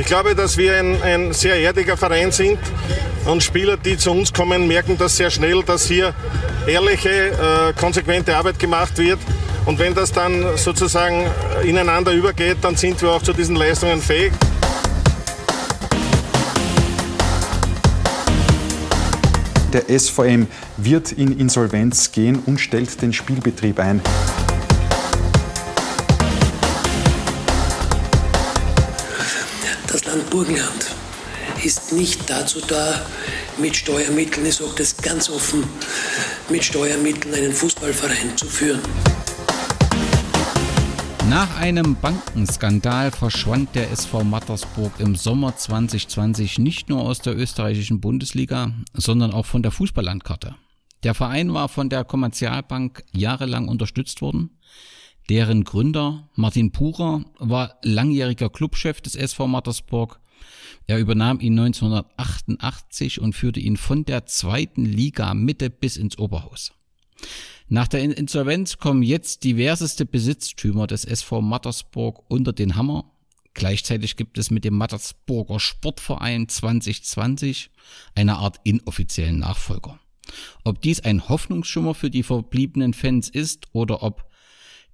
Ich glaube, dass wir ein, ein sehr erdiger Verein sind und Spieler, die zu uns kommen, merken das sehr schnell, dass hier ehrliche, äh, konsequente Arbeit gemacht wird. Und wenn das dann sozusagen ineinander übergeht, dann sind wir auch zu diesen Leistungen fähig. Der SVM wird in Insolvenz gehen und stellt den Spielbetrieb ein. Land Burgenland ist nicht dazu da, mit Steuermitteln, ich sage das ganz offen, mit Steuermitteln einen Fußballverein zu führen. Nach einem Bankenskandal verschwand der SV Mattersburg im Sommer 2020 nicht nur aus der österreichischen Bundesliga, sondern auch von der Fußballlandkarte. Der Verein war von der Kommerzialbank jahrelang unterstützt worden. Deren Gründer Martin Purer war langjähriger Clubchef des SV Mattersburg. Er übernahm ihn 1988 und führte ihn von der zweiten Liga Mitte bis ins Oberhaus. Nach der Insolvenz kommen jetzt diverseste Besitztümer des SV Mattersburg unter den Hammer. Gleichzeitig gibt es mit dem Mattersburger Sportverein 2020 eine Art inoffiziellen Nachfolger. Ob dies ein Hoffnungsschimmer für die verbliebenen Fans ist oder ob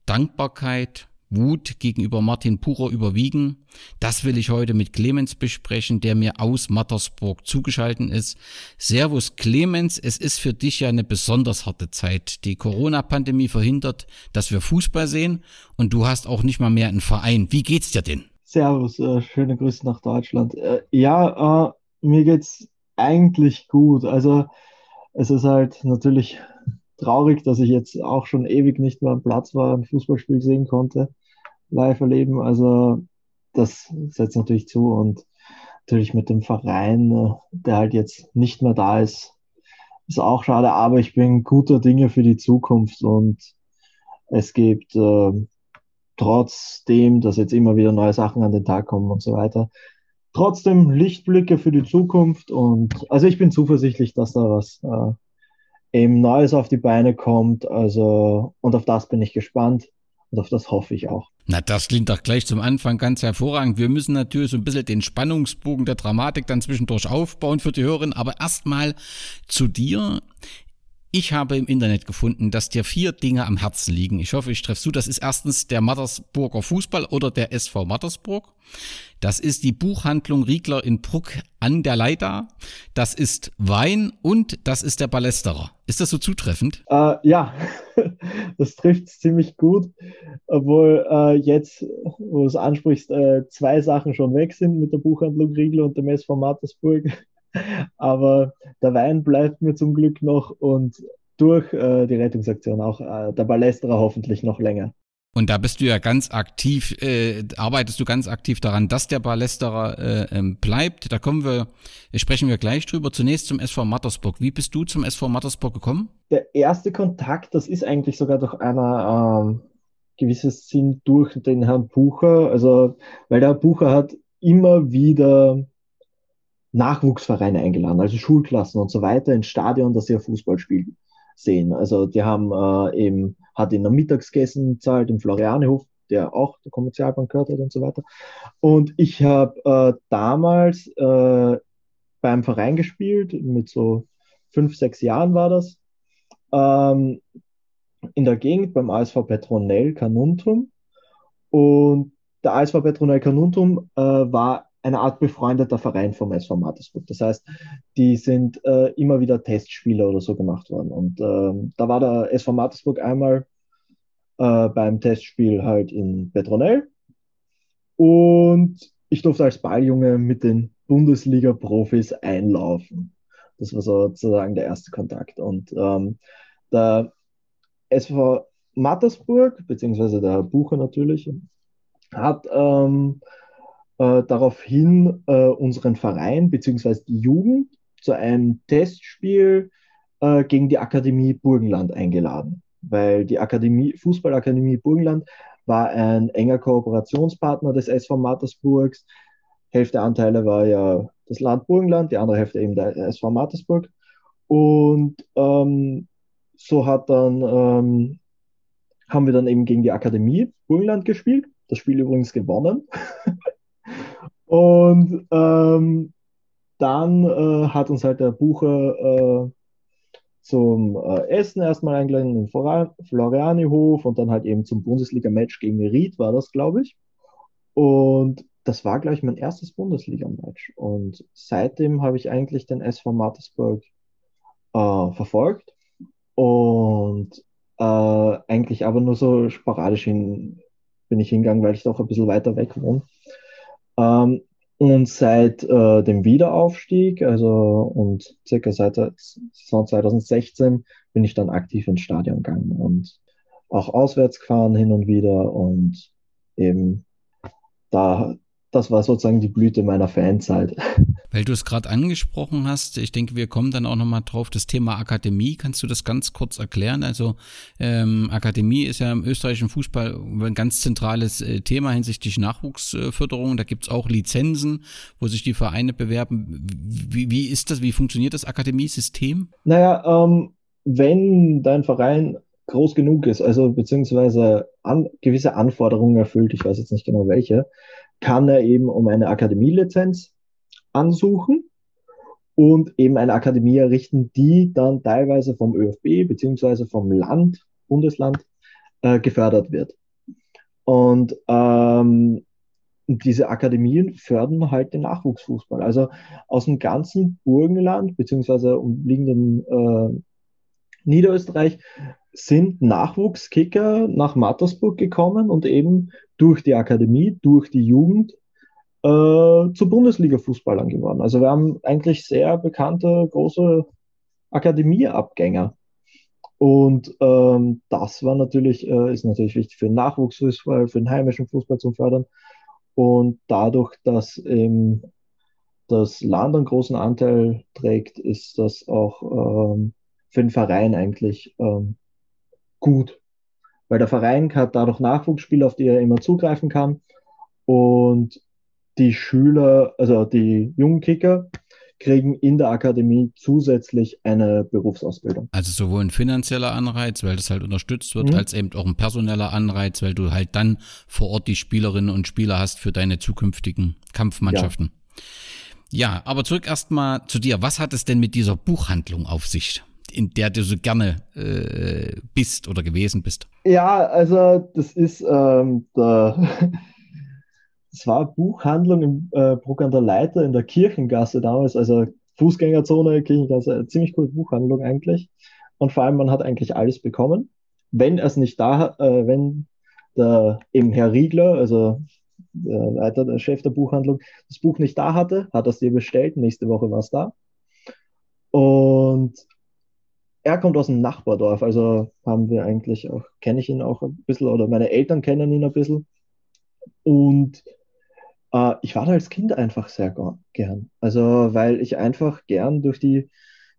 Dankbarkeit, Wut gegenüber Martin Purer überwiegen. Das will ich heute mit Clemens besprechen, der mir aus Mattersburg zugeschalten ist. Servus Clemens, es ist für dich ja eine besonders harte Zeit. Die Corona-Pandemie verhindert, dass wir Fußball sehen und du hast auch nicht mal mehr einen Verein. Wie geht's dir denn? Servus, äh, schöne Grüße nach Deutschland. Äh, ja, äh, mir geht's eigentlich gut. Also es ist halt natürlich traurig, dass ich jetzt auch schon ewig nicht mehr am Platz war, ein Fußballspiel sehen konnte, live erleben. Also das setzt natürlich zu und natürlich mit dem Verein, äh, der halt jetzt nicht mehr da ist, ist auch schade, aber ich bin guter Dinge für die Zukunft und es gibt äh, trotzdem, dass jetzt immer wieder neue Sachen an den Tag kommen und so weiter, trotzdem Lichtblicke für die Zukunft und also ich bin zuversichtlich, dass da was äh, eben Neues auf die Beine kommt. Also, und auf das bin ich gespannt und auf das hoffe ich auch. Na, das klingt doch gleich zum Anfang ganz hervorragend. Wir müssen natürlich so ein bisschen den Spannungsbogen der Dramatik dann zwischendurch aufbauen für die Hörerin. Aber erstmal zu dir. Ich habe im Internet gefunden, dass dir vier Dinge am Herzen liegen. Ich hoffe, ich treffe zu. Das ist erstens der Mattersburger Fußball oder der SV Mattersburg. Das ist die Buchhandlung Riegler in Bruck an der Leiter. Das ist Wein und das ist der Ballesterer. Ist das so zutreffend? Äh, ja, das trifft ziemlich gut. Obwohl äh, jetzt, wo du es ansprichst, äh, zwei Sachen schon weg sind mit der Buchhandlung Riegler und dem SV Mattersburg. Aber der Wein bleibt mir zum Glück noch und durch äh, die Rettungsaktion auch äh, der Ballesterer hoffentlich noch länger. Und da bist du ja ganz aktiv, äh, arbeitest du ganz aktiv daran, dass der Ballesterer äh, ähm, bleibt. Da kommen wir, sprechen wir gleich drüber. Zunächst zum SV Mattersburg. Wie bist du zum SV Mattersburg gekommen? Der erste Kontakt, das ist eigentlich sogar durch einer ähm, gewisses Sinn durch den Herrn Bucher. Also, weil der Herr Bucher hat immer wieder Nachwuchsvereine eingeladen, also Schulklassen und so weiter ins Stadion, dass sie ein Fußballspiel sehen. Also die haben äh, eben, hat in der Mittagsgessen zahlt im Florianehof, der auch der Kommerzialbank gehört hat und so weiter. Und ich habe äh, damals äh, beim Verein gespielt, mit so fünf, sechs Jahren war das, ähm, in der Gegend beim ASV Petronell Kanuntum. Und der ASV Petronell Kanuntum äh, war eine Art befreundeter Verein vom SV Mattersburg. Das heißt, die sind äh, immer wieder Testspiele oder so gemacht worden. Und ähm, da war der SV Mattersburg einmal äh, beim Testspiel halt in Petronell. Und ich durfte als Balljunge mit den Bundesliga-Profis einlaufen. Das war sozusagen der erste Kontakt. Und ähm, der SV Mattersburg, beziehungsweise der Bucher natürlich, hat ähm, äh, daraufhin äh, unseren Verein bzw. die Jugend zu einem Testspiel äh, gegen die Akademie Burgenland eingeladen, weil die Akademie, Fußballakademie Burgenland war ein enger Kooperationspartner des SV Mattersburgs. Hälfte Anteile war ja das Land Burgenland, die andere Hälfte eben der SV Mattersburg. Und ähm, so hat dann, ähm, haben wir dann eben gegen die Akademie Burgenland gespielt. Das Spiel übrigens gewonnen. Und ähm, dann äh, hat uns halt der Bucher äh, zum äh, Essen erstmal eingeladen in den Floriani-Hof und dann halt eben zum Bundesliga-Match gegen Ried war das, glaube ich. Und das war, glaube ich, mein erstes Bundesliga-Match. Und seitdem habe ich eigentlich den SV Mattersburg äh, verfolgt und äh, eigentlich aber nur so sporadisch hin, bin ich hingegangen, weil ich doch ein bisschen weiter weg wohne. Ähm, und seit äh, dem Wiederaufstieg, also und circa seit der Saison 2016, bin ich dann aktiv ins Stadion gegangen und auch auswärts gefahren hin und wieder und eben da das war sozusagen die Blüte meiner Fanzeit. Weil du es gerade angesprochen hast, ich denke, wir kommen dann auch nochmal drauf, das Thema Akademie, kannst du das ganz kurz erklären? Also ähm, Akademie ist ja im österreichischen Fußball ein ganz zentrales äh, Thema hinsichtlich Nachwuchsförderung. Da gibt's auch Lizenzen, wo sich die Vereine bewerben. Wie, wie ist das, wie funktioniert das Akademiesystem? Naja, ähm, wenn dein Verein groß genug ist, also beziehungsweise an, gewisse Anforderungen erfüllt, ich weiß jetzt nicht genau welche, kann er eben um eine Akademielizenz ansuchen und eben eine Akademie errichten, die dann teilweise vom ÖFB beziehungsweise vom Land, Bundesland äh, gefördert wird. Und ähm, diese Akademien fördern halt den Nachwuchsfußball. Also aus dem ganzen Burgenland beziehungsweise umliegenden äh, Niederösterreich sind Nachwuchskicker nach Mattersburg gekommen und eben durch die Akademie, durch die Jugend äh, zu Bundesliga-Fußballern geworden. Also wir haben eigentlich sehr bekannte, große Akademieabgänger. Und ähm, das war natürlich, äh, ist natürlich wichtig für den Nachwuchsfußball, für den heimischen Fußball zu fördern. Und dadurch, dass ähm, das Land einen großen Anteil trägt, ist das auch ähm, für den Verein eigentlich ähm, gut weil der Verein hat dadurch Nachwuchsspieler, auf die er immer zugreifen kann. Und die Schüler, also die jungen Kicker, kriegen in der Akademie zusätzlich eine Berufsausbildung. Also sowohl ein finanzieller Anreiz, weil das halt unterstützt wird, mhm. als eben auch ein personeller Anreiz, weil du halt dann vor Ort die Spielerinnen und Spieler hast für deine zukünftigen Kampfmannschaften. Ja, ja aber zurück erstmal zu dir. Was hat es denn mit dieser Buchhandlung auf sich? In der du so gerne äh, bist oder gewesen bist? Ja, also das ist ähm, der, das war Buchhandlung im äh, Bruck an der Leiter in der Kirchengasse damals, also Fußgängerzone, Kirchengasse, ziemlich coole Buchhandlung eigentlich. Und vor allem, man hat eigentlich alles bekommen. Wenn es nicht da, äh, wenn der eben Herr Riegler, also der Leiter, der Chef der Buchhandlung, das Buch nicht da hatte, hat er es dir bestellt, nächste Woche war es da. Und er kommt aus dem Nachbardorf, also haben wir eigentlich auch, kenne ich ihn auch ein bisschen oder meine Eltern kennen ihn ein bisschen. Und äh, ich war da als Kind einfach sehr gern. Also, weil ich einfach gern durch die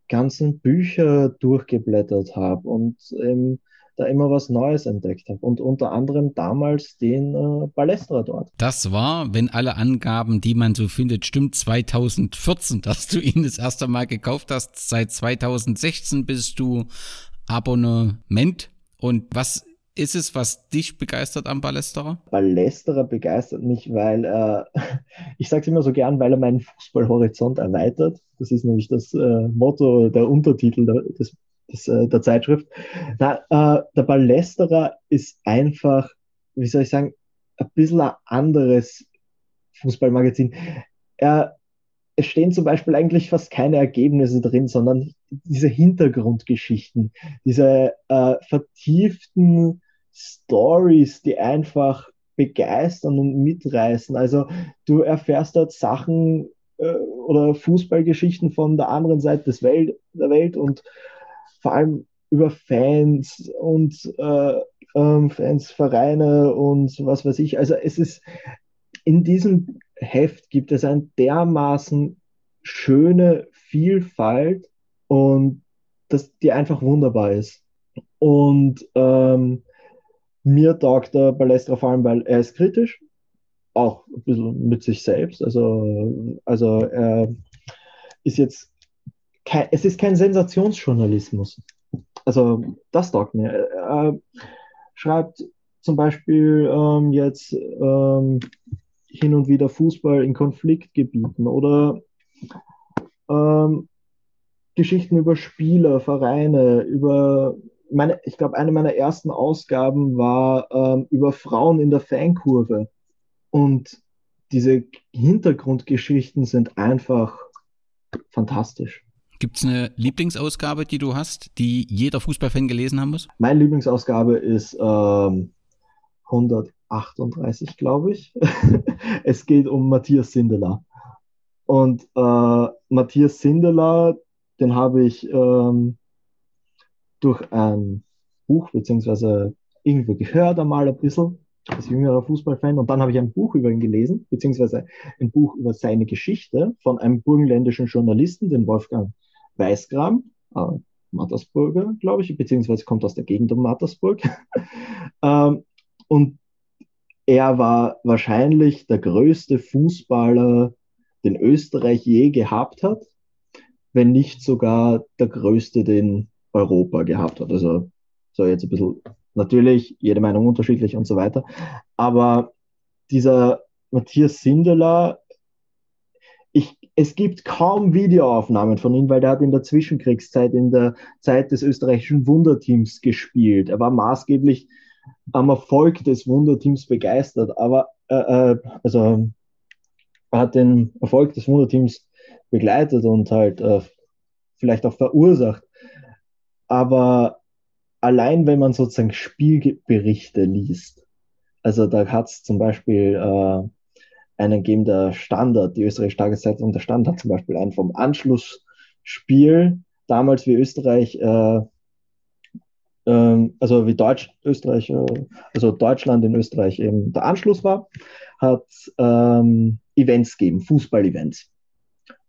ganzen Bücher durchgeblättert habe und ähm, da immer was Neues entdeckt habe. Und unter anderem damals den äh, Ballestra dort. Das war, wenn alle Angaben, die man so findet, stimmt, 2014, dass du ihn das erste Mal gekauft hast. Seit 2016 bist du Abonnement. Und was ist es, was dich begeistert am Ballesterer? Ballesterer begeistert mich, weil äh, ich sage es immer so gern, weil er meinen Fußballhorizont erweitert. Das ist nämlich das äh, Motto, der Untertitel des des, äh, der Zeitschrift. Na, äh, der Ballesterer ist einfach, wie soll ich sagen, ein bisschen ein anderes Fußballmagazin. Er, es stehen zum Beispiel eigentlich fast keine Ergebnisse drin, sondern diese Hintergrundgeschichten, diese äh, vertieften Stories, die einfach begeistern und mitreißen. Also du erfährst dort Sachen äh, oder Fußballgeschichten von der anderen Seite des Welt, der Welt und vor allem über Fans und äh, ähm, Fans, Vereine und was weiß ich. Also es ist in diesem Heft gibt es eine dermaßen schöne Vielfalt und das, die einfach wunderbar ist. Und ähm, mir taugt der Balestra vor allem, weil er ist kritisch, auch ein bisschen mit sich selbst. Also, also er ist jetzt kein, es ist kein Sensationsjournalismus. Also das taugt mir. Er schreibt zum Beispiel ähm, jetzt, ähm, hin und wieder Fußball in Konfliktgebieten oder ähm, Geschichten über Spieler, Vereine, über meine, ich glaube, eine meiner ersten Ausgaben war ähm, über Frauen in der Fankurve. Und diese Hintergrundgeschichten sind einfach fantastisch. Gibt es eine Lieblingsausgabe, die du hast, die jeder Fußballfan gelesen haben muss? Meine Lieblingsausgabe ist ähm, 138, glaube ich. es geht um Matthias Sindelar. Und äh, Matthias Sindelar, den habe ich ähm, durch ein Buch beziehungsweise irgendwo gehört einmal ein bisschen als jüngerer Fußballfan. Und dann habe ich ein Buch über ihn gelesen, beziehungsweise ein Buch über seine Geschichte von einem burgenländischen Journalisten, den Wolfgang Weißgram, äh, Mattersburger, glaube ich, beziehungsweise kommt aus der Gegend um Mattersburg. ähm, und er war wahrscheinlich der größte Fußballer, den Österreich je gehabt hat, wenn nicht sogar der größte, den Europa gehabt hat. Also so jetzt ein bisschen Natürlich, jede Meinung unterschiedlich und so weiter. Aber dieser Matthias Sindeler, es gibt kaum Videoaufnahmen von ihm, weil der hat in der Zwischenkriegszeit, in der Zeit des österreichischen Wunderteams gespielt. Er war maßgeblich am Erfolg des Wunderteams begeistert, aber äh, äh also er hat den Erfolg des Wunderteams begleitet und halt äh, vielleicht auch verursacht. Aber allein wenn man sozusagen Spielberichte liest, also da hat es zum Beispiel äh, einen gegeben, der Standard, die österreichische Tageszeitung, der Standard hat zum Beispiel einen vom Anschlussspiel, damals wie Österreich, äh, äh, also wie Deutsch, Österreich, äh, also Deutschland in Österreich eben der Anschluss war, hat ähm, Events gegeben, Fußball-Events,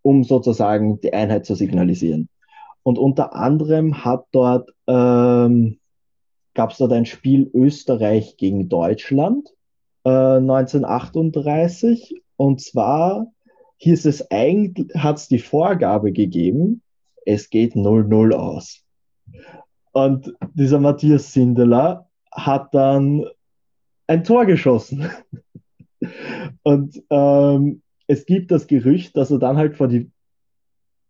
um sozusagen die Einheit zu signalisieren. Und unter anderem hat dort, ähm, gab es dort ein Spiel Österreich gegen Deutschland äh, 1938. Und zwar hieß es eigentlich, hat es die Vorgabe gegeben, es geht 0-0 aus. Und dieser Matthias Sindeler hat dann ein Tor geschossen. Und ähm, es gibt das Gerücht, dass er dann halt vor die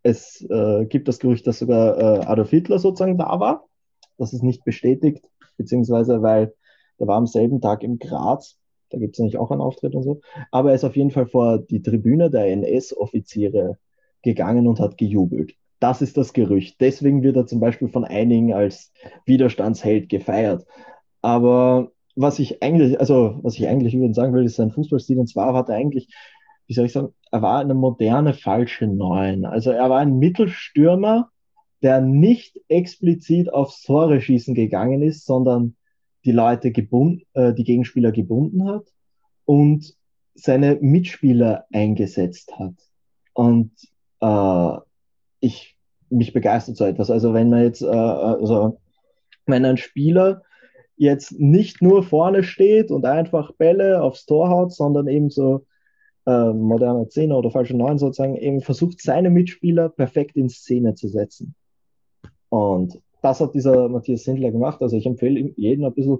es äh, gibt das Gerücht, dass sogar äh, Adolf Hitler sozusagen da war. Das ist nicht bestätigt, beziehungsweise weil der war am selben Tag im Graz. Da gibt es nämlich auch einen Auftritt und so. Aber er ist auf jeden Fall vor die Tribüne der NS-Offiziere gegangen und hat gejubelt. Das ist das Gerücht. Deswegen wird er zum Beispiel von einigen als Widerstandsheld gefeiert. Aber was ich eigentlich, also was ich eigentlich übrigens sagen will, ist sein Fußballstil. Und zwar hat er eigentlich wie soll ich sagen, er war eine moderne falsche Neun. Also er war ein Mittelstürmer, der nicht explizit aufs Tore schießen gegangen ist, sondern die Leute gebunden, äh, die Gegenspieler gebunden hat und seine Mitspieler eingesetzt hat. Und äh, ich mich begeistert so etwas. Also wenn man jetzt, äh, also wenn ein Spieler jetzt nicht nur vorne steht und einfach Bälle aufs Tor haut, sondern eben so äh, moderner Zehner oder falsche Neun sozusagen eben versucht, seine Mitspieler perfekt in Szene zu setzen. Und das hat dieser Matthias Sindler gemacht. Also ich empfehle ihm, jeden ein bisschen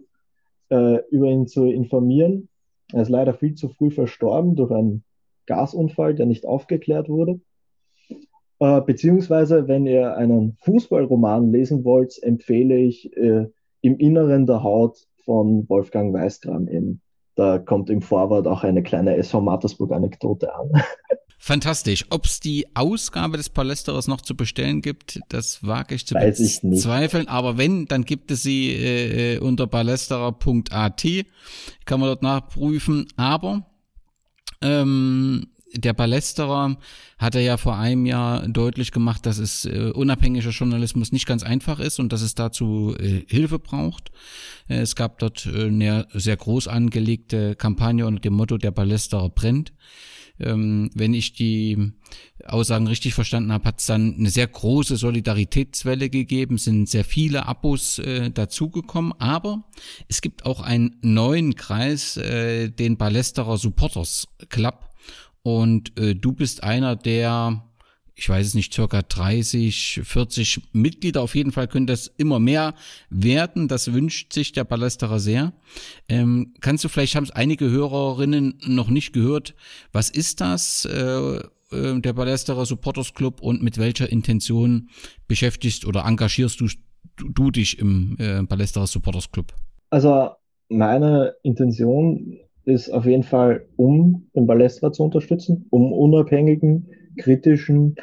äh, über ihn zu informieren. Er ist leider viel zu früh verstorben durch einen Gasunfall, der nicht aufgeklärt wurde. Äh, beziehungsweise, wenn ihr einen Fußballroman lesen wollt, empfehle ich äh, Im Inneren der Haut von Wolfgang Weißgram eben. Da kommt im Vorwort auch eine kleine SV Mattersburg-Anekdote an. Fantastisch. Ob es die Ausgabe des Palästerers noch zu bestellen gibt, das wage ich zu Weiß ich bezweifeln. Aber wenn, dann gibt es sie äh, äh unter palästerer.at. Kann man dort nachprüfen. Aber ähm, der Palästerer hat er ja vor einem Jahr deutlich gemacht, dass es äh, unabhängiger Journalismus nicht ganz einfach ist und dass es dazu äh, Hilfe braucht. Äh, es gab dort äh, eine sehr groß angelegte Kampagne unter dem Motto Der Palästerer brennt. Ähm, wenn ich die Aussagen richtig verstanden habe, hat es dann eine sehr große Solidaritätswelle gegeben, sind sehr viele Abos äh, dazugekommen, aber es gibt auch einen neuen Kreis, äh, den Palästerer Supporters Club. Und äh, du bist einer der ich weiß es nicht, circa 30, 40 Mitglieder. Auf jeden Fall können das immer mehr werden. Das wünscht sich der Ballesterer sehr. Ähm, kannst du vielleicht, haben es einige Hörerinnen noch nicht gehört, was ist das, äh, äh, der Ballesterer Supporters Club und mit welcher Intention beschäftigst oder engagierst du, du, dich im äh, Ballesterer Supporters Club? Also meine Intention ist auf jeden Fall, um den Ballesterer zu unterstützen, um unabhängigen kritischen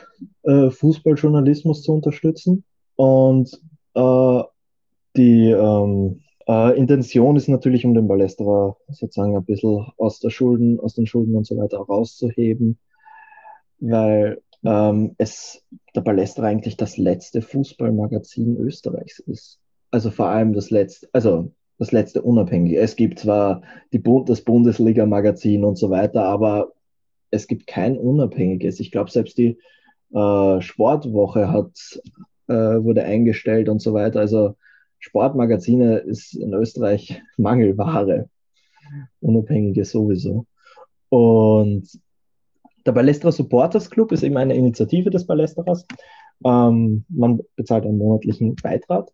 äh, Fußballjournalismus zu unterstützen. Und äh, die ähm, äh, Intention ist natürlich, um den Ballesterer sozusagen ein bisschen aus der Schulden, aus den Schulden und so weiter rauszuheben, weil ähm, es der Ballesterer eigentlich das letzte Fußballmagazin Österreichs ist. Also vor allem das letzte, also das letzte unabhängige. Es gibt zwar die, das Bundesliga-Magazin und so weiter, aber es gibt kein unabhängiges. Ich glaube, selbst die äh, Sportwoche hat, äh, wurde eingestellt und so weiter. Also Sportmagazine ist in Österreich Mangelware. Unabhängige sowieso. Und der Ballesterer Supporters Club ist eben eine Initiative des Ballesterers. Ähm, man bezahlt einen monatlichen Beitrag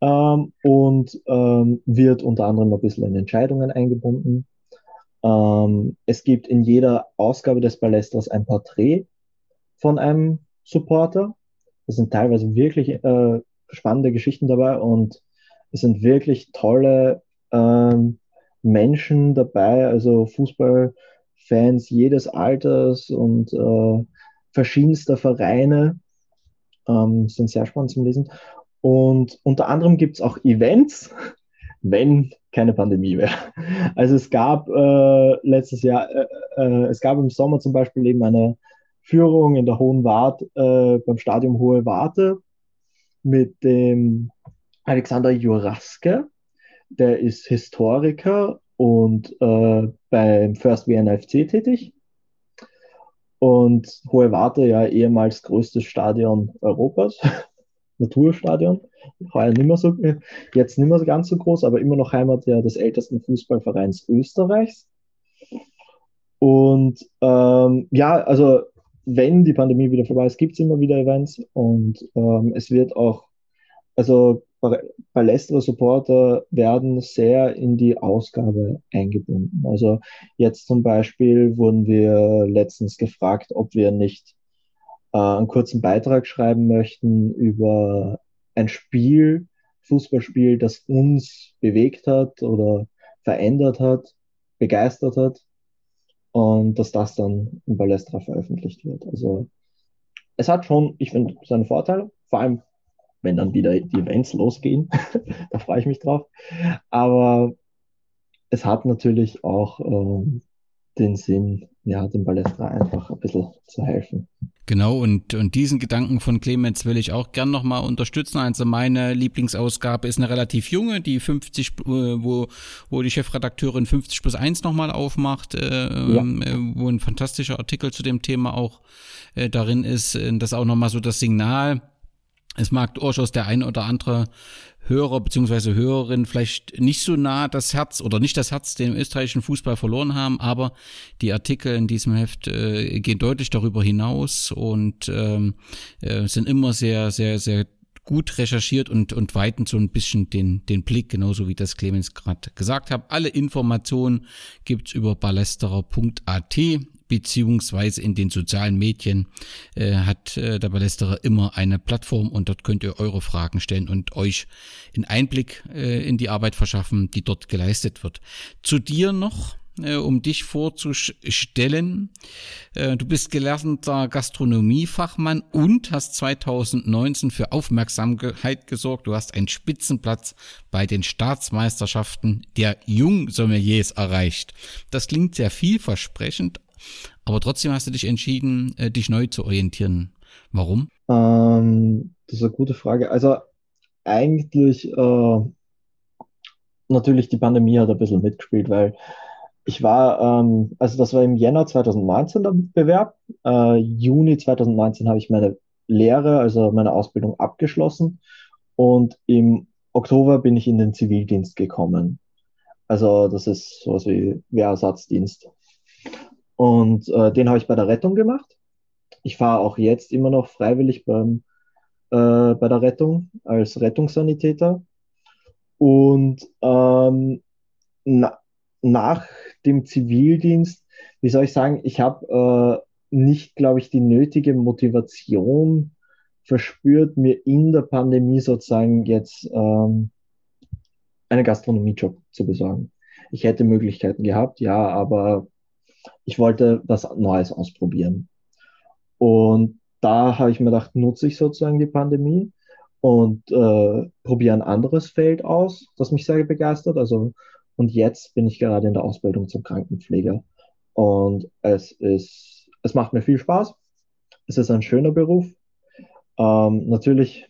ähm, und ähm, wird unter anderem ein bisschen in Entscheidungen eingebunden. Ähm, es gibt in jeder Ausgabe des Ballesters ein Porträt von einem Supporter. Das sind teilweise wirklich äh, spannende Geschichten dabei und es sind wirklich tolle ähm, Menschen dabei, also Fußballfans jedes Alters und äh, verschiedenster Vereine. Ähm, sind sehr spannend zum Lesen. Und unter anderem gibt es auch Events, wenn keine Pandemie wäre. Also es gab äh, letztes Jahr, äh, äh, es gab im Sommer zum Beispiel eben eine Führung in der Hohen Wart äh, beim Stadion Hohe Warte mit dem Alexander Juraske, der ist Historiker und äh, beim First Vienna tätig. Und Hohe Warte ja ehemals größtes Stadion Europas, Naturstadion heuer nicht mehr so, jetzt nicht mehr ganz so groß, aber immer noch Heimat der, des ältesten Fußballvereins Österreichs. Und ähm, ja, also wenn die Pandemie wieder vorbei ist, gibt es immer wieder Events und ähm, es wird auch, also Palästra Supporter werden sehr in die Ausgabe eingebunden. Also jetzt zum Beispiel wurden wir letztens gefragt, ob wir nicht äh, einen kurzen Beitrag schreiben möchten über ein Spiel, Fußballspiel, das uns bewegt hat oder verändert hat, begeistert hat und dass das dann im Ballestra veröffentlicht wird. Also es hat schon, ich finde, seine Vorteile, vor allem wenn dann wieder die Events losgehen, da freue ich mich drauf. Aber es hat natürlich auch ähm, den Sinn, ja, dem Ballestra einfach ein bisschen zu helfen. Genau, und, und diesen Gedanken von Clemens will ich auch gern nochmal unterstützen. Also meine Lieblingsausgabe ist eine relativ junge, die 50, äh, wo, wo die Chefredakteurin 50 plus 1 nochmal aufmacht, äh, ja. äh, wo ein fantastischer Artikel zu dem Thema auch äh, darin ist. Das auch nochmal so das Signal. Es mag durchaus der ein oder andere Hörer beziehungsweise Hörerin vielleicht nicht so nah das Herz oder nicht das Herz dem österreichischen Fußball verloren haben, aber die Artikel in diesem Heft äh, gehen deutlich darüber hinaus und ähm, äh, sind immer sehr, sehr, sehr gut recherchiert und, und weiten so ein bisschen den, den Blick, genauso wie das Clemens gerade gesagt hat. Alle Informationen gibt's über ballesterer.at beziehungsweise in den sozialen Medien äh, hat äh, der Ballesterer immer eine Plattform und dort könnt ihr eure Fragen stellen und euch einen Einblick äh, in die Arbeit verschaffen, die dort geleistet wird. Zu dir noch, äh, um dich vorzustellen. Äh, du bist gelernter Gastronomiefachmann und hast 2019 für Aufmerksamkeit gesorgt. Du hast einen Spitzenplatz bei den Staatsmeisterschaften der Jungsommeliers erreicht. Das klingt sehr vielversprechend, aber trotzdem hast du dich entschieden, äh, dich neu zu orientieren. Warum? Ähm, das ist eine gute Frage. Also eigentlich äh, natürlich die Pandemie hat ein bisschen mitgespielt, weil ich war, ähm, also das war im Jänner 2019 der Bewerb. Äh, Juni 2019 habe ich meine Lehre, also meine Ausbildung abgeschlossen und im Oktober bin ich in den Zivildienst gekommen. Also das ist sowas wie Wehrersatzdienst. Und äh, den habe ich bei der Rettung gemacht. ich fahre auch jetzt immer noch freiwillig beim, äh, bei der Rettung als Rettungssanitäter. Und ähm, na, nach dem Zivildienst, wie soll ich sagen, ich habe äh, nicht, glaube ich, die nötige Motivation verspürt, mir in der Pandemie sozusagen jetzt ähm, einen Gastronomiejob zu besorgen. Ich hätte Möglichkeiten gehabt, ja, aber ich wollte was Neues ausprobieren. Und da habe ich mir gedacht, nutze ich sozusagen die Pandemie und äh, probiere ein anderes Feld aus, das mich sehr begeistert. Also, und jetzt bin ich gerade in der Ausbildung zum Krankenpfleger. Und es ist, es macht mir viel Spaß. Es ist ein schöner Beruf. Ähm, natürlich,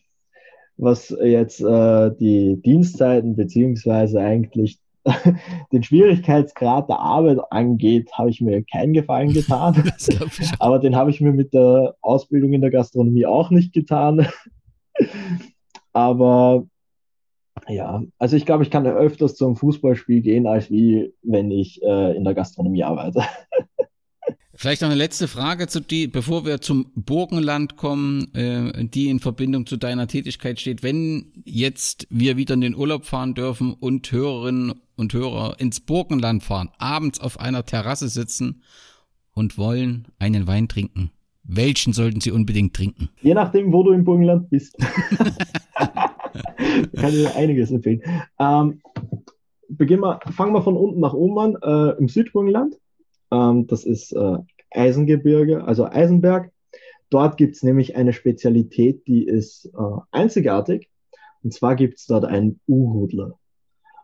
was jetzt äh, die Dienstzeiten beziehungsweise eigentlich den Schwierigkeitsgrad der Arbeit angeht, habe ich mir keinen Gefallen getan. Aber den habe ich mir mit der Ausbildung in der Gastronomie auch nicht getan. Aber ja, also ich glaube, ich kann öfters zum Fußballspiel gehen, als wie wenn ich äh, in der Gastronomie arbeite. Vielleicht noch eine letzte Frage zu die, bevor wir zum Burgenland kommen, äh, die in Verbindung zu deiner Tätigkeit steht. Wenn jetzt wir wieder in den Urlaub fahren dürfen und Hörerinnen und Hörer ins Burgenland fahren, abends auf einer Terrasse sitzen und wollen einen Wein trinken, welchen sollten sie unbedingt trinken? Je nachdem, wo du im Burgenland bist. kann ich einiges empfehlen. Ähm, beginnen wir, fangen wir von unten nach oben an, äh, im Südburgenland. Ähm, das ist äh, Eisengebirge, also Eisenberg. Dort gibt es nämlich eine Spezialität, die ist äh, einzigartig. Und zwar gibt es dort einen Uhudler.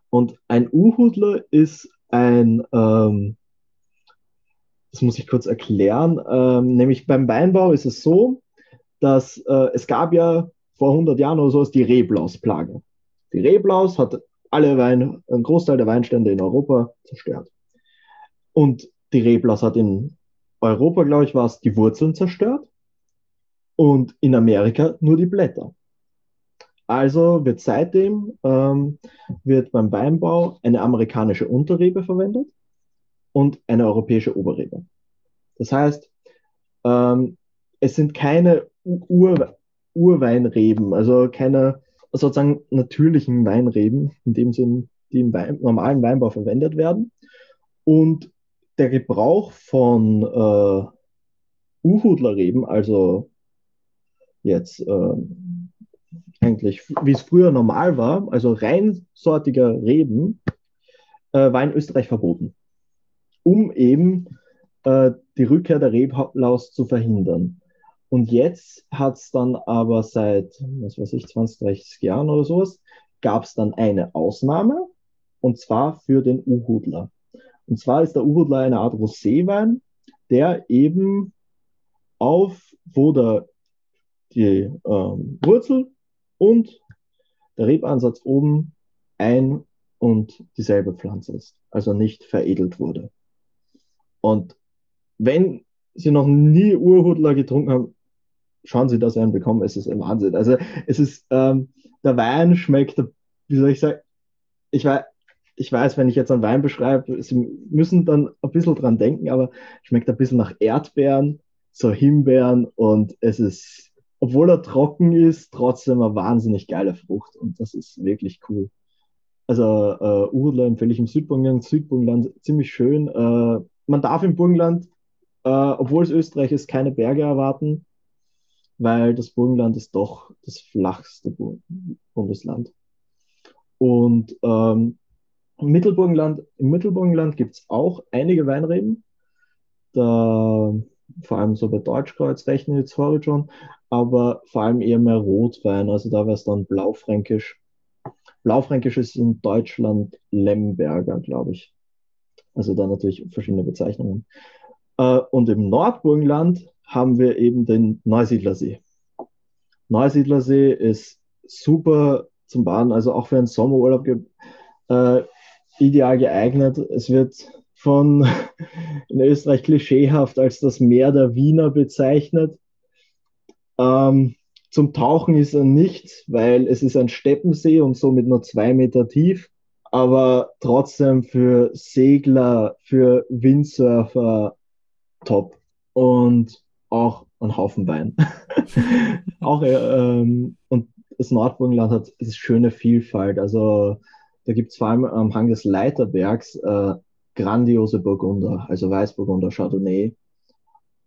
Und ein Uhudler ist ein, ähm, das muss ich kurz erklären, ähm, nämlich beim Weinbau ist es so, dass äh, es gab ja vor 100 Jahren oder so die Reblausplage. Die Reblaus hat alle Wein, einen Großteil der Weinstände in Europa zerstört. Und die Reblaus hat in Europa, glaube ich, war es die Wurzeln zerstört und in Amerika nur die Blätter. Also wird seitdem ähm, wird beim Weinbau eine amerikanische Unterrebe verwendet und eine europäische Oberrebe. Das heißt, ähm, es sind keine Ur Urweinreben, also keine sozusagen natürlichen Weinreben, in dem Sinn, die im Wein normalen Weinbau verwendet werden. Und der Gebrauch von äh, Uhudlerreben, also jetzt äh, eigentlich, wie es früher normal war, also reinsortiger Reben, äh, war in Österreich verboten, um eben äh, die Rückkehr der Reblaus zu verhindern. Und jetzt hat es dann aber seit, was weiß ich, 20, 30 Jahren oder sowas, gab es dann eine Ausnahme, und zwar für den Uhudler. Und zwar ist der Uhudler eine Art Roséwein, der eben auf, wo der, die ähm, Wurzel und der Rebansatz oben ein und dieselbe Pflanze ist, also nicht veredelt wurde. Und wenn Sie noch nie Urhudler getrunken haben, schauen Sie, dass Sie einen bekommen. Es ist ein Wahnsinn. Also es ist, ähm, der Wein schmeckt, wie soll ich sagen, ich weiß, ich weiß, wenn ich jetzt einen Wein beschreibe, Sie müssen dann ein bisschen dran denken, aber schmeckt ein bisschen nach Erdbeeren, so Himbeeren und es ist, obwohl er trocken ist, trotzdem eine wahnsinnig geile Frucht und das ist wirklich cool. Also äh, Urla empfehle ich im Südburgenland, Südburgenland ziemlich schön. Äh, man darf im Burgenland, äh, obwohl es Österreich ist, keine Berge erwarten, weil das Burgenland ist doch das flachste Bundesland. Und ähm, im Mittelburgenland, im Mittelburgenland gibt es auch einige Weinreben. Da, vor allem so bei Deutschkreuz rechnen jetzt Horizon, aber vor allem eher mehr Rotwein, also da wäre es dann Blaufränkisch. Blaufränkisch ist in Deutschland Lemberger, glaube ich. Also da natürlich verschiedene Bezeichnungen. Äh, und im Nordburgenland haben wir eben den Neusiedlersee. Neusiedlersee ist super zum Baden, also auch für einen Sommerurlaub äh, ideal geeignet. Es wird von in Österreich klischeehaft als das Meer der Wiener bezeichnet. Ähm, zum Tauchen ist er nicht, weil es ist ein Steppensee und somit nur zwei Meter tief, aber trotzdem für Segler, für Windsurfer top. Und auch einen Haufen Wein. auch, ähm, und das Nordburgenland hat eine schöne Vielfalt. Also da gibt es vor allem am Hang des Leiterbergs äh, grandiose Burgunder, also Weißburgunder, Chardonnay.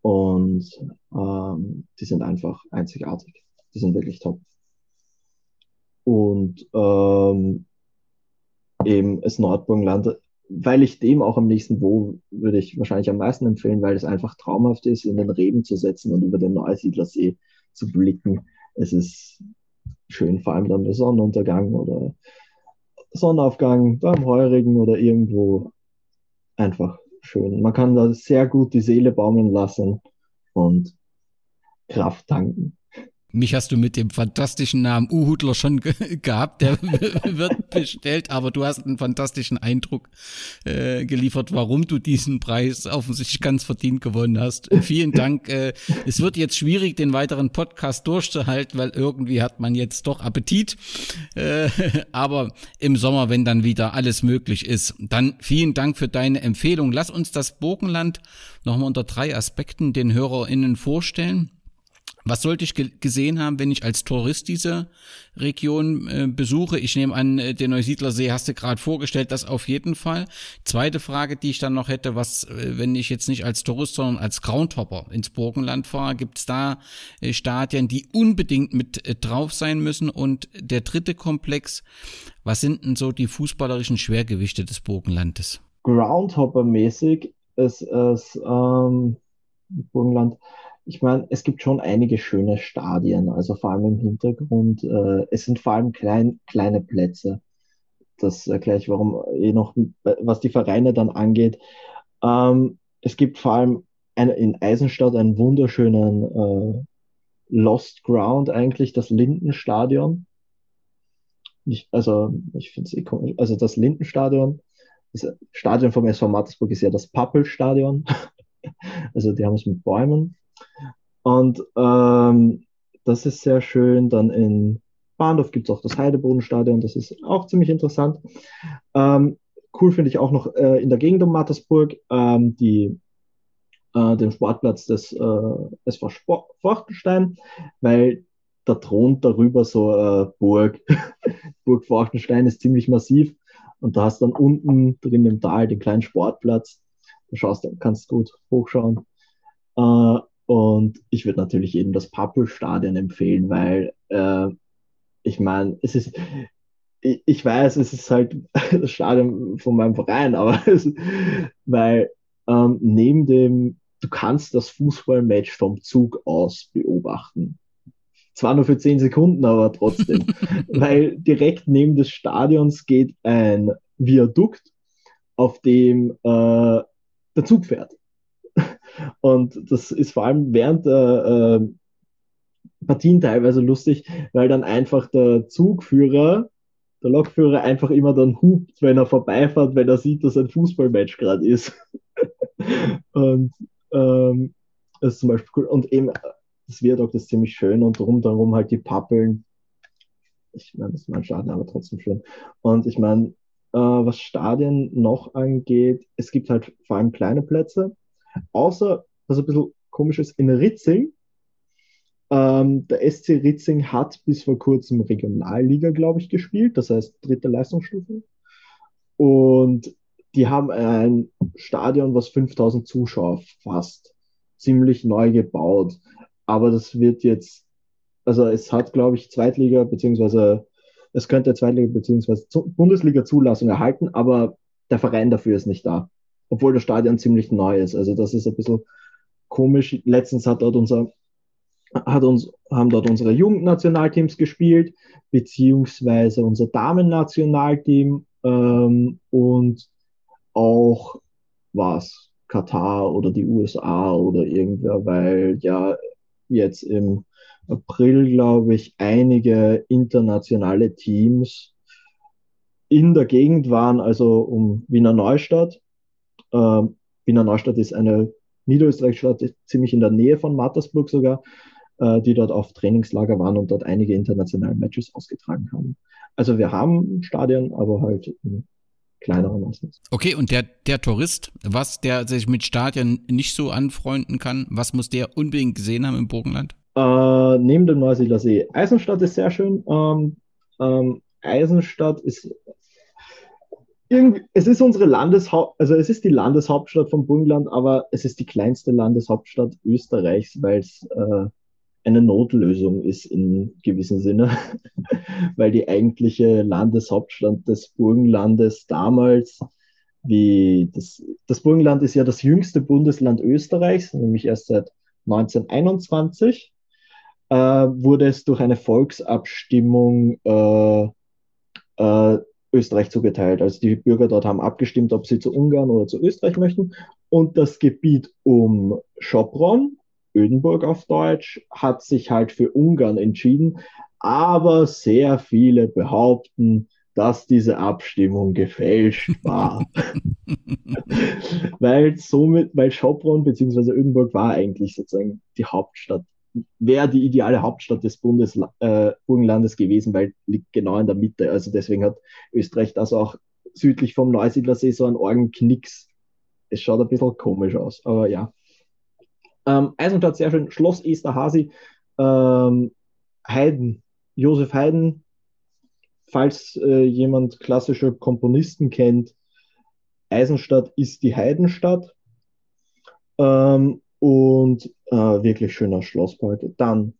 Und ähm, die sind einfach einzigartig. Die sind wirklich top. Und ähm, eben das Nordburgenland, weil ich dem auch am nächsten wo würde ich wahrscheinlich am meisten empfehlen, weil es einfach traumhaft ist, in den Reben zu setzen und über den Neusiedlersee zu blicken. Es ist schön, vor allem dann der Sonnenuntergang oder Sonnenaufgang beim Heurigen oder irgendwo einfach schön. Man kann da sehr gut die Seele baumeln lassen und Kraft tanken. Mich hast du mit dem fantastischen Namen Uhudler schon ge gehabt, der wird bestellt, aber du hast einen fantastischen Eindruck äh, geliefert, warum du diesen Preis offensichtlich ganz verdient gewonnen hast. Vielen Dank. Äh, es wird jetzt schwierig, den weiteren Podcast durchzuhalten, weil irgendwie hat man jetzt doch Appetit. Äh, aber im Sommer, wenn dann wieder alles möglich ist, dann vielen Dank für deine Empfehlung. Lass uns das Burgenland nochmal unter drei Aspekten den HörerInnen vorstellen. Was sollte ich gesehen haben, wenn ich als Tourist diese Region äh, besuche? Ich nehme an, äh, den Neusiedlersee hast du gerade vorgestellt, das auf jeden Fall. Zweite Frage, die ich dann noch hätte, was, äh, wenn ich jetzt nicht als Tourist, sondern als Groundhopper ins Burgenland fahre, gibt es da äh, Stadien, die unbedingt mit äh, drauf sein müssen? Und der dritte Komplex, was sind denn so die fußballerischen Schwergewichte des Burgenlandes? Groundhopper-mäßig ist es ähm, Burgenland ich meine, es gibt schon einige schöne Stadien, also vor allem im Hintergrund. Äh, es sind vor allem klein, kleine Plätze. Das erkläre ich, warum eh noch, was die Vereine dann angeht. Ähm, es gibt vor allem ein, in Eisenstadt einen wunderschönen äh, Lost Ground eigentlich, das Lindenstadion. Ich, also, ich finde es eh komisch. Also das Lindenstadion, das Stadion vom SV Mattersburg ist ja das Pappelstadion. also die haben es mit Bäumen. Und ähm, das ist sehr schön. Dann in Bahndorf gibt es auch das Heidebodenstadion, das ist auch ziemlich interessant. Ähm, cool finde ich auch noch äh, in der Gegend um Mattersburg ähm, die, äh, den Sportplatz des äh, SV Forchtenstein, weil da thront darüber so äh, Burg. Burg Forchtenstein ist ziemlich massiv und da hast dann unten drin im Tal den kleinen Sportplatz. Da schaust, kannst gut hochschauen. Äh, und ich würde natürlich jedem das Pappelstadion empfehlen, weil äh, ich meine, es ist, ich, ich, weiß, es ist halt das Stadion von meinem Verein, aber es, weil ähm, neben dem, du kannst das Fußballmatch vom Zug aus beobachten. Zwar nur für zehn Sekunden, aber trotzdem. weil direkt neben des Stadions geht ein Viadukt, auf dem äh, der Zug fährt. Und das ist vor allem während der äh, Partien teilweise lustig, weil dann einfach der Zugführer, der Lokführer einfach immer dann hupt, wenn er vorbeifährt, wenn er sieht, dass ein Fußballmatch gerade ist. und ähm, das ist zum Beispiel cool. Und eben das Viadukt ist ziemlich schön und rundherum halt die Pappeln. Ich meine, das ist mein Stadion, aber trotzdem schön. Und ich meine, äh, was Stadien noch angeht, es gibt halt vor allem kleine Plätze, Außer, was ein bisschen komisch ist, in Ritzing. Ähm, der SC Ritzing hat bis vor kurzem Regionalliga, glaube ich, gespielt, das heißt dritte Leistungsstufe. Und die haben ein Stadion, was 5000 Zuschauer fasst, ziemlich neu gebaut. Aber das wird jetzt, also es hat, glaube ich, Zweitliga, beziehungsweise es könnte Zweitliga, beziehungsweise Bundesliga-Zulassung erhalten, aber der Verein dafür ist nicht da obwohl das Stadion ziemlich neu ist. Also das ist ein bisschen komisch. Letztens hat dort unser, hat uns, haben dort unsere Jugendnationalteams gespielt, beziehungsweise unser Damen-Nationalteam ähm, und auch was Katar oder die USA oder irgendwer, weil ja jetzt im April, glaube ich, einige internationale Teams in der Gegend waren, also um Wiener Neustadt äh, Wiener Neustadt ist eine niederösterreichische Stadt, ziemlich in der Nähe von Mattersburg sogar, äh, die dort auf Trainingslager waren und dort einige internationale Matches ausgetragen haben. Also wir haben Stadien, aber halt in kleinere meistens. Okay, und der, der Tourist, was der sich mit Stadien nicht so anfreunden kann, was muss der unbedingt gesehen haben im Burgenland? Äh, neben dem Neusiedler See. Eisenstadt ist sehr schön. Ähm, ähm, Eisenstadt ist irgendwie, es ist unsere Landeshaupt, also es ist die Landeshauptstadt vom Burgenland, aber es ist die kleinste Landeshauptstadt Österreichs, weil es äh, eine Notlösung ist in gewissem Sinne, weil die eigentliche Landeshauptstadt des Burgenlandes damals, wie das, das Burgenland ist ja das jüngste Bundesland Österreichs, nämlich erst seit 1921, äh, wurde es durch eine Volksabstimmung äh, äh, Österreich zugeteilt. Also die Bürger dort haben abgestimmt, ob sie zu Ungarn oder zu Österreich möchten. Und das Gebiet um Schopron, Ödenburg auf Deutsch, hat sich halt für Ungarn entschieden. Aber sehr viele behaupten, dass diese Abstimmung gefälscht war. weil somit, weil Schopron bzw. Ödenburg war eigentlich sozusagen die Hauptstadt wäre die ideale Hauptstadt des Bundes, äh, Burgenlandes gewesen, weil liegt genau in der Mitte. Also deswegen hat Österreich das auch südlich vom Neusiedlersee so einen Orgenknicks. Es schaut ein bisschen komisch aus, aber ja. Ähm, Eisenstadt sehr schön. Schloss Esterhazy. Ähm, Haydn, Josef Haydn, falls äh, jemand klassische Komponisten kennt, Eisenstadt ist die Heidenstadt. Ähm, und äh, wirklich schöner Schlosspark. Dann,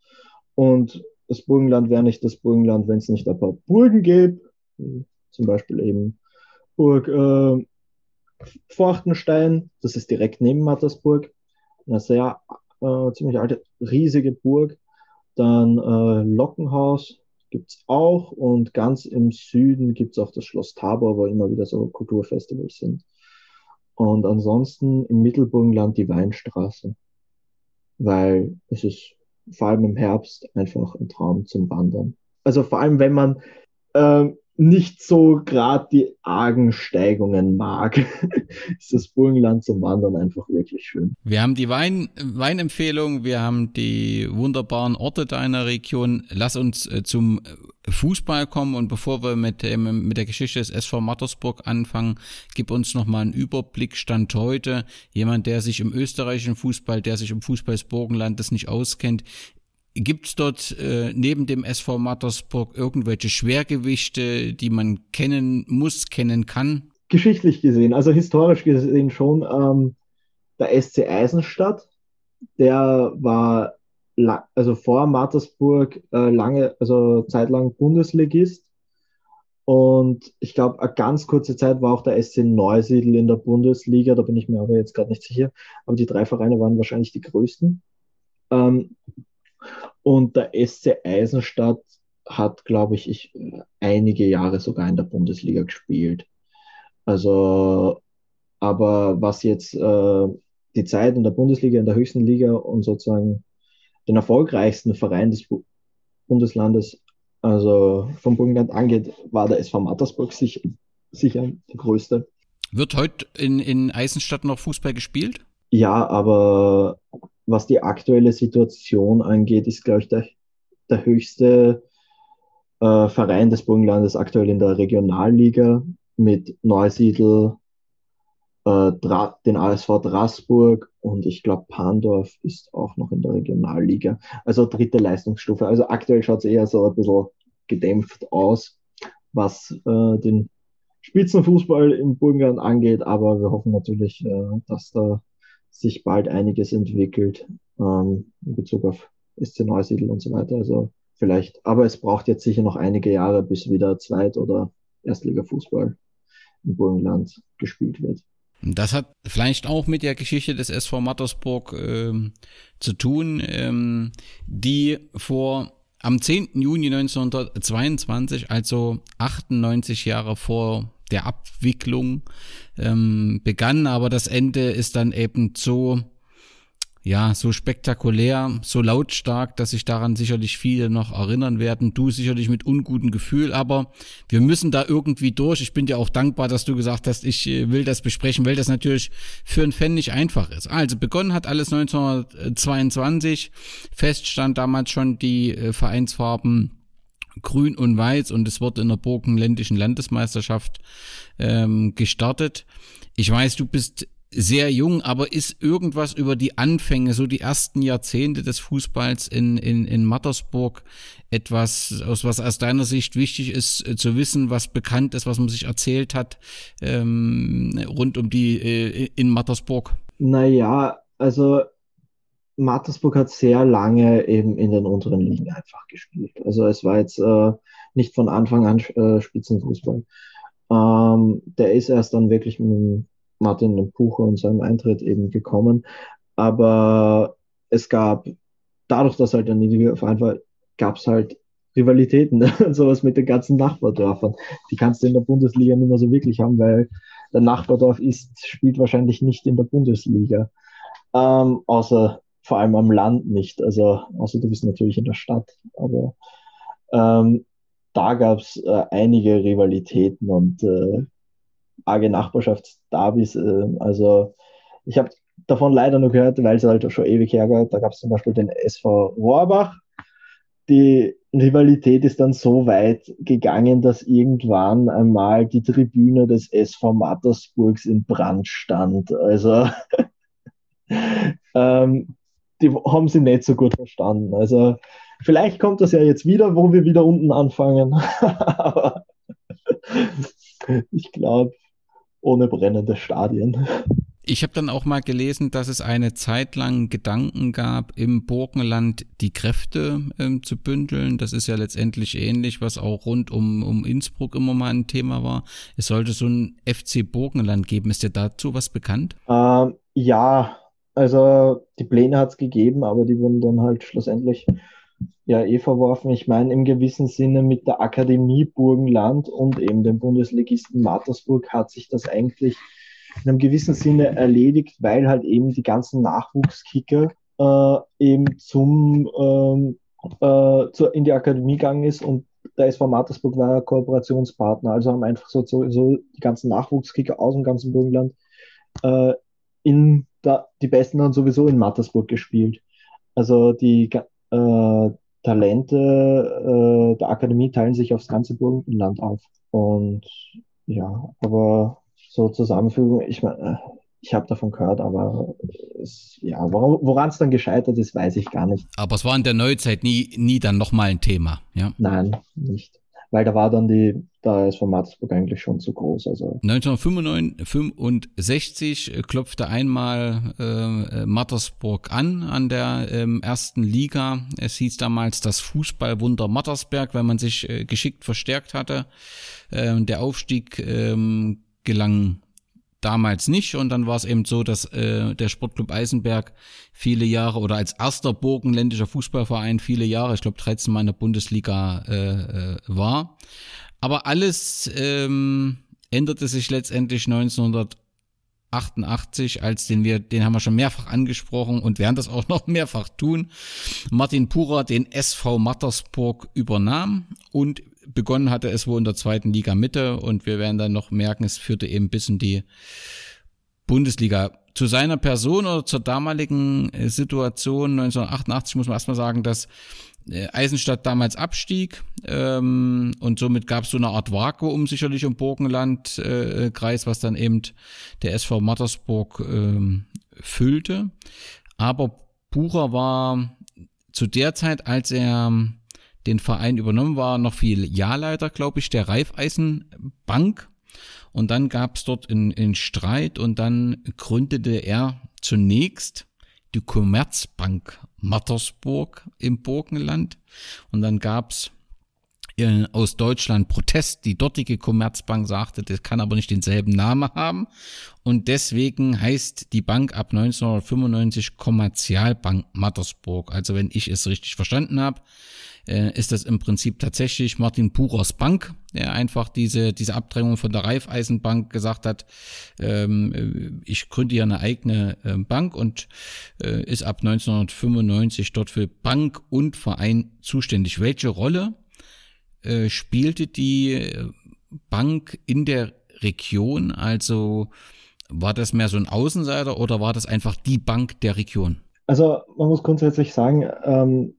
und das Burgenland wäre nicht das Burgenland, wenn es nicht ein paar Burgen gäbe, zum Beispiel eben Burg äh, Forchtenstein, das ist direkt neben Mattersburg, eine sehr äh, ziemlich alte, riesige Burg. Dann äh, Lockenhaus gibt's auch und ganz im Süden gibt's auch das Schloss Tabor, wo immer wieder so Kulturfestivals sind. Und ansonsten im Mittelburgenland die Weinstraße, weil es ist vor allem im Herbst einfach ein Traum zum Wandern. Also vor allem, wenn man äh, nicht so gerade die argen Steigungen mag, ist das Burgenland zum Wandern einfach wirklich schön. Wir haben die Wein, Weinempfehlung, wir haben die wunderbaren Orte deiner Region. Lass uns äh, zum Fußball kommen und bevor wir mit, ähm, mit der Geschichte des SV Mattersburg anfangen, gib uns nochmal einen Überblick Stand heute. Jemand, der sich im österreichischen Fußball, der sich im Fußball des Burgenlandes nicht auskennt, Gibt es dort äh, neben dem SV Mattersburg irgendwelche Schwergewichte, die man kennen muss, kennen kann? Geschichtlich gesehen, also historisch gesehen schon, ähm, der SC Eisenstadt, der war also vor Mattersburg äh, lange, also zeitlang Bundesligist. Und ich glaube, eine ganz kurze Zeit war auch der SC Neusiedl in der Bundesliga, da bin ich mir aber jetzt gerade nicht sicher. Aber die drei Vereine waren wahrscheinlich die größten. Ähm, und der SC Eisenstadt hat, glaube ich, ich, einige Jahre sogar in der Bundesliga gespielt. Also, aber was jetzt äh, die Zeit in der Bundesliga, in der höchsten Liga und sozusagen den erfolgreichsten Verein des Bu Bundeslandes, also vom Burgenland angeht, war der SV Mattersburg sicher, sicher der größte. Wird heute in, in Eisenstadt noch Fußball gespielt? Ja, aber was die aktuelle Situation angeht, ist, glaube ich, der, der höchste äh, Verein des Burgenlandes aktuell in der Regionalliga mit Neusiedl, äh, den ASV Drasburg und ich glaube Pandorf ist auch noch in der Regionalliga. Also dritte Leistungsstufe. Also aktuell schaut es eher so ein bisschen gedämpft aus, was äh, den Spitzenfußball im Burgenland angeht, aber wir hoffen natürlich, äh, dass da sich bald einiges entwickelt ähm, in Bezug auf SC Neusiedl und so weiter. Also vielleicht, aber es braucht jetzt sicher noch einige Jahre, bis wieder Zweit- oder Erstliga-Fußball im Burgenland gespielt wird. Das hat vielleicht auch mit der Geschichte des SV Mattersburg ähm, zu tun, ähm, die vor am 10. Juni 1922, also 98 Jahre vor der Abwicklung ähm, begann, aber das Ende ist dann eben so, ja, so spektakulär, so lautstark, dass sich daran sicherlich viele noch erinnern werden. Du sicherlich mit ungutem Gefühl, aber wir müssen da irgendwie durch. Ich bin dir auch dankbar, dass du gesagt hast, ich äh, will das besprechen, weil das natürlich für einen Fan nicht einfach ist. Also begonnen hat alles 1922. Fest stand damals schon die äh, Vereinsfarben Grün und Weiß und es wird in der Burgenländischen Landesmeisterschaft ähm, gestartet. Ich weiß, du bist sehr jung, aber ist irgendwas über die Anfänge, so die ersten Jahrzehnte des Fußballs in, in, in Mattersburg etwas, aus was aus deiner Sicht wichtig ist äh, zu wissen, was bekannt ist, was man sich erzählt hat ähm, rund um die äh, in Mattersburg? Naja, also Mattersburg hat sehr lange eben in den unteren Ligen einfach gespielt. Also es war jetzt äh, nicht von Anfang an äh, Spitzenfußball. Ähm, der ist erst dann wirklich mit Martin Pucher und seinem Eintritt eben gekommen. Aber es gab, dadurch, dass halt ein niedriger Verein war, gab es halt Rivalitäten und sowas mit den ganzen Nachbardörfern. Die kannst du in der Bundesliga nicht mehr so wirklich haben, weil der Nachbardorf ist, spielt wahrscheinlich nicht in der Bundesliga. Ähm, außer vor allem am Land nicht. Also, außer du bist natürlich in der Stadt. Aber ähm, da gab es äh, einige Rivalitäten und äh, arge Nachbarschaftsdarbys. Äh, also ich habe davon leider nur gehört, weil es halt schon ewig hergeht. Da gab es zum Beispiel den SV Rohrbach. Die Rivalität ist dann so weit gegangen, dass irgendwann einmal die Tribüne des SV Mattersburgs in Brand stand. Also ähm, die haben sie nicht so gut verstanden. Also vielleicht kommt das ja jetzt wieder, wo wir wieder unten anfangen. Aber ich glaube, ohne brennende Stadien. Ich habe dann auch mal gelesen, dass es eine Zeit lang Gedanken gab, im Burgenland die Kräfte ähm, zu bündeln. Das ist ja letztendlich ähnlich, was auch rund um, um Innsbruck immer mal ein Thema war. Es sollte so ein FC Burgenland geben. Ist dir dazu was bekannt? Ähm, ja, also die Pläne hat es gegeben, aber die wurden dann halt schlussendlich ja eh verworfen. Ich meine im gewissen Sinne mit der Akademie Burgenland und eben dem Bundesligisten Mattersburg hat sich das eigentlich in einem gewissen Sinne erledigt, weil halt eben die ganzen Nachwuchskicker äh, eben zum ähm, äh, zur, in die Akademie gegangen ist und der SV Mattersburg war Kooperationspartner. Also haben einfach so, so, so die ganzen Nachwuchskicker aus dem ganzen Burgenland äh, in da, die Besten haben sowieso in Mattersburg gespielt. Also die äh, Talente äh, der Akademie teilen sich aufs ganze Burgenland auf. Und ja, aber so Zusammenfügung, ich meine, ich habe davon gehört, aber es, ja, woran es dann gescheitert ist, weiß ich gar nicht. Aber es war in der Neuzeit nie, nie dann nochmal ein Thema, ja? Nein, nicht weil da war dann die, da ist von Mattersburg eigentlich schon zu groß. Also 1965 äh, klopfte einmal äh, Mattersburg an an der ähm, ersten Liga. Es hieß damals das Fußballwunder Mattersberg, weil man sich äh, geschickt verstärkt hatte. Äh, der Aufstieg ähm, gelang damals nicht. Und dann war es eben so, dass äh, der Sportclub Eisenberg viele Jahre oder als erster burgenländischer Fußballverein viele Jahre, ich glaube 13 Mal in der Bundesliga äh, äh, war. Aber alles ähm, änderte sich letztendlich 1988, als den wir, den haben wir schon mehrfach angesprochen und werden das auch noch mehrfach tun. Martin Purer den SV Mattersburg übernahm und begonnen hatte es wohl in der zweiten Liga Mitte und wir werden dann noch merken, es führte eben bis in die Bundesliga. Zu seiner Person oder zur damaligen äh, Situation 1988 muss man erstmal sagen, dass äh, Eisenstadt damals abstieg ähm, und somit gab es so eine Art Vakuum sicherlich im Burgenlandkreis, äh, was dann eben der SV Mattersburg ähm, füllte. Aber Bucher war zu der Zeit, als er den Verein übernommen, war noch viel Jahrleiter, glaube ich, der Raiffeisenbank. Und dann gab es dort einen Streit und dann gründete er zunächst die Commerzbank Mattersburg im Burgenland. Und dann gab es aus Deutschland Protest. Die dortige Commerzbank sagte, das kann aber nicht denselben Namen haben. Und deswegen heißt die Bank ab 1995 Kommerzialbank Mattersburg. Also wenn ich es richtig verstanden habe, äh, ist das im Prinzip tatsächlich Martin Purers Bank, der einfach diese, diese Abdrängung von der Raiffeisenbank gesagt hat, ähm, äh, ich gründe ja eine eigene äh, Bank und äh, ist ab 1995 dort für Bank und Verein zuständig. Welche Rolle äh, spielte die äh, Bank in der Region? Also war das mehr so ein Außenseiter oder war das einfach die Bank der Region? Also man muss grundsätzlich sagen, ähm,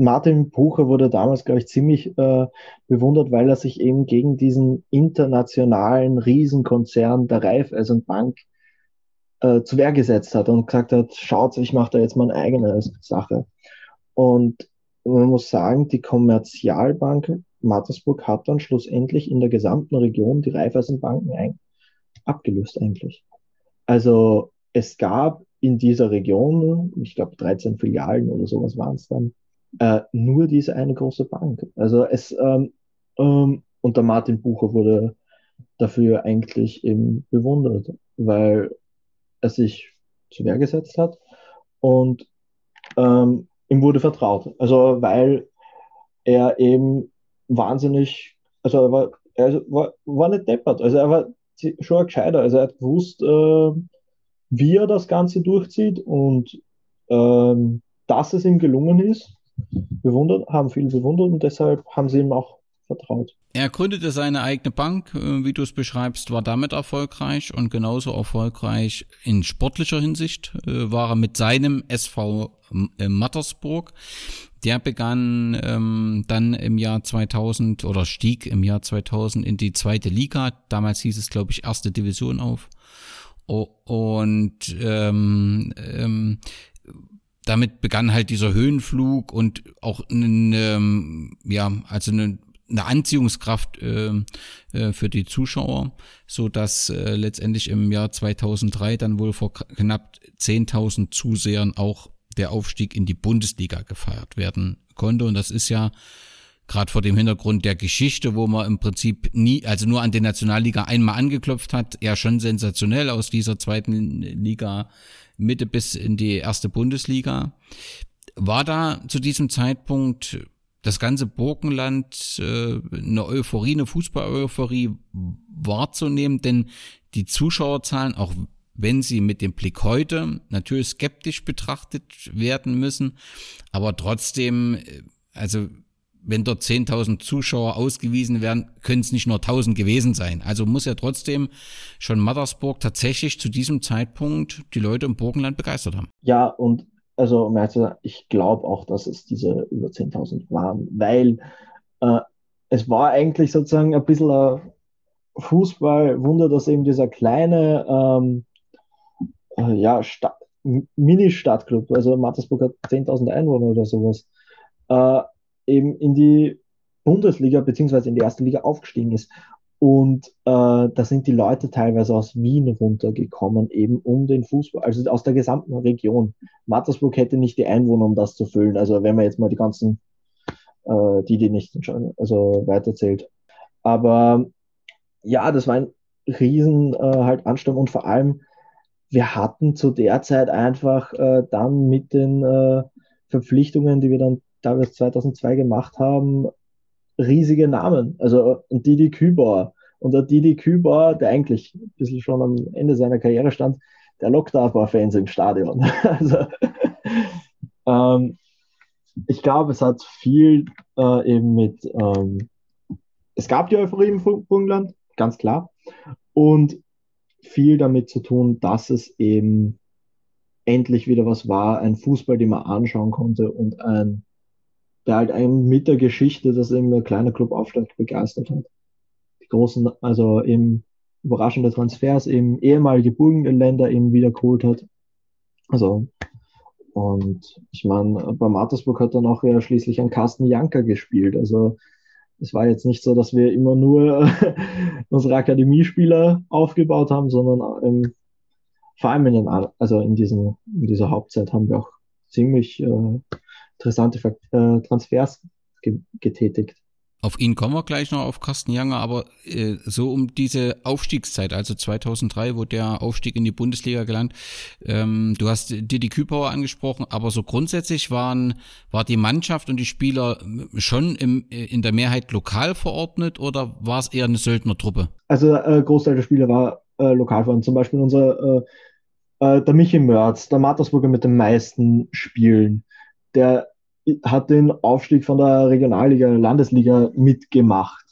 Martin Bucher wurde damals, glaube ich, ziemlich äh, bewundert, weil er sich eben gegen diesen internationalen Riesenkonzern der Raiffeisenbank äh, zu Wehr gesetzt hat und gesagt hat, schaut, ich mache da jetzt meine eigene Sache. Und man muss sagen, die Kommerzialbank Mattersburg hat dann schlussendlich in der gesamten Region die Raiffeisenbanken ein abgelöst eigentlich. Also es gab in dieser Region, ich glaube 13 Filialen oder sowas waren es dann, äh, nur diese eine große Bank. Also es, ähm, ähm, und der Martin Bucher wurde dafür eigentlich eben bewundert, weil er sich zu Wehr gesetzt hat und ähm, ihm wurde vertraut. Also weil er eben wahnsinnig, also er war, er war, war nicht deppert, also er war schon ein Gescheiter, also er hat gewusst, äh, wie er das Ganze durchzieht und ähm, dass es ihm gelungen ist, bewundert, haben viel bewundert und deshalb haben sie ihm auch vertraut. Er gründete seine eigene Bank, äh, wie du es beschreibst, war damit erfolgreich und genauso erfolgreich in sportlicher Hinsicht äh, war er mit seinem SV äh, Mattersburg. Der begann ähm, dann im Jahr 2000 oder stieg im Jahr 2000 in die zweite Liga. Damals hieß es, glaube ich, erste Division auf. Und ähm, ähm, damit begann halt dieser Höhenflug und auch ein, ähm, ja, also eine, eine Anziehungskraft äh, äh, für die Zuschauer, so dass äh, letztendlich im Jahr 2003 dann wohl vor knapp 10.000 Zusehern auch der Aufstieg in die Bundesliga gefeiert werden konnte. Und das ist ja gerade vor dem Hintergrund der Geschichte, wo man im Prinzip nie, also nur an die Nationalliga einmal angeklopft hat, ja schon sensationell aus dieser zweiten Liga Mitte bis in die erste Bundesliga. War da zu diesem Zeitpunkt das ganze Burgenland äh, eine Euphorie, eine Fußball-Euphorie wahrzunehmen, denn die Zuschauerzahlen, auch wenn sie mit dem Blick heute natürlich skeptisch betrachtet werden müssen, aber trotzdem, äh, also wenn dort 10.000 Zuschauer ausgewiesen werden, können es nicht nur 1.000 gewesen sein. Also muss ja trotzdem schon Mattersburg tatsächlich zu diesem Zeitpunkt die Leute im Burgenland begeistert haben. Ja, und also um ehrlich zu sagen, ich glaube auch, dass es diese über 10.000 waren, weil äh, es war eigentlich sozusagen ein bisschen ein Fußballwunder, dass eben dieser kleine ähm, äh, ja, Mini-Stadtclub, also Mattersburg hat 10.000 Einwohner oder sowas, äh, eben in die Bundesliga beziehungsweise in die erste Liga aufgestiegen ist. Und äh, da sind die Leute teilweise aus Wien runtergekommen, eben um den Fußball, also aus der gesamten Region. Mattersburg hätte nicht die Einwohner, um das zu füllen. Also wenn man jetzt mal die ganzen, äh, die, die nicht also weiterzählt. Aber ja, das war ein riesen äh, halt Ansturm und vor allem, wir hatten zu der Zeit einfach äh, dann mit den äh, Verpflichtungen, die wir dann damals 2002 gemacht haben, riesige Namen. Also ein Didi Kübauer. Und der Didi Kübauer, der eigentlich ein bisschen schon am Ende seiner Karriere stand, der lockt da ein paar Fans im Stadion. also, ähm, ich glaube, es hat viel äh, eben mit, ähm, es gab die Euphorie im Burgenland, ganz klar, und viel damit zu tun, dass es eben endlich wieder was war, ein Fußball, den man anschauen konnte und ein der halt einen mit der Geschichte, dass eben der kleine Club Aufstieg begeistert hat. Die großen, also eben überraschende Transfers, eben ehemalige Burgenländer eben wieder geholt hat. Also, und ich meine, bei Mattersburg hat dann auch ja schließlich ein Carsten Janker gespielt. Also, es war jetzt nicht so, dass wir immer nur unsere Akademiespieler aufgebaut haben, sondern ähm, vor allem in, den, also in, diesen, in dieser Hauptzeit haben wir auch ziemlich äh, interessante äh, Transfers ge getätigt. Auf ihn kommen wir gleich noch auf Carsten Janger, aber äh, so um diese Aufstiegszeit, also 2003, wo der Aufstieg in die Bundesliga gelandet, ähm, du hast Didi Kübauer angesprochen, aber so grundsätzlich waren, war die Mannschaft und die Spieler schon im, äh, in der Mehrheit lokal verordnet oder war es eher eine Söldnertruppe? Also äh, Großteil der Spieler war äh, lokal verordnet, zum Beispiel unser, äh, äh, der Michi Mörz, der Mattersburger mit den meisten Spielen, der hat den Aufstieg von der Regionalliga, Landesliga mitgemacht.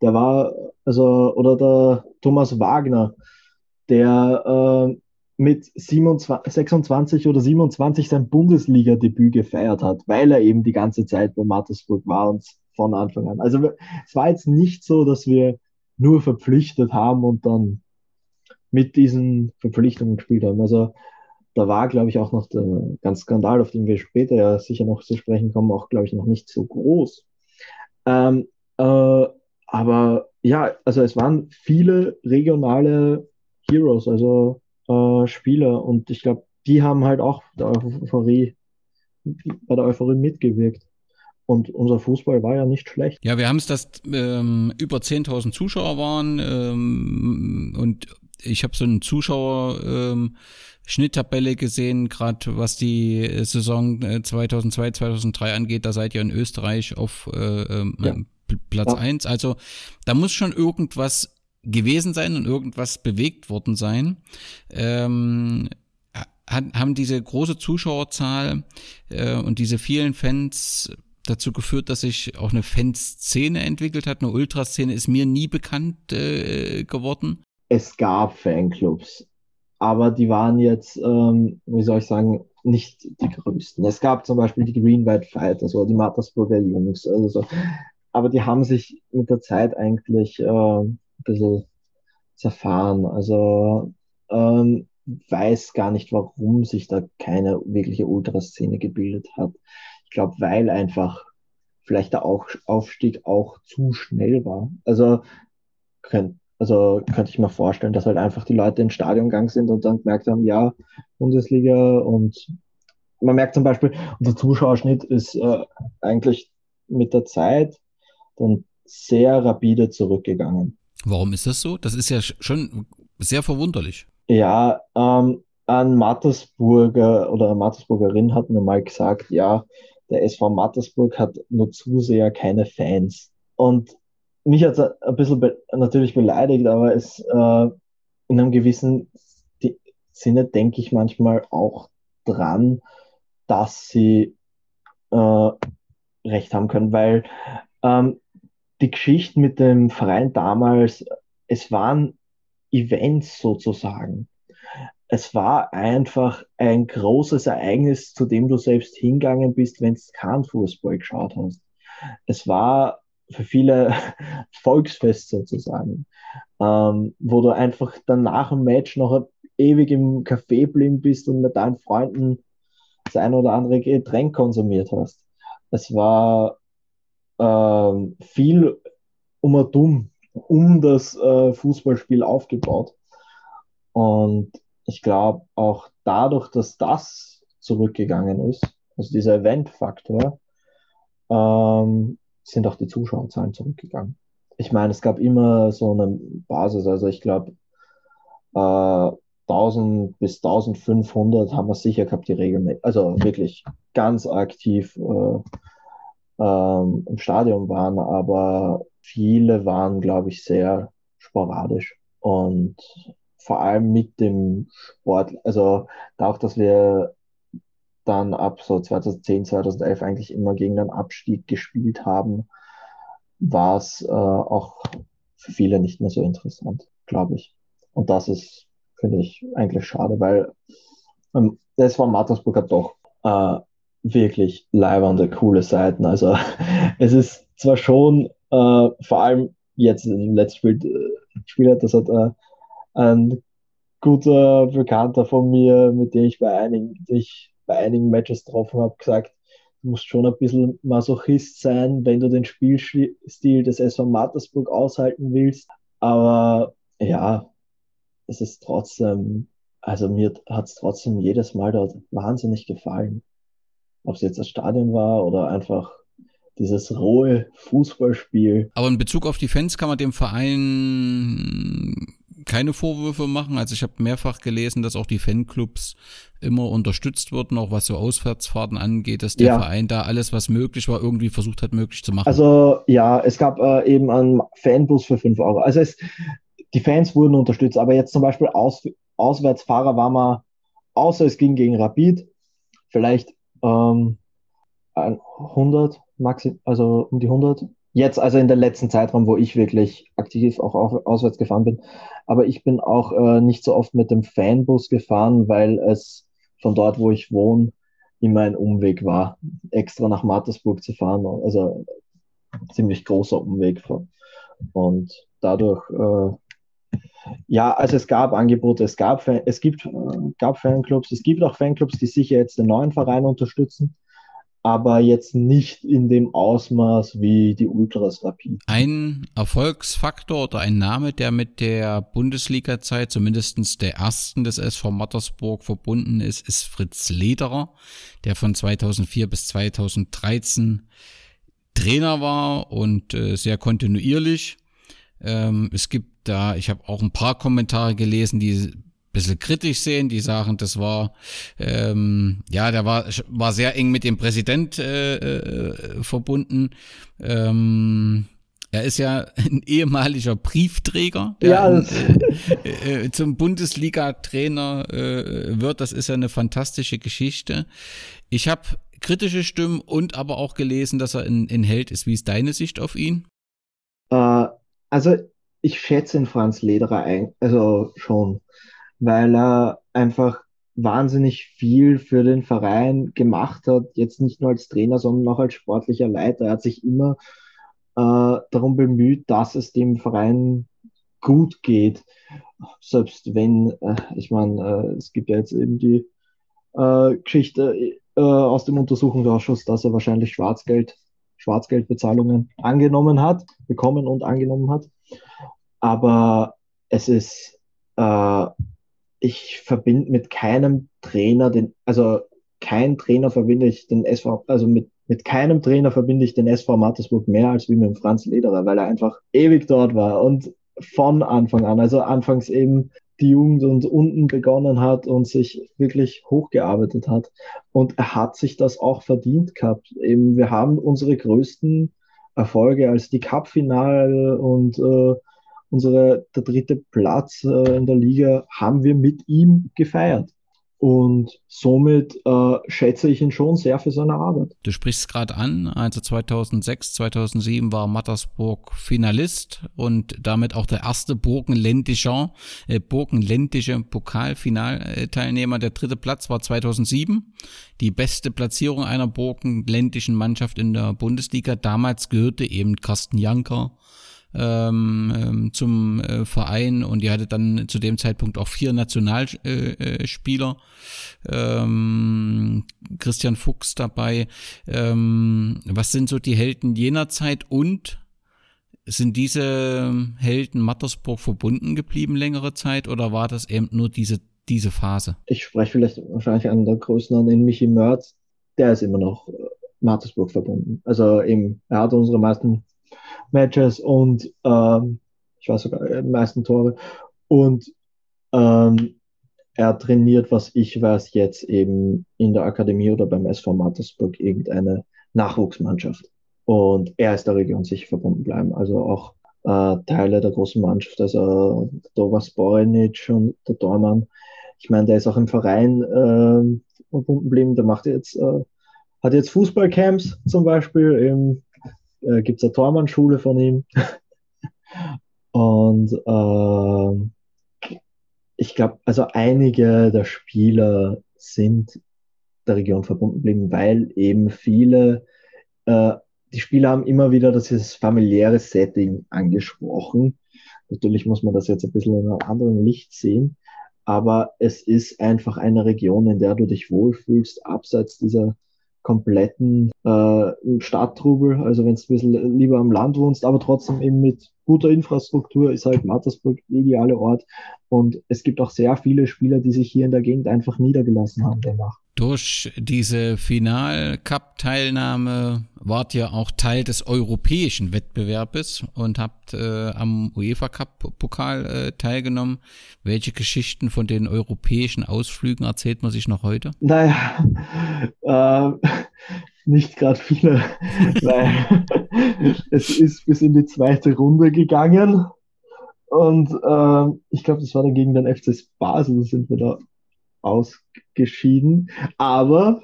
Der war, also, oder der Thomas Wagner, der äh, mit 27, 26 oder 27 sein Bundesliga-Debüt gefeiert hat, weil er eben die ganze Zeit bei Mattersburg war und von Anfang an. Also es war jetzt nicht so, dass wir nur verpflichtet haben und dann mit diesen Verpflichtungen gespielt haben. Also da war, glaube ich, auch noch der ganz Skandal, auf den wir später ja sicher noch zu sprechen kommen, auch, glaube ich, noch nicht so groß. Ähm, äh, aber ja, also es waren viele regionale Heroes, also äh, Spieler und ich glaube, die haben halt auch der Euphorie, bei der Euphorie mitgewirkt. Und unser Fußball war ja nicht schlecht. Ja, wir haben es, dass ähm, über 10.000 Zuschauer waren ähm, und ich habe so einen Zuschauer ähm, Schnitttabelle gesehen, gerade was die Saison 2002, äh, 2003 angeht. Da seid ihr in Österreich auf äh, ähm, ja. Platz ja. eins. Also da muss schon irgendwas gewesen sein und irgendwas bewegt worden sein. Ähm, haben diese große Zuschauerzahl äh, und diese vielen Fans dazu geführt, dass sich auch eine Fanszene entwickelt hat. Eine Ultraszene ist mir nie bekannt äh, geworden. Es gab Fanclubs, aber die waren jetzt, ähm, wie soll ich sagen, nicht die größten. Es gab zum Beispiel die Green White Fighters oder die Mattersburger Jungs. Also so. Aber die haben sich mit der Zeit eigentlich äh, ein bisschen zerfahren. Also ähm, weiß gar nicht, warum sich da keine wirkliche Ultraszene gebildet hat. Ich glaube, weil einfach vielleicht der Aufstieg auch zu schnell war. Also könnt, also könnte ich mir vorstellen, dass halt einfach die Leute ins Stadion gegangen sind und dann gemerkt haben, ja, Bundesliga und man merkt zum Beispiel, unser Zuschauerschnitt ist äh, eigentlich mit der Zeit dann sehr rapide zurückgegangen. Warum ist das so? Das ist ja schon sehr verwunderlich. Ja, ähm, ein Mattersburger oder eine Mattersburgerin hat mir mal gesagt, ja, der SV Mattersburg hat nur zu sehr keine Fans. Und mich hat es ein bisschen be natürlich beleidigt, aber es äh, in einem gewissen Sinne denke ich manchmal auch dran, dass sie äh, recht haben können, weil ähm, die Geschichte mit dem Verein damals, es waren Events sozusagen. Es war einfach ein großes Ereignis, zu dem du selbst hingegangen bist, wenn du keinen Fußball geschaut hast. Es war für viele Volksfest sozusagen, ähm, wo du einfach dann nach dem Match noch ewig im Café blieben bist und mit deinen Freunden das ein oder andere Getränk konsumiert hast. Es war ähm, viel um und dumm um das äh, Fußballspiel aufgebaut. Und ich glaube auch dadurch, dass das zurückgegangen ist, also dieser Event-Faktor, ähm, sind auch die Zuschauerzahlen zurückgegangen. Ich meine, es gab immer so eine Basis, also ich glaube, äh, 1000 bis 1500 haben wir sicher gehabt, die Regeln, also wirklich ganz aktiv äh, ähm, im Stadion waren, aber viele waren, glaube ich, sehr sporadisch und vor allem mit dem Sport, also auch, dass wir dann ab so 2010, 2011 eigentlich immer gegen den Abstieg gespielt haben, war es äh, auch für viele nicht mehr so interessant, glaube ich. Und das ist, finde ich, eigentlich schade, weil ähm, das von Mattersburg hat doch äh, wirklich leibernde, coole Seiten. Also es ist zwar schon, äh, vor allem jetzt im letzten Spiel, äh, Spiel das hat äh, ein guter Bekannter von mir, mit dem ich bei einigen, ich bei einigen Matches getroffen habe, gesagt, du musst schon ein bisschen Masochist sein, wenn du den Spielstil des SV Mattersburg aushalten willst. Aber ja, es ist trotzdem, also mir hat es trotzdem jedes Mal dort wahnsinnig gefallen. Ob es jetzt das Stadion war oder einfach dieses rohe Fußballspiel. Aber in Bezug auf die Fans kann man dem Verein keine Vorwürfe machen. Also ich habe mehrfach gelesen, dass auch die Fanclubs immer unterstützt wurden, auch was so Auswärtsfahrten angeht, dass der ja. Verein da alles, was möglich war, irgendwie versucht hat, möglich zu machen. Also ja, es gab äh, eben einen Fanbus für 5 Euro. Also es, die Fans wurden unterstützt, aber jetzt zum Beispiel Aus, Auswärtsfahrer war man, außer es ging gegen Rapid, vielleicht ähm, 100, maxim, also um die 100 jetzt, also in der letzten Zeitraum, wo ich wirklich aktiv auch, auswärts gefahren bin. Aber ich bin auch äh, nicht so oft mit dem Fanbus gefahren, weil es von dort, wo ich wohne, immer ein Umweg war, extra nach Mattersburg zu fahren. Also ziemlich großer Umweg. Und dadurch, äh, ja, also es gab Angebote, es gab, es gibt, äh, gab Fanclubs, es gibt auch Fanclubs, die sicher jetzt den neuen Verein unterstützen aber jetzt nicht in dem Ausmaß wie die Ultras Rapid. Ein Erfolgsfaktor oder ein Name, der mit der Bundesliga-Zeit, zumindest der ersten des SV Mattersburg verbunden ist, ist Fritz Lederer, der von 2004 bis 2013 Trainer war und äh, sehr kontinuierlich. Ähm, es gibt da, ich habe auch ein paar Kommentare gelesen, die bisschen kritisch sehen, die sagen, das war ähm, ja, der war war sehr eng mit dem Präsident äh, äh, verbunden. Ähm, er ist ja ein ehemaliger Briefträger, der ja, äh, äh, zum Bundesliga-Trainer äh, wird. Das ist ja eine fantastische Geschichte. Ich habe kritische Stimmen und aber auch gelesen, dass er ein, ein Held ist. Wie ist deine Sicht auf ihn? Äh, also ich schätze ihn Franz Lederer ein, also schon weil er einfach wahnsinnig viel für den Verein gemacht hat, jetzt nicht nur als Trainer, sondern auch als sportlicher Leiter. Er hat sich immer äh, darum bemüht, dass es dem Verein gut geht. Selbst wenn, äh, ich meine, äh, es gibt ja jetzt eben die äh, Geschichte äh, aus dem Untersuchungsausschuss, dass er wahrscheinlich Schwarzgeld, Schwarzgeldbezahlungen angenommen hat, bekommen und angenommen hat. Aber es ist äh, ich verbinde mit keinem Trainer den, also kein Trainer verbinde ich den SV, also mit, mit keinem Trainer verbinde ich den SV Mattersburg mehr als wie mit Franz Lederer, weil er einfach ewig dort war und von Anfang an, also anfangs eben die Jugend und unten begonnen hat und sich wirklich hochgearbeitet hat. Und er hat sich das auch verdient gehabt. Eben, wir haben unsere größten Erfolge als die Cup-Finale und äh, unsere, der dritte Platz äh, in der Liga haben wir mit ihm gefeiert. Und somit äh, schätze ich ihn schon sehr für seine Arbeit. Du sprichst gerade an, also 2006, 2007 war Mattersburg Finalist und damit auch der erste burgenländischer, äh, burgenländische Pokalfinalteilnehmer. Der dritte Platz war 2007. Die beste Platzierung einer burgenländischen Mannschaft in der Bundesliga. Damals gehörte eben Carsten Janker ähm, ähm, zum äh, Verein und die hatte dann zu dem Zeitpunkt auch vier Nationalspieler. Ähm, Christian Fuchs dabei. Ähm, was sind so die Helden jener Zeit und sind diese Helden Mattersburg verbunden geblieben längere Zeit oder war das eben nur diese, diese Phase? Ich spreche vielleicht wahrscheinlich an der Größten an den Michi Mörz. Der ist immer noch äh, Mattersburg verbunden. Also eben, er hat unsere meisten Matches und ähm, ich weiß sogar äh, meisten Tore. Und ähm, er trainiert, was ich weiß, jetzt eben in der Akademie oder beim SV Mattersburg irgendeine Nachwuchsmannschaft. Und er ist der Region sicher verbunden bleiben. Also auch äh, Teile der großen Mannschaft, also Domas Borinic und der Dormann. Ich meine, der ist auch im Verein äh, verbunden geblieben. Der macht jetzt, äh, hat jetzt Fußballcamps zum Beispiel im äh, gibt es eine Tormannschule von ihm. Und äh, ich glaube, also einige der Spieler sind der Region verbunden geblieben, weil eben viele, äh, die Spieler haben immer wieder dieses familiäre Setting angesprochen. Natürlich muss man das jetzt ein bisschen in einem anderen Licht sehen, aber es ist einfach eine Region, in der du dich wohlfühlst, abseits dieser kompletten äh, Stadttrubel. Also wenn du ein bisschen lieber am Land wohnst, aber trotzdem eben mit guter Infrastruktur ist halt Mattersburg der ideale Ort. Und es gibt auch sehr viele Spieler, die sich hier in der Gegend einfach niedergelassen haben danach. Durch diese Final-Cup-Teilnahme wart ihr auch Teil des europäischen Wettbewerbes und habt äh, am UEFA-Cup-Pokal äh, teilgenommen. Welche Geschichten von den europäischen Ausflügen erzählt man sich noch heute? Naja, äh, nicht gerade viele, weil es ist bis in die zweite Runde gegangen. Und äh, ich glaube, das war dann gegen den FC Basel, sind wir da ausgeschieden. Aber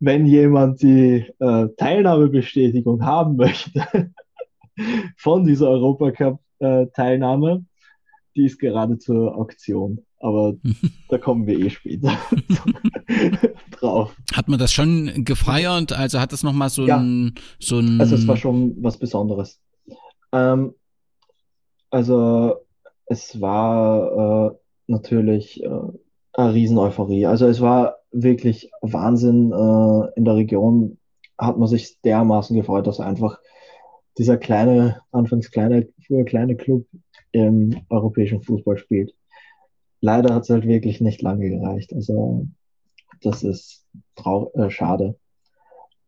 wenn jemand die äh, Teilnahmebestätigung haben möchte, von dieser Europacup-Teilnahme, die ist gerade zur Auktion. Aber da kommen wir eh später drauf. Hat man das schon gefeiert? Also hat das nochmal so ja. ein, so ein. Also es war schon was Besonderes. Ähm, also es war äh, natürlich äh, eine Riesen-Euphorie. Also es war wirklich Wahnsinn. Äh, in der Region hat man sich dermaßen gefreut, dass einfach dieser kleine, anfangs kleine, früher kleine Club im europäischen Fußball spielt. Leider hat es halt wirklich nicht lange gereicht. Also das ist trau äh, schade.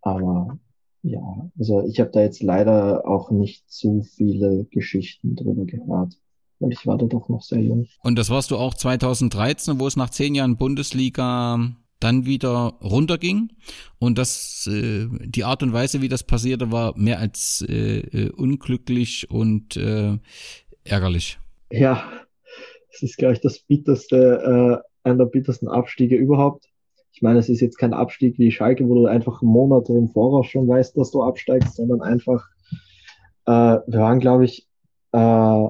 Aber ja, also ich habe da jetzt leider auch nicht zu viele Geschichten drüber gehört, weil ich war da doch noch sehr jung. Und das warst du auch 2013, wo es nach zehn Jahren Bundesliga dann wieder runterging. Und das, äh, die Art und Weise, wie das passierte, war mehr als äh, äh unglücklich und äh, ärgerlich. Ja, es ist, glaube ich, das bitterste, äh, einer der bittersten Abstiege überhaupt. Ich meine, es ist jetzt kein Abstieg wie Schalke, wo du einfach Monate im Voraus schon weißt, dass du absteigst, sondern einfach, äh, wir waren, glaube ich, äh,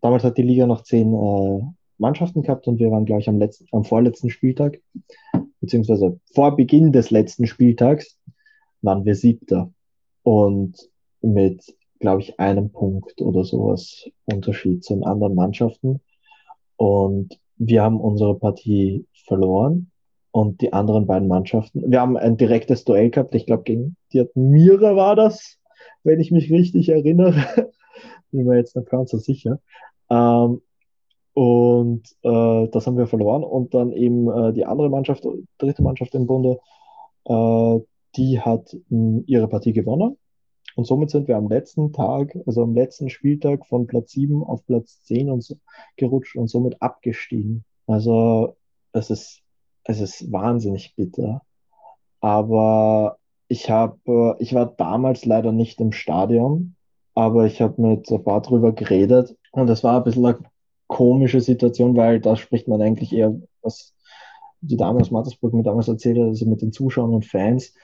damals hat die Liga noch zehn äh, Mannschaften gehabt und wir waren, glaube ich, am, letzten, am vorletzten Spieltag beziehungsweise vor Beginn des letzten Spieltags waren wir Siebter und mit, glaube ich, einem Punkt oder sowas Unterschied zu den anderen Mannschaften. Und wir haben unsere Partie verloren und die anderen beiden Mannschaften. Wir haben ein direktes Duell gehabt, ich glaube, gegen die Admira war das, wenn ich mich richtig erinnere. Bin mir jetzt nicht ganz so sicher. Ähm, und äh, das haben wir verloren. Und dann eben äh, die andere Mannschaft, dritte Mannschaft im Bunde, äh, die hat mh, ihre Partie gewonnen. Und somit sind wir am letzten Tag, also am letzten Spieltag von Platz 7 auf Platz 10 und so, gerutscht und somit abgestiegen. Also es ist, es ist wahnsinnig bitter. Aber ich habe, ich war damals leider nicht im Stadion, aber ich habe mit ein paar drüber geredet und es war ein bisschen komische Situation, weil da spricht man eigentlich eher, was die Dame aus Mattersburg mir damals erzählt hat, also mit den Zuschauern und Fans.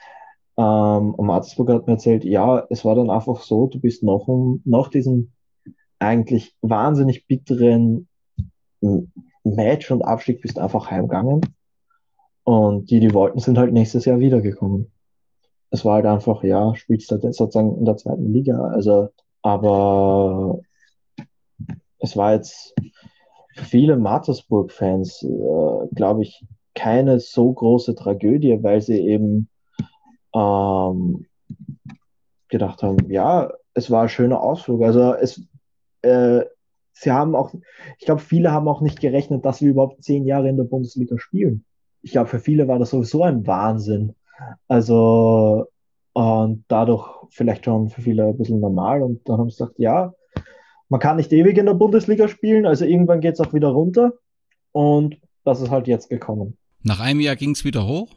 Ähm, und Mattersburg hat mir erzählt, ja, es war dann einfach so, du bist noch um, nach diesem eigentlich wahnsinnig bitteren Match und Abstieg bist einfach heimgegangen. Und die, die wollten, sind halt nächstes Jahr wiedergekommen. Es war halt einfach, ja, spielst du sozusagen in der zweiten Liga. Also, aber es war jetzt für viele Mattersburg-Fans, äh, glaube ich, keine so große Tragödie, weil sie eben ähm, gedacht haben, ja, es war ein schöner Ausflug. Also es, äh, sie haben auch, ich glaube, viele haben auch nicht gerechnet, dass wir überhaupt zehn Jahre in der Bundesliga spielen. Ich glaube, für viele war das sowieso ein Wahnsinn. Also und dadurch vielleicht schon für viele ein bisschen normal. Und dann haben sie gesagt, ja, man kann nicht ewig in der Bundesliga spielen, also irgendwann geht es auch wieder runter. Und das ist halt jetzt gekommen. Nach einem Jahr ging es wieder hoch.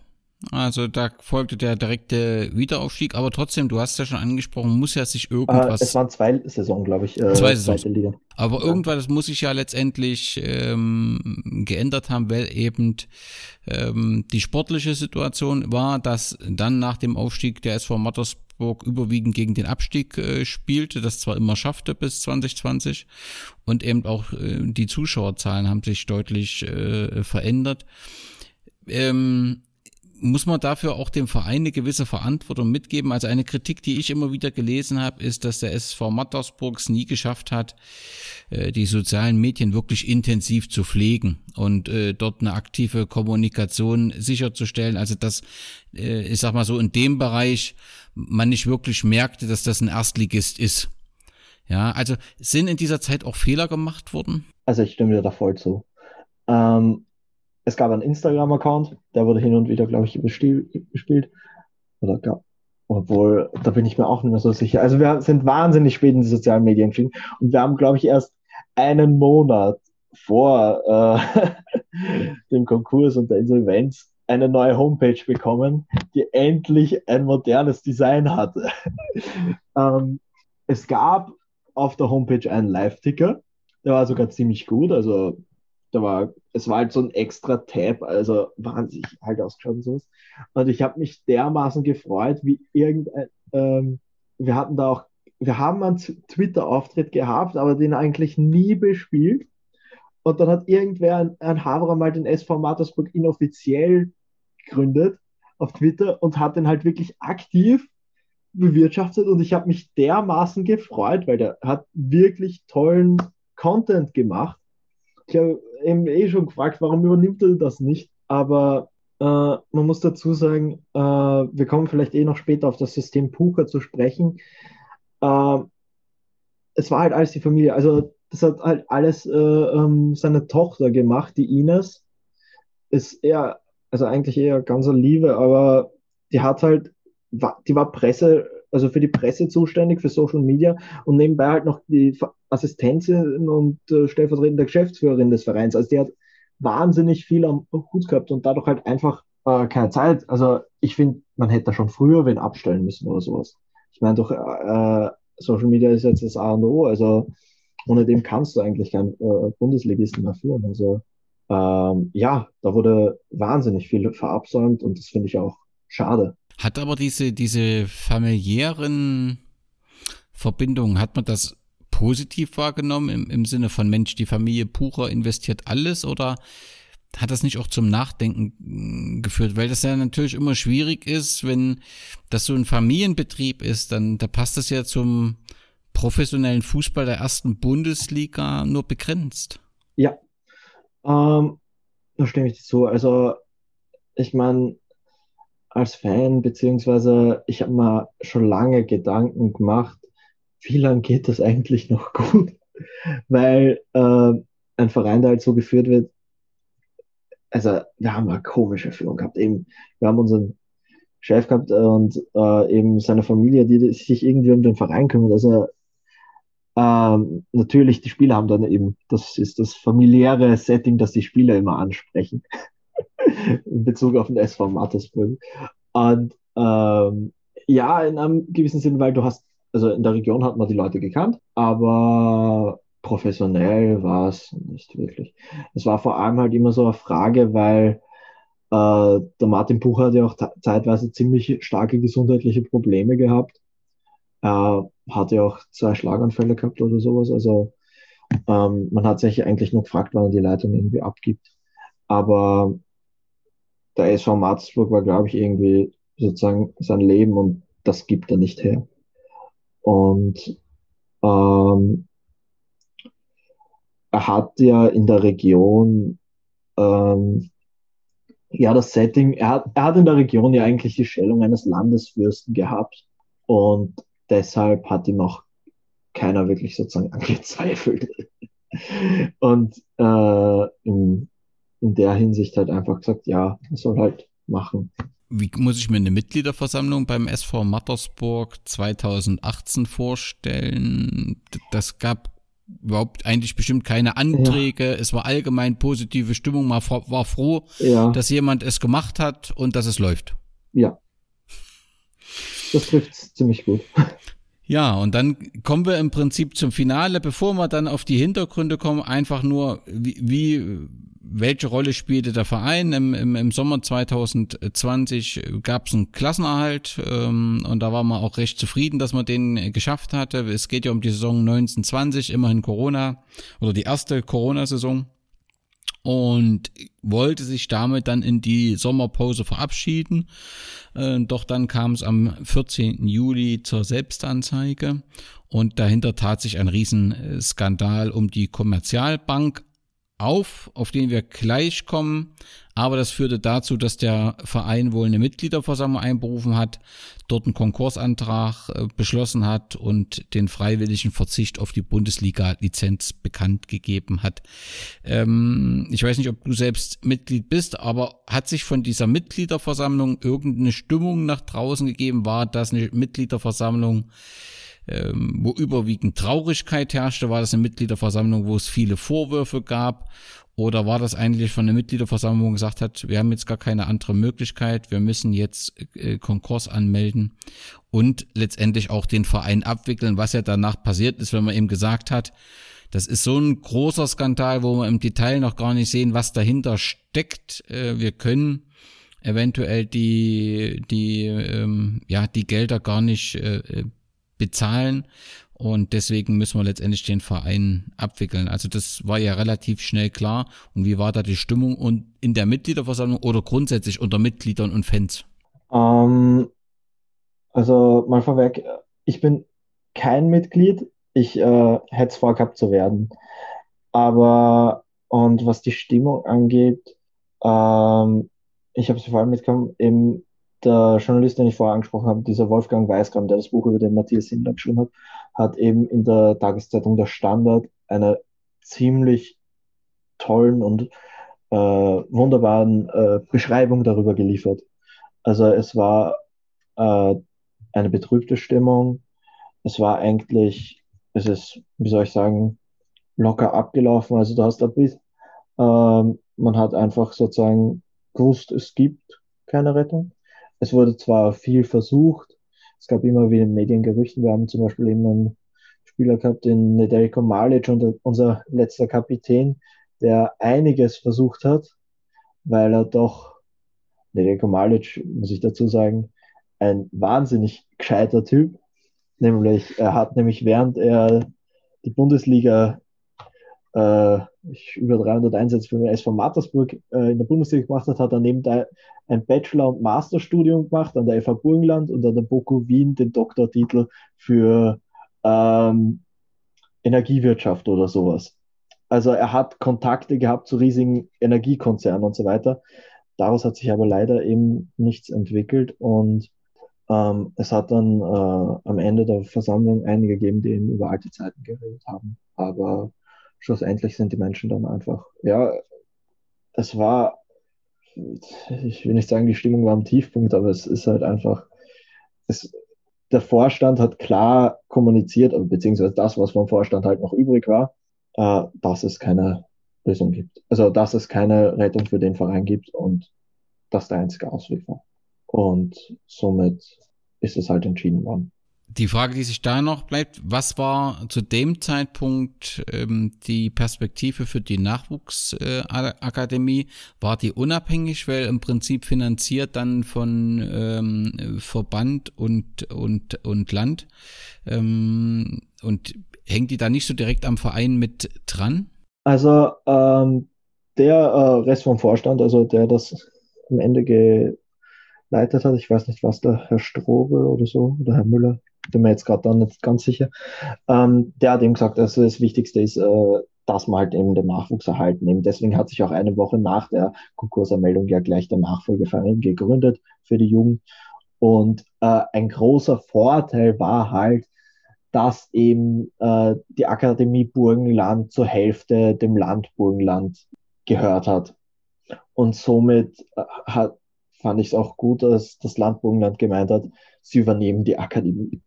Also da folgte der direkte Wiederaufstieg, aber trotzdem, du hast ja schon angesprochen, muss ja sich irgendwas. Äh, es waren zwei Saisonen, glaube ich. Äh, zwei Saisons. Aber ja. irgendwas muss sich ja letztendlich ähm, geändert haben, weil eben ähm, die sportliche Situation war, dass dann nach dem Aufstieg der SV Mattersburg überwiegend gegen den Abstieg äh, spielte, das zwar immer schaffte bis 2020 und eben auch äh, die Zuschauerzahlen haben sich deutlich äh, verändert. Ähm, muss man dafür auch dem Verein eine gewisse Verantwortung mitgeben? Also eine Kritik, die ich immer wieder gelesen habe, ist, dass der SV Mattersburg es nie geschafft hat, äh, die sozialen Medien wirklich intensiv zu pflegen und äh, dort eine aktive Kommunikation sicherzustellen. Also dass, äh, ich sag mal so, in dem Bereich man nicht wirklich merkte, dass das ein Erstligist ist. Ja, also sind in dieser Zeit auch Fehler gemacht worden? Also ich stimme dir da voll zu. Ähm, es gab einen Instagram-Account, der wurde hin und wieder, glaube ich, bespielt. Oder gab, obwohl, da bin ich mir auch nicht mehr so sicher. Also wir sind wahnsinnig spät in die sozialen Medien gestiegen und wir haben, glaube ich, erst einen Monat vor äh, dem Konkurs und der Insolvenz eine neue Homepage bekommen, die endlich ein modernes Design hatte. ähm, es gab auf der Homepage einen Live-Ticker, der war sogar ziemlich gut, also da war, es war halt so ein extra Tab, also wahnsinnig halt ausgeschaut und sowas. Und ich habe mich dermaßen gefreut, wie irgendein, ähm, wir hatten da auch wir haben einen Twitter-Auftritt gehabt, aber den eigentlich nie bespielt. Und dann hat irgendwer, ein, ein Haverer mal den SV Mattersburg inoffiziell gegründet auf Twitter und hat den halt wirklich aktiv bewirtschaftet und ich habe mich dermaßen gefreut, weil der hat wirklich tollen Content gemacht. Ich habe eben eh schon gefragt, warum übernimmt er das nicht? Aber äh, man muss dazu sagen, äh, wir kommen vielleicht eh noch später auf das System Puka zu sprechen. Äh, es war halt alles die Familie. Also das hat halt alles äh, ähm, seine Tochter gemacht, die Ines. Ist eher, also eigentlich eher ganz Liebe, aber die hat halt, die war Presse, also für die Presse zuständig, für Social Media und nebenbei halt noch die Assistentin und äh, stellvertretende Geschäftsführerin des Vereins. Also die hat wahnsinnig viel am Hut gehabt und dadurch halt einfach äh, keine Zeit. Also ich finde, man hätte da schon früher wen abstellen müssen oder sowas. Ich meine, doch äh, Social Media ist jetzt das A und O, also ohne dem kannst du eigentlich keinen äh, Bundesligisten mehr führen. Also ähm, ja, da wurde wahnsinnig viel verabsäumt und das finde ich auch schade. Hat aber diese, diese familiären Verbindungen, hat man das positiv wahrgenommen im, im Sinne von Mensch, die Familie Pucher investiert alles oder hat das nicht auch zum Nachdenken geführt, weil das ja natürlich immer schwierig ist, wenn das so ein Familienbetrieb ist, dann da passt das ja zum professionellen Fußball der ersten Bundesliga nur begrenzt. Ja, ähm, da stimme ich zu. Also, ich meine, als Fan, beziehungsweise ich habe mir schon lange Gedanken gemacht, wie lange geht das eigentlich noch gut? Weil äh, ein Verein, der halt so geführt wird, also wir haben eine komische Führung gehabt. Eben, wir haben unseren Chef gehabt und äh, eben seine Familie, die sich irgendwie um den Verein kümmert. Also ähm, natürlich, die Spieler haben dann eben, das ist das familiäre Setting, das die Spieler immer ansprechen. In Bezug auf den SV Mattersburg. Und ähm, ja, in einem gewissen Sinn, weil du hast, also in der Region hat man die Leute gekannt, aber professionell war es nicht wirklich. Es war vor allem halt immer so eine Frage, weil äh, der Martin Bucher hat ja auch zeitweise ziemlich starke gesundheitliche Probleme gehabt. Er hat ja auch zwei Schlaganfälle gehabt oder sowas. Also ähm, man hat sich eigentlich nur gefragt, wann er die Leitung irgendwie abgibt. Aber der SV Marzburg war, glaube ich, irgendwie sozusagen sein Leben und das gibt er nicht her. Und ähm, er hat ja in der Region ähm, ja das Setting, er hat, er hat in der Region ja eigentlich die Stellung eines Landesfürsten gehabt und deshalb hat ihm auch keiner wirklich sozusagen angezweifelt. und äh, im in der Hinsicht halt einfach gesagt, ja, er soll halt machen. Wie muss ich mir eine Mitgliederversammlung beim SV Mattersburg 2018 vorstellen? Das gab überhaupt eigentlich bestimmt keine Anträge. Ja. Es war allgemein positive Stimmung. Man war froh, ja. dass jemand es gemacht hat und dass es läuft. Ja. Das trifft ziemlich gut. Ja, und dann kommen wir im Prinzip zum Finale. Bevor wir dann auf die Hintergründe kommen, einfach nur, wie, wie welche Rolle spielte der Verein? Im, im, im Sommer 2020 gab es einen Klassenerhalt ähm, und da war man auch recht zufrieden, dass man den geschafft hatte. Es geht ja um die Saison 1920, immerhin Corona oder die erste Corona-Saison und wollte sich damit dann in die Sommerpause verabschieden. Äh, doch dann kam es am 14. Juli zur Selbstanzeige und dahinter tat sich ein Riesenskandal um die Kommerzialbank auf, auf den wir gleich kommen. Aber das führte dazu, dass der Verein wohl eine Mitgliederversammlung einberufen hat, dort einen Konkursantrag äh, beschlossen hat und den freiwilligen Verzicht auf die Bundesliga-Lizenz bekannt gegeben hat. Ähm, ich weiß nicht, ob du selbst Mitglied bist, aber hat sich von dieser Mitgliederversammlung irgendeine Stimmung nach draußen gegeben? War das eine Mitgliederversammlung? Ähm, wo überwiegend Traurigkeit herrschte? War das eine Mitgliederversammlung, wo es viele Vorwürfe gab? Oder war das eigentlich von der Mitgliederversammlung, gesagt hat, wir haben jetzt gar keine andere Möglichkeit, wir müssen jetzt äh, Konkurs anmelden und letztendlich auch den Verein abwickeln, was ja danach passiert ist, wenn man eben gesagt hat, das ist so ein großer Skandal, wo wir im Detail noch gar nicht sehen, was dahinter steckt. Äh, wir können eventuell die, die, ähm, ja, die Gelder gar nicht äh, bezahlen. Und deswegen müssen wir letztendlich den Verein abwickeln. Also das war ja relativ schnell klar. Und wie war da die Stimmung und in der Mitgliederversammlung oder grundsätzlich unter Mitgliedern und Fans? Ähm, also mal vorweg, ich bin kein Mitglied. Ich äh, hätte es vorgehabt zu werden. Aber und was die Stimmung angeht, ähm, ich habe es vor allem mitbekommen, eben der Journalist, den ich vorher angesprochen habe, dieser Wolfgang Weißgram, der das Buch über den Matthias Hindler geschrieben hat, hat eben in der Tageszeitung Der Standard eine ziemlich tollen und äh, wunderbaren äh, Beschreibung darüber geliefert. Also es war äh, eine betrübte Stimmung. Es war eigentlich, es ist, wie soll ich sagen, locker abgelaufen. Also du hast da bis, ähm, man hat einfach sozusagen gewusst, es gibt keine Rettung. Es wurde zwar viel versucht, es gab immer wieder Mediengerüchten. Wir haben zum Beispiel eben einen Spieler gehabt, den Nedeljko Malic, unser letzter Kapitän, der einiges versucht hat, weil er doch, Nedeljko Malic, muss ich dazu sagen, ein wahnsinnig gescheiter Typ. Nämlich, er hat nämlich während er die Bundesliga äh, über 300 Einsätze für den SV Mattersburg äh, in der Bundesliga gemacht hat, hat er neben da ein Bachelor- und Masterstudium gemacht an der FH Burgenland und an der BOKU Wien den Doktortitel für ähm, Energiewirtschaft oder sowas. Also er hat Kontakte gehabt zu riesigen Energiekonzernen und so weiter. Daraus hat sich aber leider eben nichts entwickelt und ähm, es hat dann äh, am Ende der Versammlung einige gegeben, die eben über alte Zeiten geredet haben. Aber schlussendlich sind die Menschen dann einfach, ja, es war, ich will nicht sagen, die Stimmung war am Tiefpunkt, aber es ist halt einfach, es, der Vorstand hat klar kommuniziert, beziehungsweise das, was vom Vorstand halt noch übrig war, äh, dass es keine Lösung gibt. Also, dass es keine Rettung für den Verein gibt und das der einzige Ausweg war. Und somit ist es halt entschieden worden. Die Frage, die sich da noch bleibt, was war zu dem Zeitpunkt ähm, die Perspektive für die Nachwuchsakademie? Äh, war die unabhängig, weil im Prinzip finanziert dann von ähm, Verband und, und, und Land? Ähm, und hängt die da nicht so direkt am Verein mit dran? Also ähm, der äh, Rest vom Vorstand, also der das am Ende geleitet hat, ich weiß nicht, was der Herr Strobel oder so, oder Herr Müller, bin mir jetzt gerade nicht ganz sicher. Ähm, der hat eben gesagt, also das Wichtigste ist, äh, dass man halt eben den Nachwuchs erhalten. Eben deswegen hat sich auch eine Woche nach der Konkursanmeldung ja gleich der Nachfolgeverein gegründet für die Jugend. Und äh, ein großer Vorteil war halt, dass eben äh, die Akademie Burgenland zur Hälfte dem Land Burgenland gehört hat. Und somit äh, hat, fand ich es auch gut, dass das Land Burgenland gemeint hat, sie übernehmen die Akademie.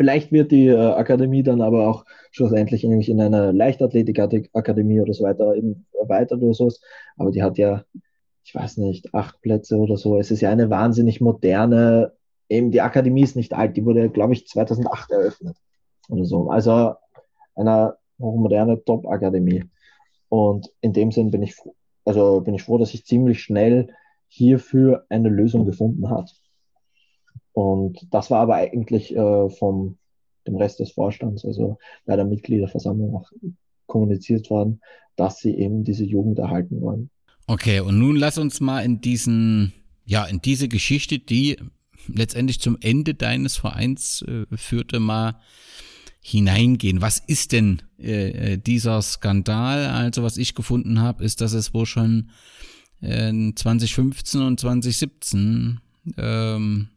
Vielleicht wird die äh, Akademie dann aber auch schlussendlich nämlich in einer Leichtathletik-Akademie oder so weiter eben erweitert oder sowas. Aber die hat ja, ich weiß nicht, acht Plätze oder so. Es ist ja eine wahnsinnig moderne, eben die Akademie ist nicht alt, die wurde, glaube ich, 2008 eröffnet oder so. Also eine hochmoderne Top-Akademie. Und in dem Sinn bin ich, also bin ich froh, dass sich ziemlich schnell hierfür eine Lösung gefunden hat. Und das war aber eigentlich äh, vom dem Rest des Vorstands, also bei der Mitgliederversammlung auch kommuniziert worden, dass sie eben diese Jugend erhalten wollen. Okay, und nun lass uns mal in diesen, ja, in diese Geschichte, die letztendlich zum Ende deines Vereins äh, führte, mal hineingehen. Was ist denn äh, äh dieser Skandal? Also was ich gefunden habe, ist, dass es wohl schon äh, 2015 und 2017 ähm,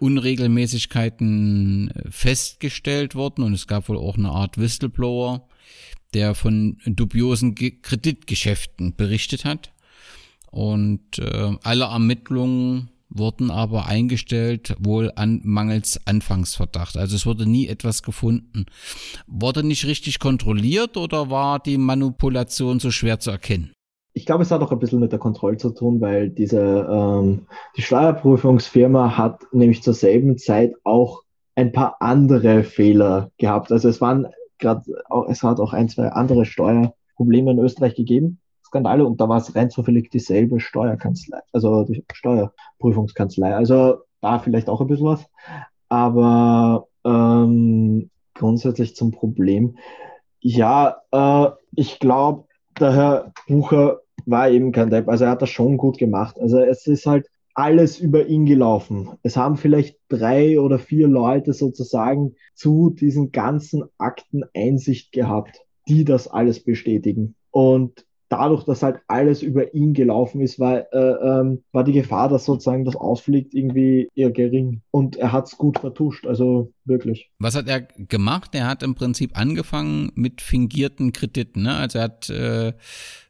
Unregelmäßigkeiten äh, festgestellt worden und es gab wohl auch eine Art Whistleblower, der von dubiosen Kreditgeschäften berichtet hat. Und äh, alle Ermittlungen wurden aber eingestellt, wohl an mangels Anfangsverdacht. Also es wurde nie etwas gefunden. Wurde nicht richtig kontrolliert oder war die Manipulation so schwer zu erkennen? Ich glaube, es hat auch ein bisschen mit der Kontrolle zu tun, weil diese, ähm, die Steuerprüfungsfirma hat nämlich zur selben Zeit auch ein paar andere Fehler gehabt. Also es waren gerade, es hat auch ein, zwei andere Steuerprobleme in Österreich gegeben, Skandale, und da war es rein zufällig dieselbe Steuerkanzlei, also die Steuerprüfungskanzlei. Also da vielleicht auch ein bisschen was. Aber ähm, grundsätzlich zum Problem. Ja, äh, ich glaube, der Herr Bucher war eben kein Depp. Also er hat das schon gut gemacht. Also es ist halt alles über ihn gelaufen. Es haben vielleicht drei oder vier Leute sozusagen zu diesen ganzen Akten Einsicht gehabt, die das alles bestätigen. Und dadurch, dass halt alles über ihn gelaufen ist, war, äh, ähm, war die Gefahr, dass sozusagen das ausfliegt, irgendwie eher gering. Und er hat es gut vertuscht, also wirklich. Was hat er gemacht? Er hat im Prinzip angefangen mit fingierten Krediten. Ne? Also er hat äh,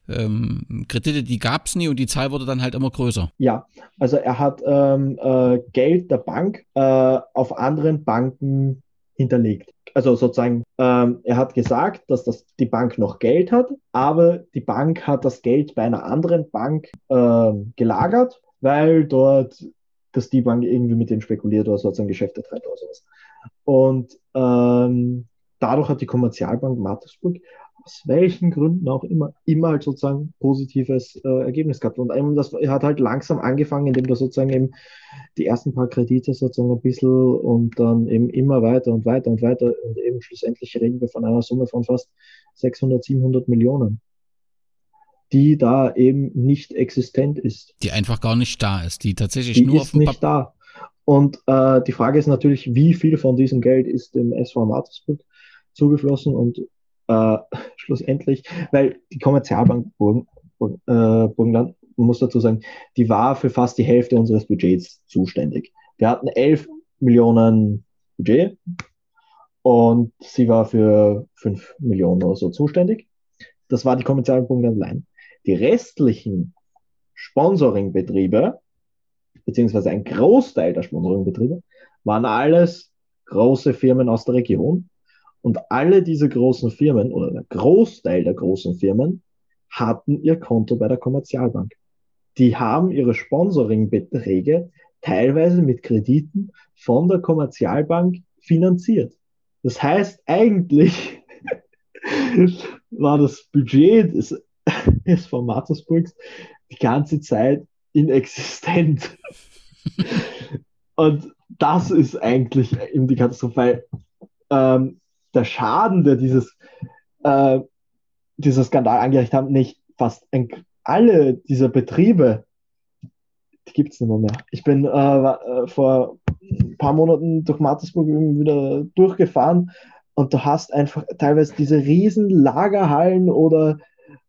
ähm, Kredite, die gab es nie und die Zahl wurde dann halt immer größer. Ja, also er hat ähm, äh, Geld der Bank äh, auf anderen Banken hinterlegt. Also sozusagen, ähm, er hat gesagt, dass das, die Bank noch Geld hat, aber die Bank hat das Geld bei einer anderen Bank äh, gelagert, weil dort dass die Bank irgendwie mit denen spekuliert oder sozusagen Geschäfte treibt oder sowas. Und ähm, dadurch hat die Kommerzialbank Mattersburg aus welchen Gründen auch immer, immer halt sozusagen positives äh, Ergebnis gehabt. Und eben das hat halt langsam angefangen, indem du sozusagen eben die ersten paar Kredite sozusagen ein bisschen und dann eben immer weiter und weiter und weiter und eben schlussendlich reden wir von einer Summe von fast 600, 700 Millionen die da eben nicht existent ist. Die einfach gar nicht da ist, die tatsächlich die nur ist auf dem nicht da. Und äh, die Frage ist natürlich, wie viel von diesem Geld ist dem SV Mattersburg zugeflossen und äh, schlussendlich, weil die Kommerzialbank Burgen, äh, Burgenland, man muss dazu sagen, die war für fast die Hälfte unseres Budgets zuständig. Wir hatten 11 Millionen Budget und sie war für 5 Millionen oder so zuständig. Das war die Kommerzialbank Burgenland allein. Die restlichen Sponsoringbetriebe, beziehungsweise ein Großteil der Sponsoringbetriebe, waren alles große Firmen aus der Region, und alle diese großen Firmen oder der Großteil der großen Firmen hatten ihr Konto bei der Kommerzialbank. Die haben ihre Sponsoringbeträge teilweise mit Krediten von der Kommerzialbank finanziert. Das heißt, eigentlich war das Budget des SV Mattersburgs die ganze Zeit inexistent. Und das ist eigentlich eben die Katastrophe, weil ähm, der Schaden, der dieses, äh, dieser Skandal angerichtet haben, nicht fast alle dieser Betriebe, die gibt es nicht mehr, mehr. Ich bin äh, äh, vor ein paar Monaten durch Mattersburg wieder durchgefahren und du hast einfach teilweise diese riesen Lagerhallen oder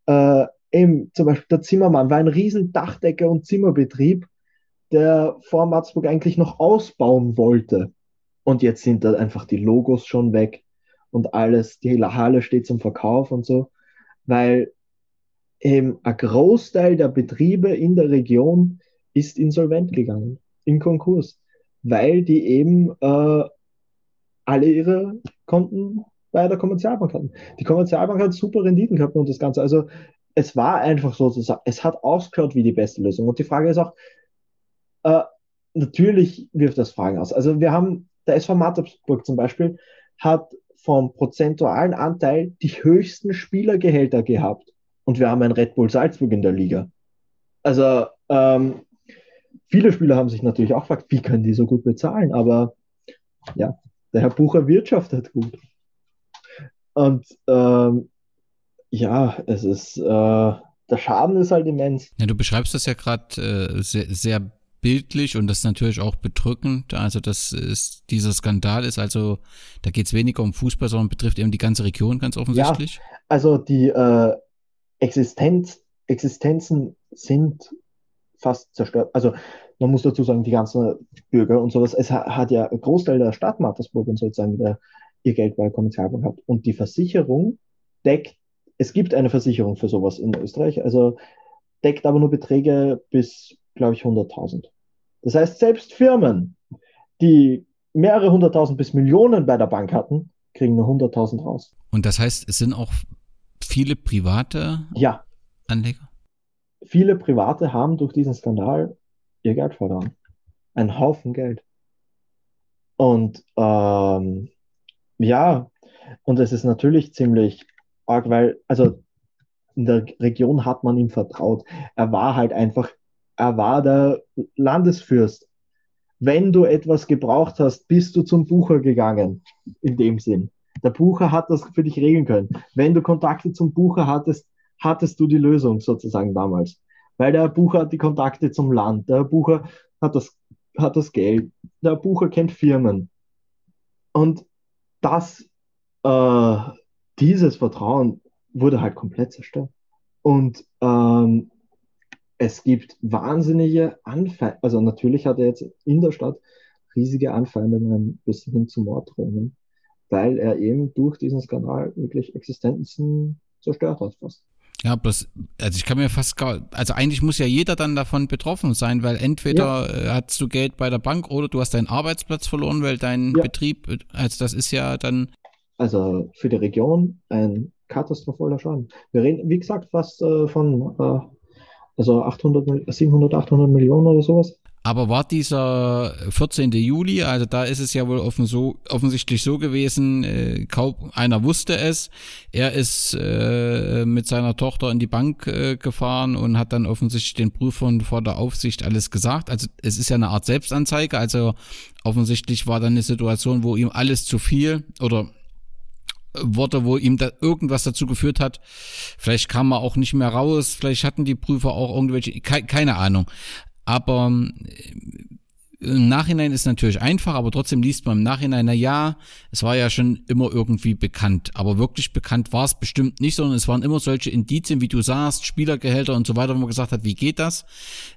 äh, eben zum Beispiel der Zimmermann war ein riesen Dachdecker und Zimmerbetrieb, der vor Mattersburg eigentlich noch ausbauen wollte. Und jetzt sind da einfach die Logos schon weg und alles, die Halle steht zum Verkauf und so, weil eben ein Großteil der Betriebe in der Region ist insolvent gegangen, in Konkurs, weil die eben äh, alle ihre Konten bei der Kommerzialbank hatten. Die Kommerzialbank hat super Renditen gehabt und das Ganze. Also es war einfach sozusagen, es hat ausgehört wie die beste Lösung. Und die Frage ist auch, äh, natürlich wirft das Fragen aus. Also wir haben, der SV Mattersburg zum Beispiel hat vom prozentualen Anteil die höchsten Spielergehälter gehabt. Und wir haben ein Red Bull Salzburg in der Liga. Also ähm, viele Spieler haben sich natürlich auch gefragt, wie können die so gut bezahlen? Aber ja, der Herr Bucher wirtschaftet gut. Und ähm, ja, es ist, äh, der Schaden ist halt immens. Ja, du beschreibst das ja gerade äh, sehr, sehr bildlich und das ist natürlich auch bedrückend. Also das ist, dieser Skandal ist also, da geht es weniger um Fußball, sondern betrifft eben die ganze Region ganz offensichtlich. Ja, also die äh, Existenz, Existenzen sind fast zerstört. Also man muss dazu sagen, die ganzen Bürger und sowas, es hat ja ein Großteil der Stadt Mattersburg und sozusagen der, ihr Geld bei der Kommerzialbank hat. Und die Versicherung deckt, es gibt eine Versicherung für sowas in Österreich, also deckt aber nur Beträge bis glaube ich, 100.000. Das heißt, selbst Firmen, die mehrere hunderttausend bis Millionen bei der Bank hatten, kriegen nur 100.000 raus. Und das heißt, es sind auch viele private ja. Anleger? Viele Private haben durch diesen Skandal ihr Geld verloren. Ein Haufen Geld. Und ähm, ja, und es ist natürlich ziemlich arg, weil, also in der Region hat man ihm vertraut. Er war halt einfach er war der Landesfürst. wenn du etwas gebraucht hast, bist du zum Bucher gegangen, in dem Sinn. Der Bucher hat das für dich regeln können. Wenn du Kontakte zum Bucher hattest, hattest du die Lösung sozusagen damals. Weil der Bucher hat die Kontakte zum Land, der Bucher hat das, hat das Geld, der Bucher kennt Firmen. Und das, äh, dieses Vertrauen wurde halt komplett zerstört. Und ähm, es gibt wahnsinnige Anfeindungen. Also natürlich hat er jetzt in der Stadt riesige Anfeindungen bis hin zu Morddrohungen, weil er eben durch diesen Skandal wirklich Existenzen zerstört hat fast. Ja, bloß, also ich kann mir fast gar, also eigentlich muss ja jeder dann davon betroffen sein, weil entweder ja. Äh, hast du Geld bei der Bank oder du hast deinen Arbeitsplatz verloren, weil dein ja. Betrieb, also das ist ja dann. Also für die Region ein katastrophaler Schaden. Wir reden, wie gesagt, fast äh, von äh, also 800, 700, 800 Millionen oder sowas. Aber war dieser 14. Juli, also da ist es ja wohl offen so, offensichtlich so gewesen, äh, kaum einer wusste es. Er ist äh, mit seiner Tochter in die Bank äh, gefahren und hat dann offensichtlich den Prüfern vor der Aufsicht alles gesagt. Also es ist ja eine Art Selbstanzeige, also offensichtlich war dann eine Situation, wo ihm alles zu viel oder Worte, wo ihm da irgendwas dazu geführt hat. Vielleicht kam er auch nicht mehr raus, vielleicht hatten die Prüfer auch irgendwelche, ke keine Ahnung. Aber äh, im Nachhinein ist natürlich einfach, aber trotzdem liest man im Nachhinein, na ja, es war ja schon immer irgendwie bekannt. Aber wirklich bekannt war es bestimmt nicht, sondern es waren immer solche Indizien, wie du sagst, Spielergehälter und so weiter, wo man gesagt hat, wie geht das?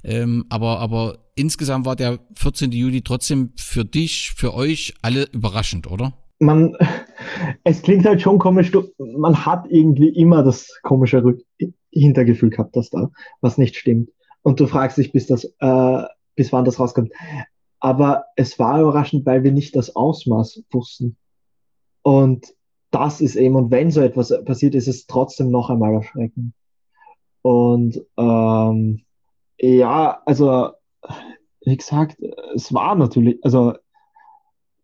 Ähm, aber, aber insgesamt war der 14. Juli trotzdem für dich, für euch alle überraschend, oder? man, es klingt halt schon komisch, du, man hat irgendwie immer das komische Rück Hintergefühl gehabt, dass da was nicht stimmt. Und du fragst dich, bis das, äh, bis wann das rauskommt. Aber es war überraschend, weil wir nicht das Ausmaß wussten. Und das ist eben, und wenn so etwas passiert, ist es trotzdem noch einmal erschreckend. Und ähm, ja, also wie gesagt, es war natürlich, also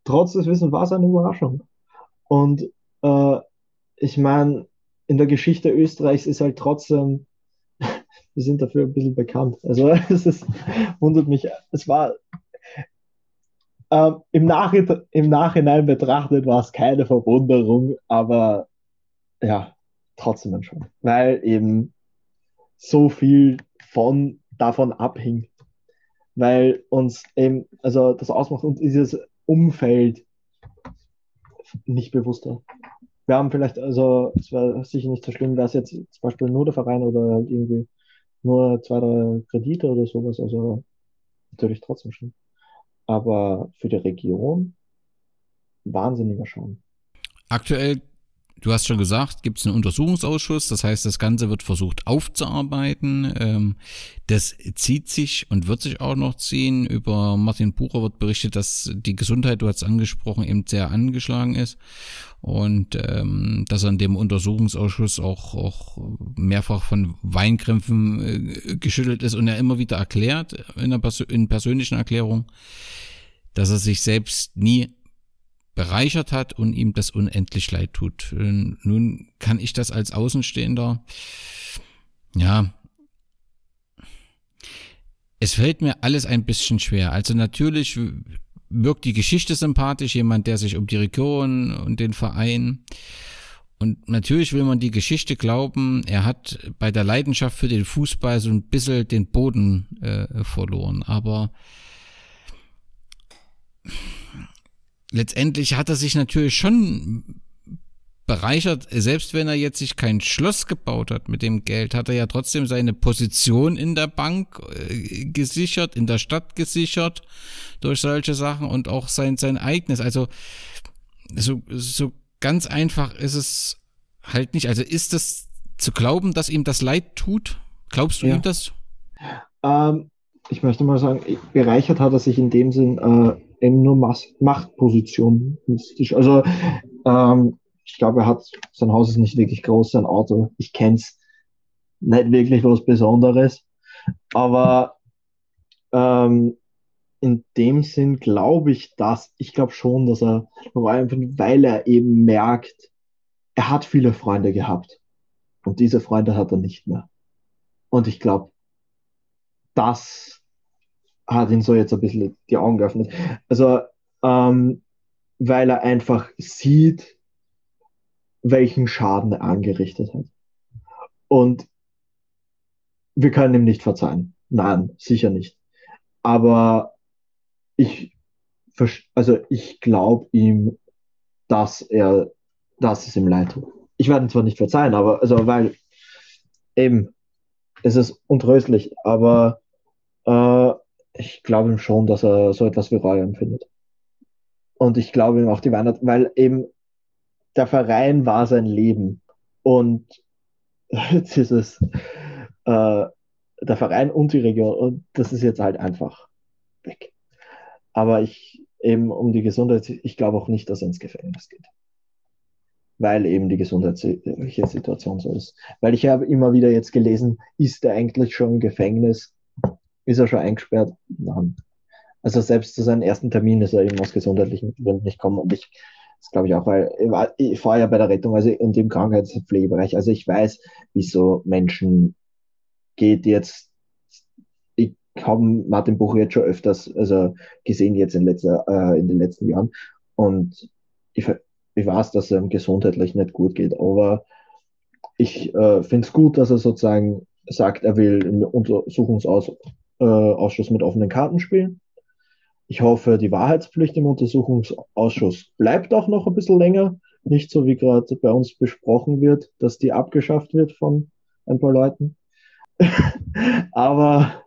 trotz des Wissens war es eine Überraschung. Und äh, ich meine, in der Geschichte Österreichs ist halt trotzdem, wir sind dafür ein bisschen bekannt. Also es ist, wundert mich, es war äh, im, Nachhinein, im Nachhinein betrachtet war es keine Verwunderung, aber ja, trotzdem schon. Weil eben so viel von davon abhing. Weil uns eben, also das ausmacht und dieses Umfeld nicht bewusster. Wir haben vielleicht, also es wäre sicher nicht so schlimm, wäre es jetzt zum Beispiel nur der Verein oder halt irgendwie nur zwei, drei Kredite oder sowas, also natürlich trotzdem schlimm. Aber für die Region wahnsinniger Schaden. Aktuell du hast schon gesagt, gibt es einen Untersuchungsausschuss, das heißt, das Ganze wird versucht aufzuarbeiten. Ähm, das zieht sich und wird sich auch noch ziehen. Über Martin Bucher wird berichtet, dass die Gesundheit, du hast angesprochen, eben sehr angeschlagen ist und ähm, dass in dem Untersuchungsausschuss auch, auch mehrfach von Weinkrämpfen äh, geschüttelt ist und er immer wieder erklärt, in, der Persö in persönlichen Erklärung, dass er sich selbst nie bereichert hat und ihm das unendlich leid tut. Nun kann ich das als Außenstehender, ja, es fällt mir alles ein bisschen schwer. Also natürlich wirkt die Geschichte sympathisch, jemand, der sich um die Region und den Verein und natürlich will man die Geschichte glauben, er hat bei der Leidenschaft für den Fußball so ein bisschen den Boden äh, verloren. Aber letztendlich hat er sich natürlich schon bereichert, selbst wenn er jetzt sich kein Schloss gebaut hat mit dem Geld, hat er ja trotzdem seine Position in der Bank äh, gesichert, in der Stadt gesichert durch solche Sachen und auch sein, sein eigenes. Also so, so ganz einfach ist es halt nicht. Also ist es zu glauben, dass ihm das leid tut? Glaubst du ja. ihm das? Ähm, ich möchte mal sagen, bereichert hat er sich in dem Sinn äh, eben nur Machtposition. Also ähm, ich glaube, er hat sein Haus ist nicht wirklich groß, sein Auto. Ich kenne es nicht wirklich was Besonderes, aber ähm, in dem Sinn glaube ich dass Ich glaube schon, dass er, weil er eben merkt, er hat viele Freunde gehabt und diese Freunde hat er nicht mehr. Und ich glaube, das hat ihn so jetzt ein bisschen die Augen geöffnet. Also, ähm, weil er einfach sieht, welchen Schaden er angerichtet hat. Und wir können ihm nicht verzeihen. Nein, sicher nicht. Aber ich, also ich glaube ihm, dass er, dass es ihm leid tut. Ich werde ihm zwar nicht verzeihen, aber, also, weil eben, es ist untröstlich, aber äh, ich glaube ihm schon, dass er so etwas wie Reue empfindet. Und ich glaube ihm auch die Weihnachten, weil eben der Verein war sein Leben. Und jetzt ist es äh, der Verein und die Region. Und das ist jetzt halt einfach weg. Aber ich eben um die Gesundheit, ich glaube auch nicht, dass er ins Gefängnis geht. Weil eben die gesundheitliche Situation so ist. Weil ich habe immer wieder jetzt gelesen, ist er eigentlich schon im Gefängnis? Ist er schon eingesperrt? Nein. Also selbst zu seinem ersten Termin ist er eben aus gesundheitlichen Gründen nicht kommen. Und ich, das glaube ich auch, weil ich, war, ich fahre ja bei der Rettung, also in dem Krankheitspflegebereich. Also ich weiß, wie so Menschen geht jetzt. Ich habe Martin Buch jetzt schon öfters also gesehen, jetzt in, letzter, äh, in den letzten Jahren. Und ich, ich weiß, dass ihm gesundheitlich nicht gut geht. Aber ich äh, finde es gut, dass er sozusagen sagt, er will im Untersuchungsausschuss äh, mit offenen Karten spielen. Ich hoffe, die Wahrheitspflicht im Untersuchungsausschuss bleibt auch noch ein bisschen länger. Nicht so wie gerade bei uns besprochen wird, dass die abgeschafft wird von ein paar Leuten. aber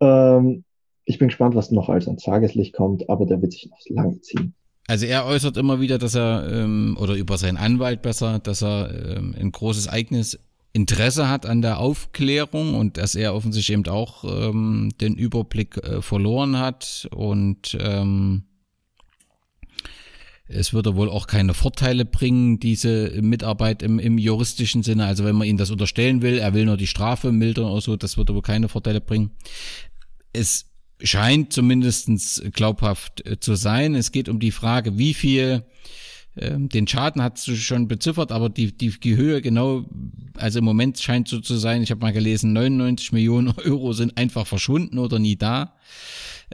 ähm, ich bin gespannt, was noch als ein Tageslicht kommt, aber der wird sich noch lange ziehen. Also er äußert immer wieder, dass er, ähm, oder über seinen Anwalt besser, dass er ähm, ein großes eigenes Interesse hat an der Aufklärung und dass er offensichtlich eben auch ähm, den Überblick äh, verloren hat und ähm, es würde wohl auch keine Vorteile bringen, diese Mitarbeit im, im juristischen Sinne. Also wenn man ihm das unterstellen will, er will nur die Strafe mildern oder so, das würde wohl keine Vorteile bringen. Es scheint zumindestens glaubhaft äh, zu sein. Es geht um die Frage, wie viel ähm, den Schaden hast du schon beziffert, aber die, die, die Höhe genau, also im Moment scheint so zu sein, ich habe mal gelesen, 99 Millionen Euro sind einfach verschwunden oder nie da.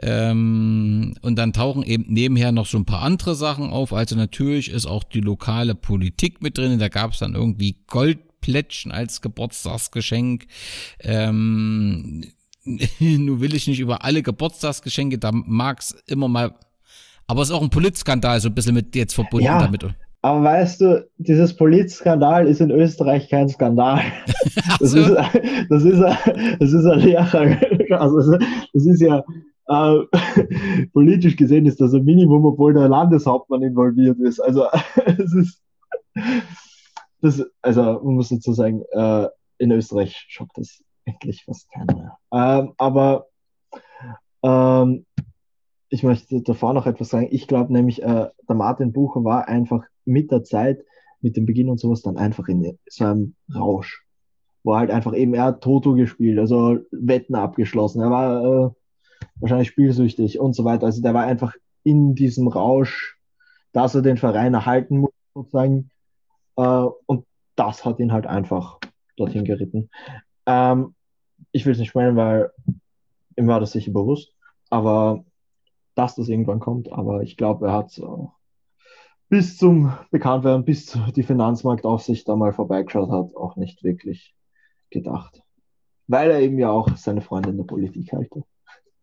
Ähm, und dann tauchen eben nebenher noch so ein paar andere Sachen auf. Also natürlich ist auch die lokale Politik mit drin. Da gab es dann irgendwie Goldplättchen als Geburtstagsgeschenk. Ähm, nun will ich nicht über alle Geburtstagsgeschenke, da mag es immer mal aber es ist auch ein Politskandal so ein bisschen mit jetzt verbunden ja, damit. Aber weißt du, dieses Politskandal ist in Österreich kein Skandal. Das, so. ist, das, ist, das ist ein Lehrer. Also das ist ja äh, politisch gesehen ist das ein Minimum, obwohl der Landeshauptmann involviert ist. Also es ist das, also man muss dazu sagen, äh, in Österreich schockt das endlich fast keiner mehr. Ähm, aber ähm, ich möchte davor noch etwas sagen. Ich glaube nämlich, äh, der Martin Bucher war einfach mit der Zeit, mit dem Beginn und sowas, dann einfach in so einem Rausch. Wo halt einfach eben, er hat Toto gespielt, also Wetten abgeschlossen. Er war äh, wahrscheinlich spielsüchtig und so weiter. Also der war einfach in diesem Rausch, dass er den Verein erhalten muss, sozusagen. Äh, und das hat ihn halt einfach dorthin geritten. Ähm, ich will es nicht meinen, weil ihm war das sicher bewusst. Aber dass das irgendwann kommt, aber ich glaube, er hat auch bis zum Bekanntwerden, bis die Finanzmarktaufsicht da mal vorbeigeschaut hat, auch nicht wirklich gedacht. Weil er eben ja auch seine Freunde in der Politik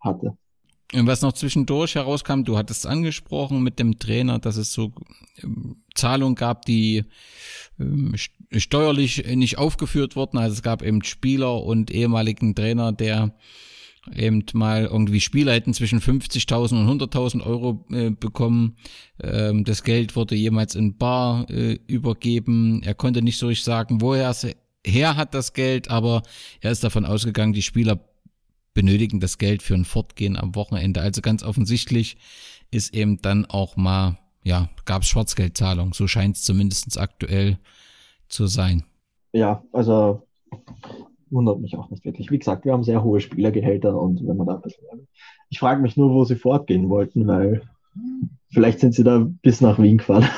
hatte. Und was noch zwischendurch herauskam, du hattest angesprochen mit dem Trainer, dass es so ähm, Zahlungen gab, die ähm, steuerlich nicht aufgeführt wurden. Also es gab eben Spieler und ehemaligen Trainer, der eben mal irgendwie Spieler hätten zwischen 50.000 und 100.000 Euro äh, bekommen. Ähm, das Geld wurde jemals in Bar äh, übergeben. Er konnte nicht so richtig sagen, woher es her hat das Geld, aber er ist davon ausgegangen, die Spieler benötigen das Geld für ein Fortgehen am Wochenende. Also ganz offensichtlich ist eben dann auch mal, ja, gab es Schwarzgeldzahlung. So scheint es zumindest aktuell zu sein. Ja, also wundert mich auch nicht wirklich. Wie gesagt, wir haben sehr hohe Spielergehälter und wenn man da ein bisschen. Ich frage mich nur, wo sie fortgehen wollten, weil vielleicht sind sie da bis nach Wien gefahren.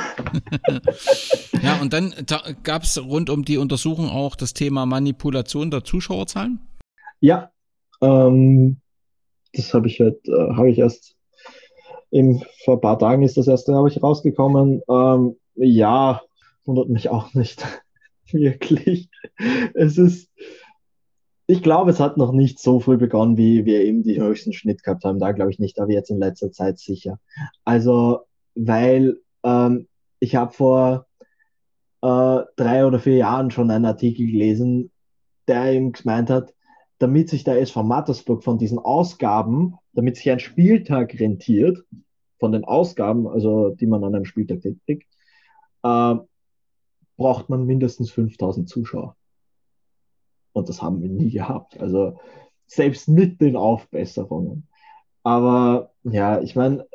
ja, und dann gab es rund um die Untersuchung auch das Thema Manipulation der Zuschauerzahlen? Ja, ähm, das habe ich halt, äh, habe ich erst im, vor ein paar Tagen ist das erste, habe ich rausgekommen. Ähm, ja, wundert mich auch nicht. Wirklich. Es ist, ich glaube, es hat noch nicht so früh begonnen, wie wir eben die höchsten Schnitt gehabt haben. Da glaube ich nicht, aber jetzt in letzter Zeit sicher. Also, weil ähm, ich habe vor äh, drei oder vier Jahren schon einen Artikel gelesen, der eben gemeint hat, damit sich der SV Mattersburg von diesen Ausgaben, damit sich ein Spieltag rentiert, von den Ausgaben, also die man an einem Spieltag tätigt, äh, braucht man mindestens 5000 Zuschauer. Und das haben wir nie gehabt. Also selbst mit den Aufbesserungen. Aber ja, ich meine,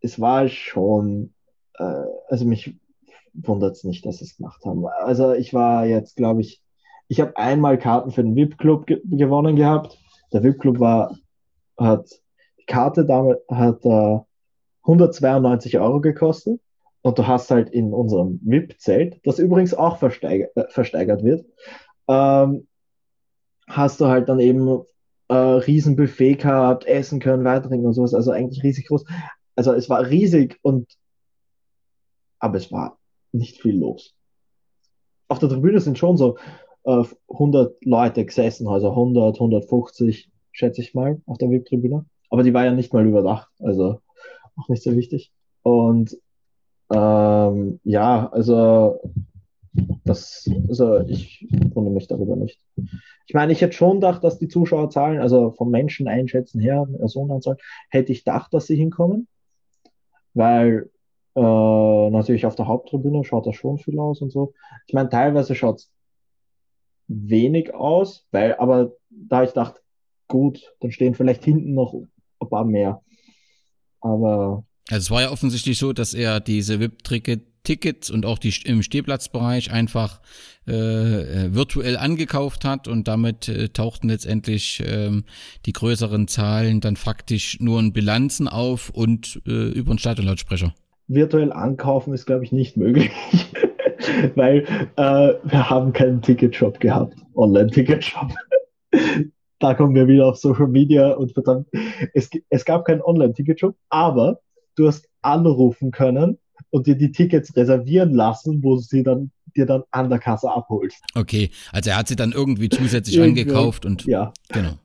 es war schon, äh, also mich wundert es nicht, dass sie es gemacht haben. Also ich war jetzt, glaube ich, ich habe einmal Karten für den VIP-Club ge gewonnen gehabt. Der VIP-Club war, hat, die Karte damit hat äh, 192 Euro gekostet. Und du hast halt in unserem VIP-Zelt, das übrigens auch versteigert, äh, versteigert wird, ähm, hast du halt dann eben äh, Riesenbuffet gehabt, essen können, weitertrinken und sowas. Also eigentlich riesig groß. Also es war riesig und aber es war nicht viel los. Auf der Tribüne sind schon so äh, 100 Leute gesessen, also 100, 150, schätze ich mal, auf der VIP-Tribüne. Aber die war ja nicht mal überdacht, also auch nicht so wichtig. Und ähm, ja, also das, also ich wundere mich darüber nicht. Ich meine, ich hätte schon gedacht, dass die Zuschauerzahlen, also vom Menschen einschätzen her, Personenanzahl, hätte ich gedacht, dass sie hinkommen, weil äh, natürlich auf der Haupttribüne schaut das schon viel aus und so. Ich meine, teilweise schaut es wenig aus, weil, aber da ich dachte, gut, dann stehen vielleicht hinten noch ein paar mehr. Aber. Also es war ja offensichtlich so, dass er diese VIP-Tickets und auch die im Stehplatzbereich einfach äh, äh, virtuell angekauft hat und damit äh, tauchten letztendlich ähm, die größeren Zahlen dann faktisch nur in Bilanzen auf und äh, über den Stadionlautsprecher virtuell ankaufen ist, glaube ich, nicht möglich, weil äh, wir haben keinen Ticketshop gehabt, Online-Ticketshop. da kommen wir wieder auf Social Media und verdammt, es, es gab keinen Online-Ticketshop, aber du hast anrufen können und dir die Tickets reservieren lassen, wo du sie dann dir dann an der Kasse abholst. Okay, also er hat sie dann irgendwie zusätzlich angekauft und ja. genau.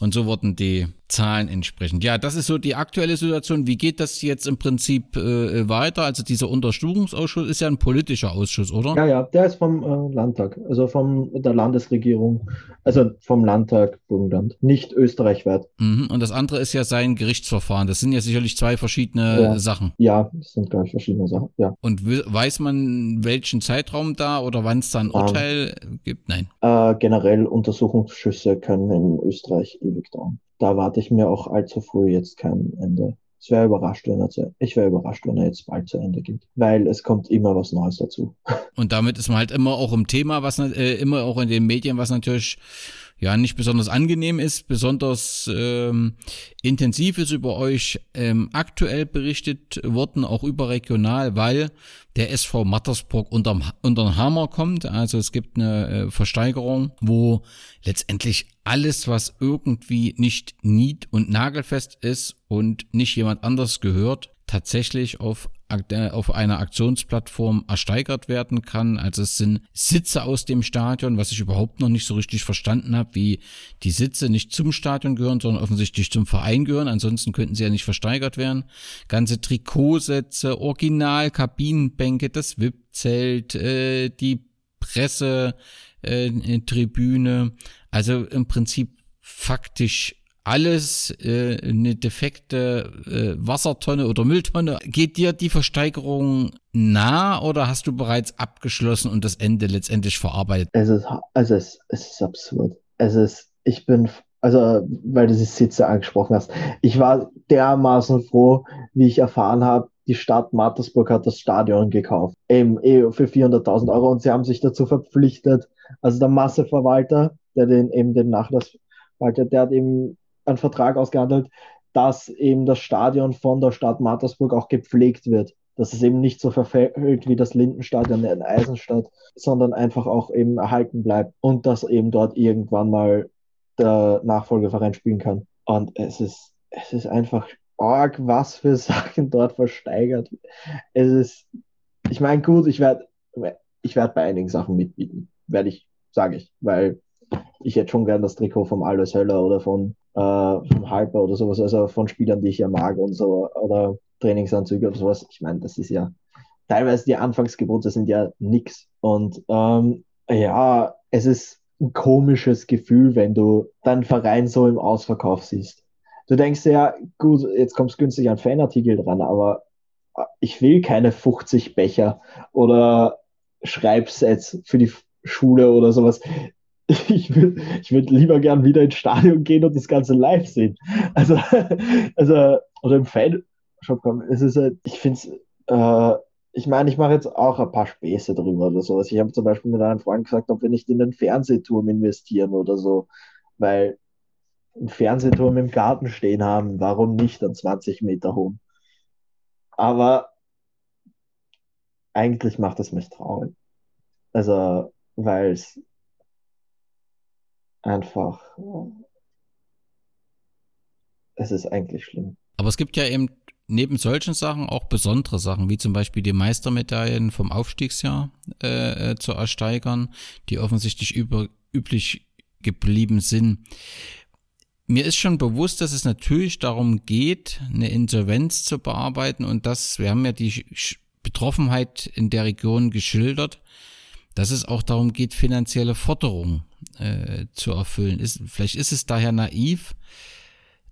Und so wurden die Zahlen entsprechend. Ja, das ist so die aktuelle Situation. Wie geht das jetzt im Prinzip äh, weiter? Also dieser Untersuchungsausschuss ist ja ein politischer Ausschuss, oder? Ja, ja, der ist vom äh, Landtag, also von der Landesregierung, also vom Landtag Burgenland, nicht österreichweit. Mhm. Und das andere ist ja sein Gerichtsverfahren. Das sind ja sicherlich zwei verschiedene ja. Sachen. Ja, das sind glaube ich verschiedene Sachen. Ja. Und weiß man welchen Zeitraum da oder wann es da ein Urteil um, gibt? Nein. Äh, generell Untersuchungsschüsse können in Österreich ewig dauern da warte ich mir auch allzu früh jetzt kein Ende. Es wäre überrascht, wenn er zu, ich wäre überrascht, wenn er jetzt bald zu Ende geht, weil es kommt immer was Neues dazu. Und damit ist man halt immer auch im Thema, was äh, immer auch in den Medien, was natürlich ja nicht besonders angenehm ist, besonders ähm, intensiv ist über euch ähm, aktuell berichtet worden, auch überregional, weil der SV Mattersburg unterm, unterm Hammer kommt. Also es gibt eine äh, Versteigerung, wo letztendlich alles, was irgendwie nicht nied- und nagelfest ist und nicht jemand anders gehört, tatsächlich auf auf einer Aktionsplattform ersteigert werden kann. Also es sind Sitze aus dem Stadion, was ich überhaupt noch nicht so richtig verstanden habe, wie die Sitze nicht zum Stadion gehören, sondern offensichtlich zum Verein gehören. Ansonsten könnten sie ja nicht versteigert werden. Ganze Trikotsätze, Original-Kabinenbänke, das VIP-Zelt, äh, die Pressetribüne. Äh, also im Prinzip faktisch alles äh, eine defekte äh, Wassertonne oder Mülltonne. Geht dir die Versteigerung nah oder hast du bereits abgeschlossen und das Ende letztendlich verarbeitet? Es ist, also es, es ist absurd. Es ist, ich bin, also weil du die Sitze angesprochen hast, ich war dermaßen froh, wie ich erfahren habe, die Stadt Mattersburg hat das Stadion gekauft, eben eh für 400.000 Euro und sie haben sich dazu verpflichtet, also der Masseverwalter, der den eben den Nachlass verwaltet, der hat eben einen Vertrag ausgehandelt, dass eben das Stadion von der Stadt Mattersburg auch gepflegt wird. Dass es eben nicht so verfällt wie das Lindenstadion in Eisenstadt, sondern einfach auch eben erhalten bleibt und dass eben dort irgendwann mal der Nachfolgeverein spielen kann. Und es ist, es ist einfach arg, was für Sachen dort versteigert. Es ist, ich meine, gut, ich werde ich werd bei einigen Sachen mitbieten. Werde ich, sage ich, weil ich hätte schon gern das Trikot vom Alois Höller oder von vom Halper oder sowas, also von Spielern, die ich ja mag und so, oder Trainingsanzüge oder sowas. Ich meine, das ist ja teilweise die Anfangsgebote sind ja nix. Und ähm, ja, es ist ein komisches Gefühl, wenn du deinen Verein so im Ausverkauf siehst. Du denkst ja, gut, jetzt kommst günstig an Fanartikel dran, aber ich will keine 50 Becher oder Schreibsets für die Schule oder sowas. Ich würde ich würd lieber gern wieder ins Stadion gehen und das Ganze live sehen. Also, also oder im Fanshop kommen. Es ist halt, ich finde es, äh, ich meine, ich mache jetzt auch ein paar Späße drüber oder sowas. Ich habe zum Beispiel mit einem Freund gesagt, ob wir nicht in den Fernsehturm investieren oder so, weil einen Fernsehturm im Garten stehen haben, warum nicht an 20 Meter hoch? Aber eigentlich macht es mich traurig. Also, weil es einfach, es ist eigentlich schlimm. Aber es gibt ja eben neben solchen Sachen auch besondere Sachen, wie zum Beispiel die Meistermedaillen vom Aufstiegsjahr äh, äh zu ersteigern, die offensichtlich über, üblich geblieben sind. Mir ist schon bewusst, dass es natürlich darum geht, eine Insolvenz zu bearbeiten und das, wir haben ja die Betroffenheit in der Region geschildert, dass es auch darum geht, finanzielle Forderungen äh, zu erfüllen. Ist, vielleicht ist es daher naiv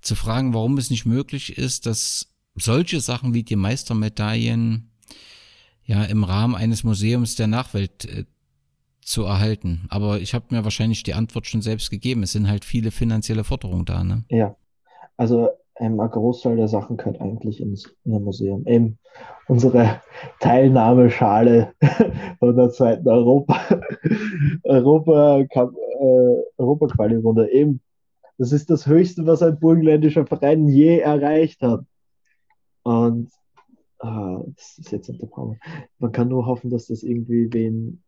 zu fragen, warum es nicht möglich ist, dass solche Sachen wie die Meistermedaillen ja im Rahmen eines Museums der Nachwelt äh, zu erhalten. Aber ich habe mir wahrscheinlich die Antwort schon selbst gegeben. Es sind halt viele finanzielle Forderungen da. Ne? Ja, also ähm, ein Großteil der Sachen gehört eigentlich ins, in ein Museum. Eben unsere Teilnahmeschale von der zweiten Europa, Europa, äh, Europa Runde. Eben, das ist das Höchste, was ein burgenländischer Verein je erreicht hat. Und ah, das ist jetzt unter Power. Man kann nur hoffen, dass das irgendwie wen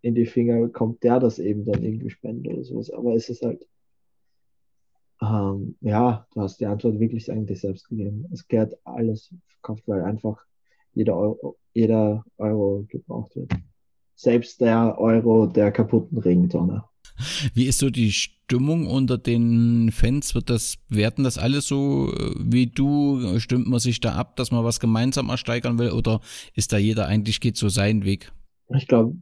in die Finger kommt, der das eben dann irgendwie spendet oder sowas. Aber es ist halt, ähm, ja, du hast die Antwort wirklich eigentlich selbst gegeben. Es gehört alles verkauft, weil einfach jeder Euro, jeder Euro gebraucht wird. Selbst der Euro der kaputten Regentonne. Wie ist so die Stimmung unter den Fans? Wird das, werden das alles so äh, wie du? Stimmt man sich da ab, dass man was gemeinsam ersteigern will? Oder ist da jeder eigentlich geht so seinen Weg? Ich glaube,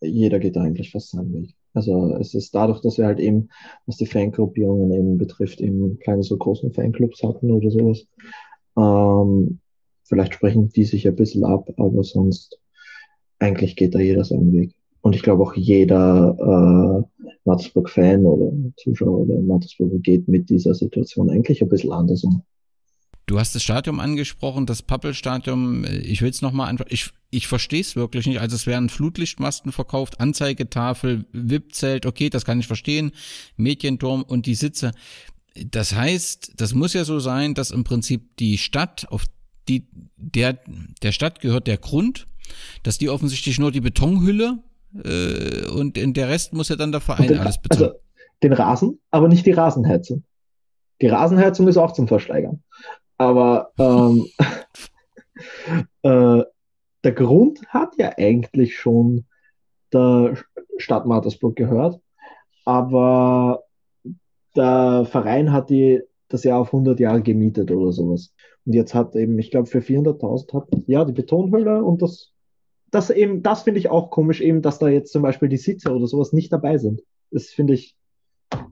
jeder geht eigentlich fast seinen Weg. Also es ist dadurch, dass wir halt eben, was die Fangruppierungen eben betrifft, eben keine so großen Fanclubs hatten oder sowas. Ähm, vielleicht sprechen die sich ein bisschen ab, aber sonst eigentlich geht da jeder seinen Weg. Und ich glaube auch jeder äh, Mattersburg-Fan oder Zuschauer oder Mattersburg geht mit dieser Situation eigentlich ein bisschen anders um. Du hast das Stadion angesprochen, das Pappelstadion. Ich will es nochmal einfach. Ich, ich verstehe es wirklich nicht. Also es werden Flutlichtmasten verkauft, Anzeigetafel, VIP-Zelt, okay, das kann ich verstehen. Medienturm und die Sitze. Das heißt, das muss ja so sein, dass im Prinzip die Stadt, auf die der der Stadt gehört der Grund, dass die offensichtlich nur die Betonhülle äh, und in der Rest muss ja dann der Verein den, alles bezahlen. Also den Rasen, aber nicht die Rasenheizung. Die Rasenheizung ist auch zum Versteigern. Aber ähm, äh, der Grund hat ja eigentlich schon der Stadt Mattersburg gehört, aber der Verein hat die das Jahr auf 100 Jahre gemietet oder sowas. Und jetzt hat eben, ich glaube, für 400.000 hat ja die Betonhülle und das, das eben, das finde ich auch komisch, eben, dass da jetzt zum Beispiel die Sitze oder sowas nicht dabei sind. Das finde ich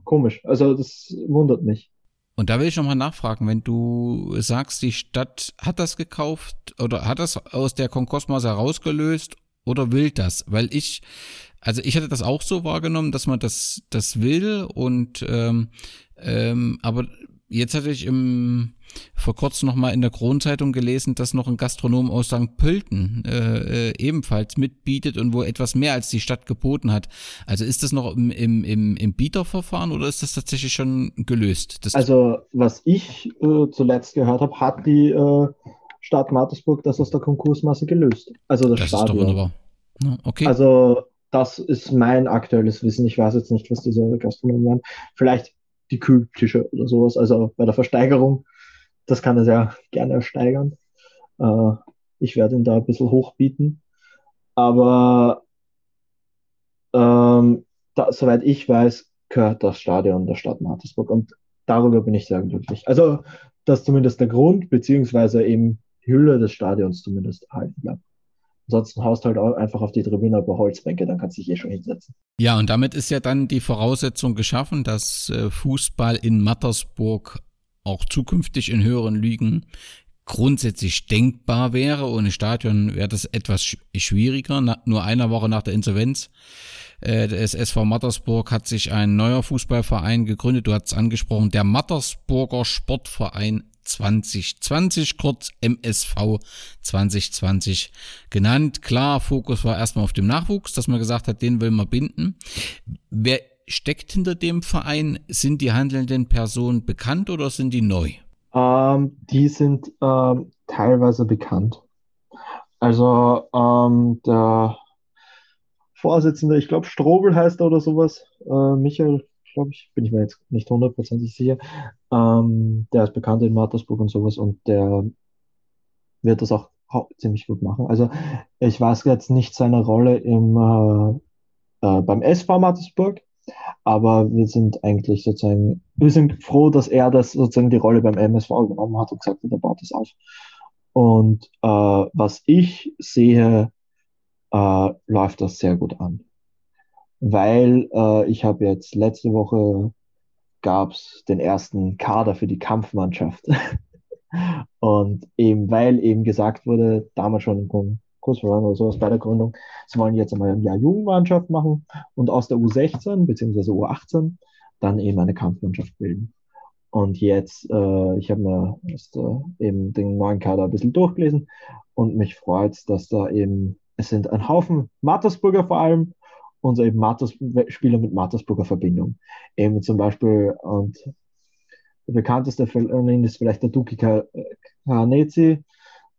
komisch. Also das wundert mich. Und da will ich nochmal nachfragen, wenn du sagst, die Stadt hat das gekauft oder hat das aus der Konkursmasse herausgelöst oder will das? Weil ich, also ich hatte das auch so wahrgenommen, dass man das, das will und ähm, ähm, aber jetzt hatte ich im vor kurzem noch mal in der Kronzeitung gelesen, dass noch ein Gastronom aus St. Pölten äh, äh, ebenfalls mitbietet und wo etwas mehr als die Stadt geboten hat. Also ist das noch im, im, im, im Bieterverfahren oder ist das tatsächlich schon gelöst? Das also was ich äh, zuletzt gehört habe, hat die äh, Stadt Mattersburg das aus der Konkursmasse gelöst. Also das, das Stadion. ist doch wunderbar. Ja, okay. Also das ist mein aktuelles Wissen. Ich weiß jetzt nicht, was diese Gastronomen waren. Vielleicht die Kühltische oder sowas, also bei der Versteigerung. Das kann er sehr gerne steigern. Äh, ich werde ihn da ein bisschen hochbieten. Aber ähm, da, soweit ich weiß, gehört das Stadion der Stadt Martinsburg und darüber bin ich sehr glücklich. Also, dass zumindest der Grund, beziehungsweise eben die Hülle des Stadions zumindest erhalten bleibt. Ansonsten haust halt auch einfach auf die Tribüne paar Holzbänke, dann kannst du dich eh schon hinsetzen. Ja, und damit ist ja dann die Voraussetzung geschaffen, dass äh, Fußball in Mattersburg auch zukünftig in höheren Ligen grundsätzlich denkbar wäre. Ohne Stadion wäre das etwas schwieriger. nur eine Woche nach der Insolvenz äh, des SV Mattersburg hat sich ein neuer Fußballverein gegründet. Du hast es angesprochen, der Mattersburger Sportverein 2020, kurz MSV 2020 genannt. Klar, Fokus war erstmal auf dem Nachwuchs, dass man gesagt hat, den will man binden. Wer steckt hinter dem Verein? Sind die handelnden Personen bekannt oder sind die neu? Ähm, die sind ähm, teilweise bekannt. Also ähm, der Vorsitzende, ich glaube Strobel heißt er oder sowas, äh, Michael glaube ich, bin ich mir jetzt nicht hundertprozentig sicher. Ähm, der ist bekannt in Mattersburg und sowas und der wird das auch ziemlich gut machen. Also ich weiß jetzt nicht seine Rolle im, äh, äh, beim SV Mattersburg, aber wir sind eigentlich sozusagen, wir sind froh, dass er das sozusagen die Rolle beim MSV übernommen hat und gesagt hat, er baut das auf. Und äh, was ich sehe, äh, läuft das sehr gut an weil äh, ich habe jetzt letzte Woche gab es den ersten Kader für die Kampfmannschaft. und eben, weil eben gesagt wurde, damals schon im Kursverein oder sowas bei der Gründung, sie wollen jetzt einmal ein Jahr Jugendmannschaft machen und aus der U16 bzw. U18 dann eben eine Kampfmannschaft bilden. Und jetzt, äh, ich habe mir erst, äh, eben den neuen Kader ein bisschen durchgelesen und mich freut dass da eben, es sind ein Haufen Mattersburger vor allem und eben Matas, Spieler mit Mattersburger Verbindung. Eben zum Beispiel, und der bekannteste von ihnen ist vielleicht der Duki Karnezi,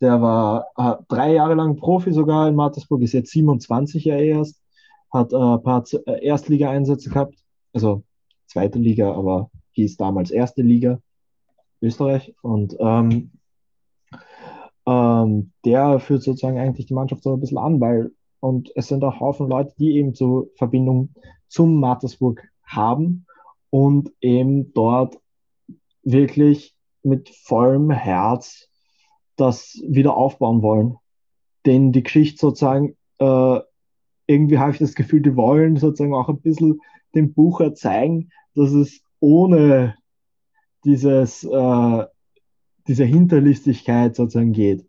der war äh, drei Jahre lang Profi sogar in Mattersburg, ist jetzt 27 ja erst, hat äh, ein paar äh, Erstliga-Einsätze gehabt, also zweite Liga, aber hieß damals erste Liga Österreich und ähm, ähm, der führt sozusagen eigentlich die Mannschaft so ein bisschen an, weil und es sind auch Haufen Leute, die eben so Verbindung zum Mattersburg haben und eben dort wirklich mit vollem Herz das wieder aufbauen wollen. Denn die Geschichte sozusagen, äh, irgendwie habe ich das Gefühl, die wollen sozusagen auch ein bisschen dem Bucher zeigen, dass es ohne dieses, äh, diese Hinterlistigkeit sozusagen geht.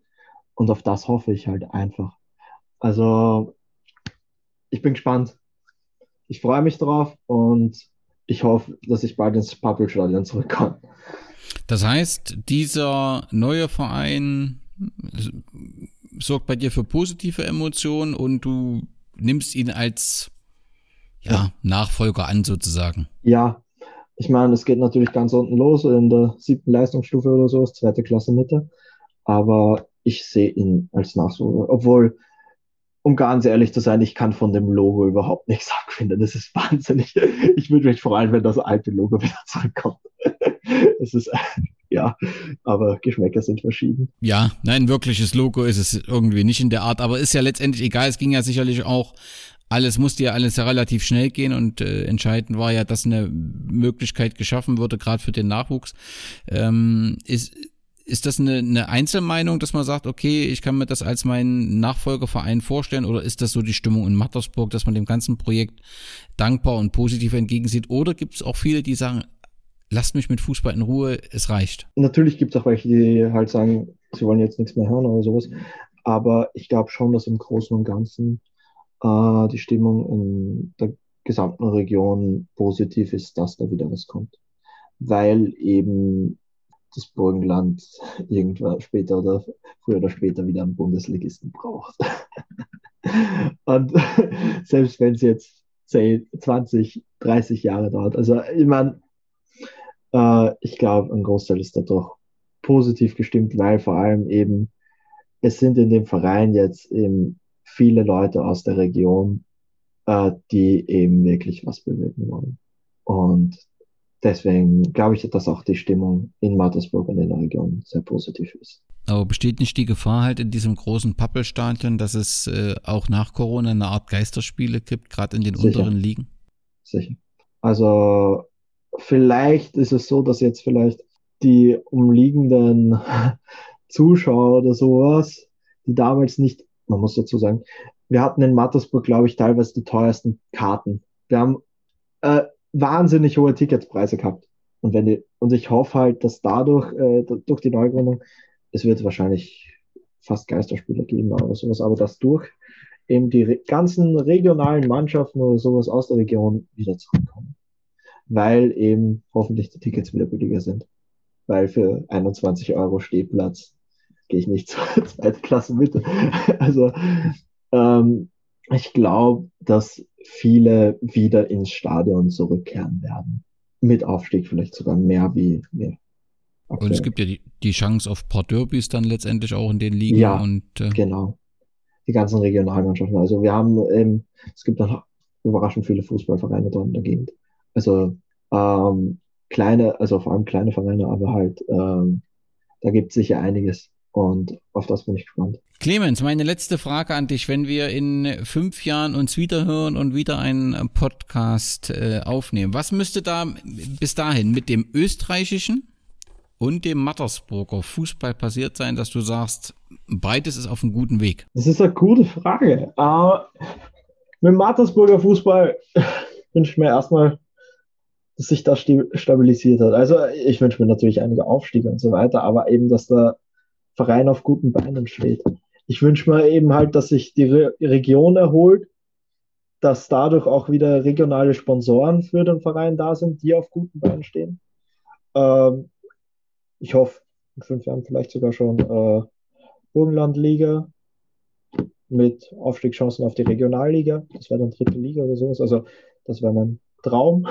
Und auf das hoffe ich halt einfach. Also ich bin gespannt. Ich freue mich drauf und ich hoffe, dass ich bald ins Public-Stadion zurückkomme. Das heißt, dieser neue Verein sorgt bei dir für positive Emotionen und du nimmst ihn als ja, ja. Nachfolger an sozusagen. Ja, ich meine, es geht natürlich ganz unten los, in der siebten Leistungsstufe oder so, zweite Klasse Mitte. Aber ich sehe ihn als Nachfolger, obwohl um ganz ehrlich zu sein, ich kann von dem Logo überhaupt nichts abfinden. Das ist wahnsinnig. Ich würde mich freuen, wenn das alte Logo wieder zurückkommt. Es ist, ja, aber Geschmäcker sind verschieden. Ja, nein, wirkliches Logo ist es irgendwie nicht in der Art, aber ist ja letztendlich egal. Es ging ja sicherlich auch alles musste ja alles ja relativ schnell gehen und äh, entscheidend war ja, dass eine Möglichkeit geschaffen wurde, gerade für den Nachwuchs. Ähm, ist, ist das eine, eine Einzelmeinung, dass man sagt, okay, ich kann mir das als meinen Nachfolgeverein vorstellen oder ist das so die Stimmung in Mattersburg, dass man dem ganzen Projekt dankbar und positiv entgegensieht? Oder gibt es auch viele, die sagen, lasst mich mit Fußball in Ruhe, es reicht? Natürlich gibt es auch welche, die halt sagen, sie wollen jetzt nichts mehr hören oder sowas. Aber ich glaube schon, dass im Großen und Ganzen äh, die Stimmung in der gesamten Region positiv ist, dass da wieder was kommt. Weil eben das Burgenland irgendwann später oder früher oder später wieder einen Bundesligisten braucht. Und selbst wenn es jetzt 10, 20, 30 Jahre dauert. Also ich meine, äh, ich glaube, ein Großteil ist da doch positiv gestimmt, weil vor allem eben es sind in dem Verein jetzt eben viele Leute aus der Region, äh, die eben wirklich was bewirken wollen. Und deswegen glaube ich, dass auch die Stimmung in Mattersburg und in der Region sehr positiv ist. Aber besteht nicht die Gefahr halt in diesem großen Pappelstadion, dass es äh, auch nach Corona eine Art Geisterspiele gibt, gerade in den Sicher. unteren Ligen? Sicher. Also vielleicht ist es so, dass jetzt vielleicht die umliegenden Zuschauer oder sowas, die damals nicht, man muss dazu sagen, wir hatten in Mattersburg, glaube ich, teilweise die teuersten Karten. Wir haben äh, wahnsinnig hohe Ticketspreise gehabt. Und wenn die, und ich hoffe halt, dass dadurch, äh, durch die Neugründung, es wird wahrscheinlich fast Geisterspieler geben oder sowas, aber dass durch eben die re ganzen regionalen Mannschaften oder sowas aus der Region wieder zurückkommen. Weil eben hoffentlich die Tickets wieder billiger sind. Weil für 21 Euro Stehplatz gehe ich nicht zur zweiten Klasse Mitte. Also ähm, ich glaube, dass viele wieder ins Stadion zurückkehren werden. Mit Aufstieg vielleicht sogar mehr wie mehr. Und es gibt ja die, die Chance auf ein paar Derbys dann letztendlich auch in den Ligen. Ja, und, äh, genau. Die ganzen Regionalmannschaften. Also wir haben, ähm, es gibt dann überraschend viele Fußballvereine dort in der Gegend. Also ähm, kleine, also vor allem kleine Vereine, aber halt, ähm, da gibt es sicher einiges. Und auf das bin ich gespannt. Clemens, meine letzte Frage an dich. Wenn wir in fünf Jahren uns wiederhören und wieder einen Podcast äh, aufnehmen, was müsste da bis dahin mit dem österreichischen und dem Mattersburger Fußball passiert sein, dass du sagst, beides ist auf einem guten Weg? Das ist eine gute Frage. Aber mit dem Mattersburger Fußball wünsche ich mir erstmal, dass sich das stabilisiert hat. Also ich wünsche mir natürlich einige Aufstiege und so weiter, aber eben, dass der Verein auf guten Beinen steht. Ich wünsche mir eben halt, dass sich die Re Region erholt, dass dadurch auch wieder regionale Sponsoren für den Verein da sind, die auf guten Beinen stehen. Ähm, ich hoffe, in fünf Jahren vielleicht sogar schon äh, Burgenlandliga mit Aufstiegschancen auf die Regionalliga. Das wäre dann dritte Liga oder sowas. Also das wäre mein Traum,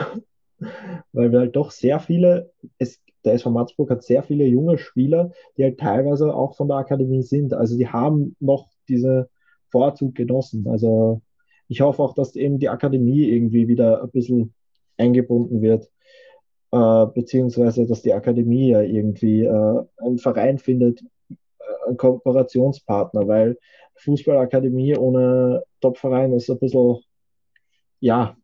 weil wir halt doch sehr viele, es der SV Matzburg hat sehr viele junge Spieler, die halt teilweise auch von der Akademie sind. Also die haben noch diese Vorzug genossen. Also ich hoffe auch, dass eben die Akademie irgendwie wieder ein bisschen eingebunden wird, äh, beziehungsweise dass die Akademie ja irgendwie äh, einen Verein findet, äh, einen Kooperationspartner, weil Fußballakademie ohne Topverein ist ein bisschen, ja,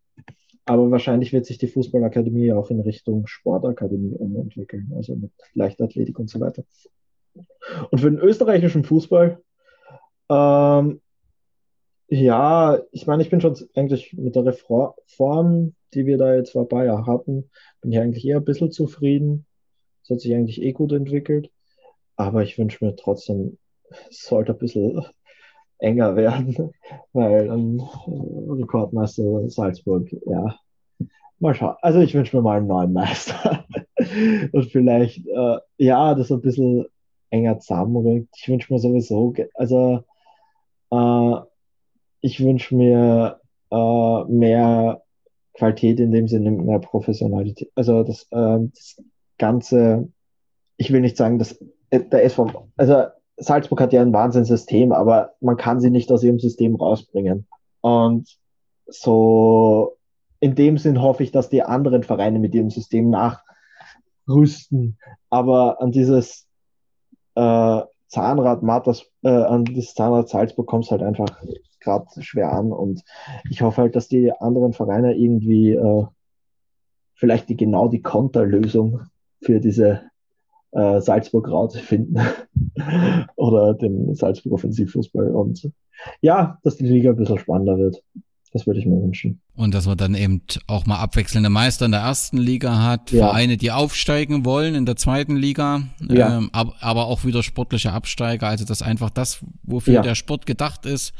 aber wahrscheinlich wird sich die Fußballakademie auch in Richtung Sportakademie umentwickeln, also mit Leichtathletik und so weiter. Und für den österreichischen Fußball, ähm, ja, ich meine, ich bin schon eigentlich mit der Reform, die wir da jetzt vor ein paar Jahren hatten, bin ich eigentlich eher ein bisschen zufrieden. Es hat sich eigentlich eh gut entwickelt. Aber ich wünsche mir trotzdem, es sollte ein bisschen enger werden, weil dann äh, Rekordmeister Salzburg, ja, mal schauen. Also ich wünsche mir mal einen neuen Meister. Und vielleicht, äh, ja, das ein bisschen enger zusammenrückt. Ich wünsche mir sowieso, also äh, ich wünsche mir äh, mehr Qualität in dem Sinne, mehr Professionalität. Also das, äh, das Ganze, ich will nicht sagen, dass äh, der SV, also Salzburg hat ja ein Wahnsinnssystem, aber man kann sie nicht aus ihrem System rausbringen. Und so in dem Sinn hoffe ich, dass die anderen Vereine mit ihrem System nachrüsten. Aber an dieses äh, Zahnrad Marters, äh, an dieses Zahnrad Salzburg kommt es halt einfach gerade schwer an. Und ich hoffe halt, dass die anderen Vereine irgendwie äh, vielleicht die genau die Konterlösung für diese äh, Salzburg Raute finden oder den Salzburg Offensivfußball und ja, dass die Liga ein bisschen spannender wird. Das würde ich mir wünschen. Und dass man dann eben auch mal abwechselnde Meister in der ersten Liga hat, ja. Vereine, die aufsteigen wollen in der zweiten Liga, ja. ähm, aber, aber auch wieder sportliche Absteiger. Also dass einfach das, wofür ja. der Sport gedacht ist,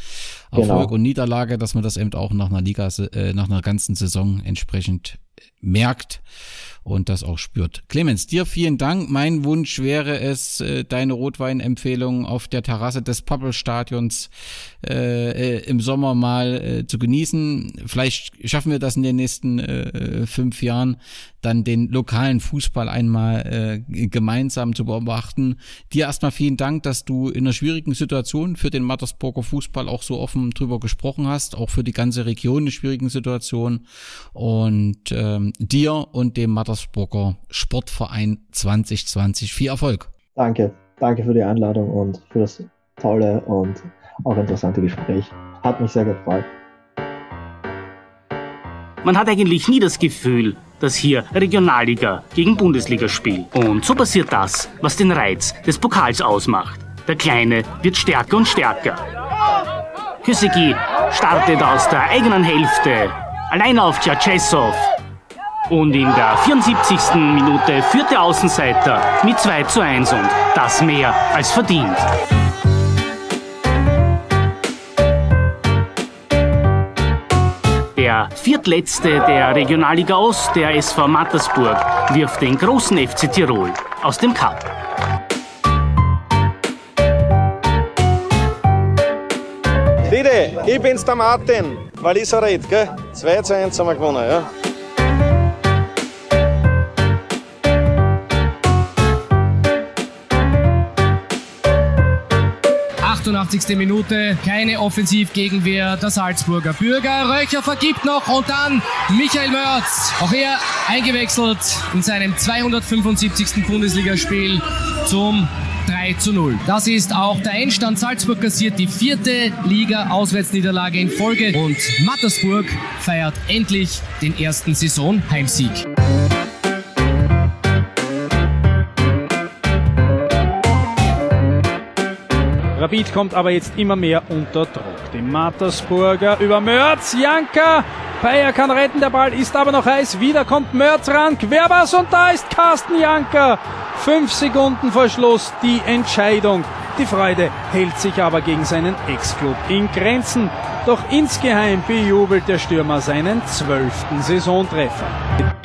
Erfolg genau. und Niederlage, dass man das eben auch nach einer Liga, äh, nach einer ganzen Saison entsprechend merkt und das auch spürt. Clemens, dir vielen Dank. Mein Wunsch wäre es, äh, deine Rotweinempfehlung auf der Terrasse des Pappelstadions äh, äh, im Sommer mal äh, zu genießen. Vielleicht schaffen wir das in den nächsten äh, fünf Jahren, dann den lokalen Fußball einmal äh, gemeinsam zu beobachten. Dir erstmal vielen Dank, dass du in einer schwierigen Situation für den Mattersburger Fußball auch so offen drüber gesprochen hast, auch für die ganze Region eine schwierigen Situation. Und äh, ähm, dir und dem Mattersburger Sportverein 2020 viel Erfolg. Danke, danke für die Einladung und für das tolle und auch interessante Gespräch. Hat mich sehr gefreut. Man hat eigentlich nie das Gefühl, dass hier Regionalliga gegen Bundesliga spielt. Und so passiert das, was den Reiz des Pokals ausmacht. Der Kleine wird stärker und stärker. Küsegi startet aus der eigenen Hälfte, allein auf Tschatschesow. Und in der 74. Minute führt der Außenseiter mit 2 zu 1 und das mehr als verdient. Der viertletzte der Regionalliga Ost, der SV Mattersburg, wirft den großen FC Tirol aus dem Cup. Dide, ich bin's der Martin, weil ich so red, gell? 2 zu 1 haben wir gewonnen, ja. 88. Minute, keine Offensivgegenwehr der Salzburger Bürger. Röcher vergibt noch und dann Michael Mörz. Auch er eingewechselt in seinem 275. Bundesligaspiel zum 3 zu 0. Das ist auch der Endstand. Salzburg kassiert die vierte Liga-Auswärtsniederlage in Folge und Mattersburg feiert endlich den ersten Saison-Heimsieg. Rapid kommt aber jetzt immer mehr unter Druck. Die Mattersburger über Mörz, Janka, Bayer kann retten, der Ball ist aber noch heiß. Wieder kommt Mörz ran, Querbas und da ist Carsten Janka. Fünf Sekunden vor Schluss die Entscheidung. Die Freude hält sich aber gegen seinen Ex-Club in Grenzen. Doch insgeheim bejubelt der Stürmer seinen zwölften Saisontreffer.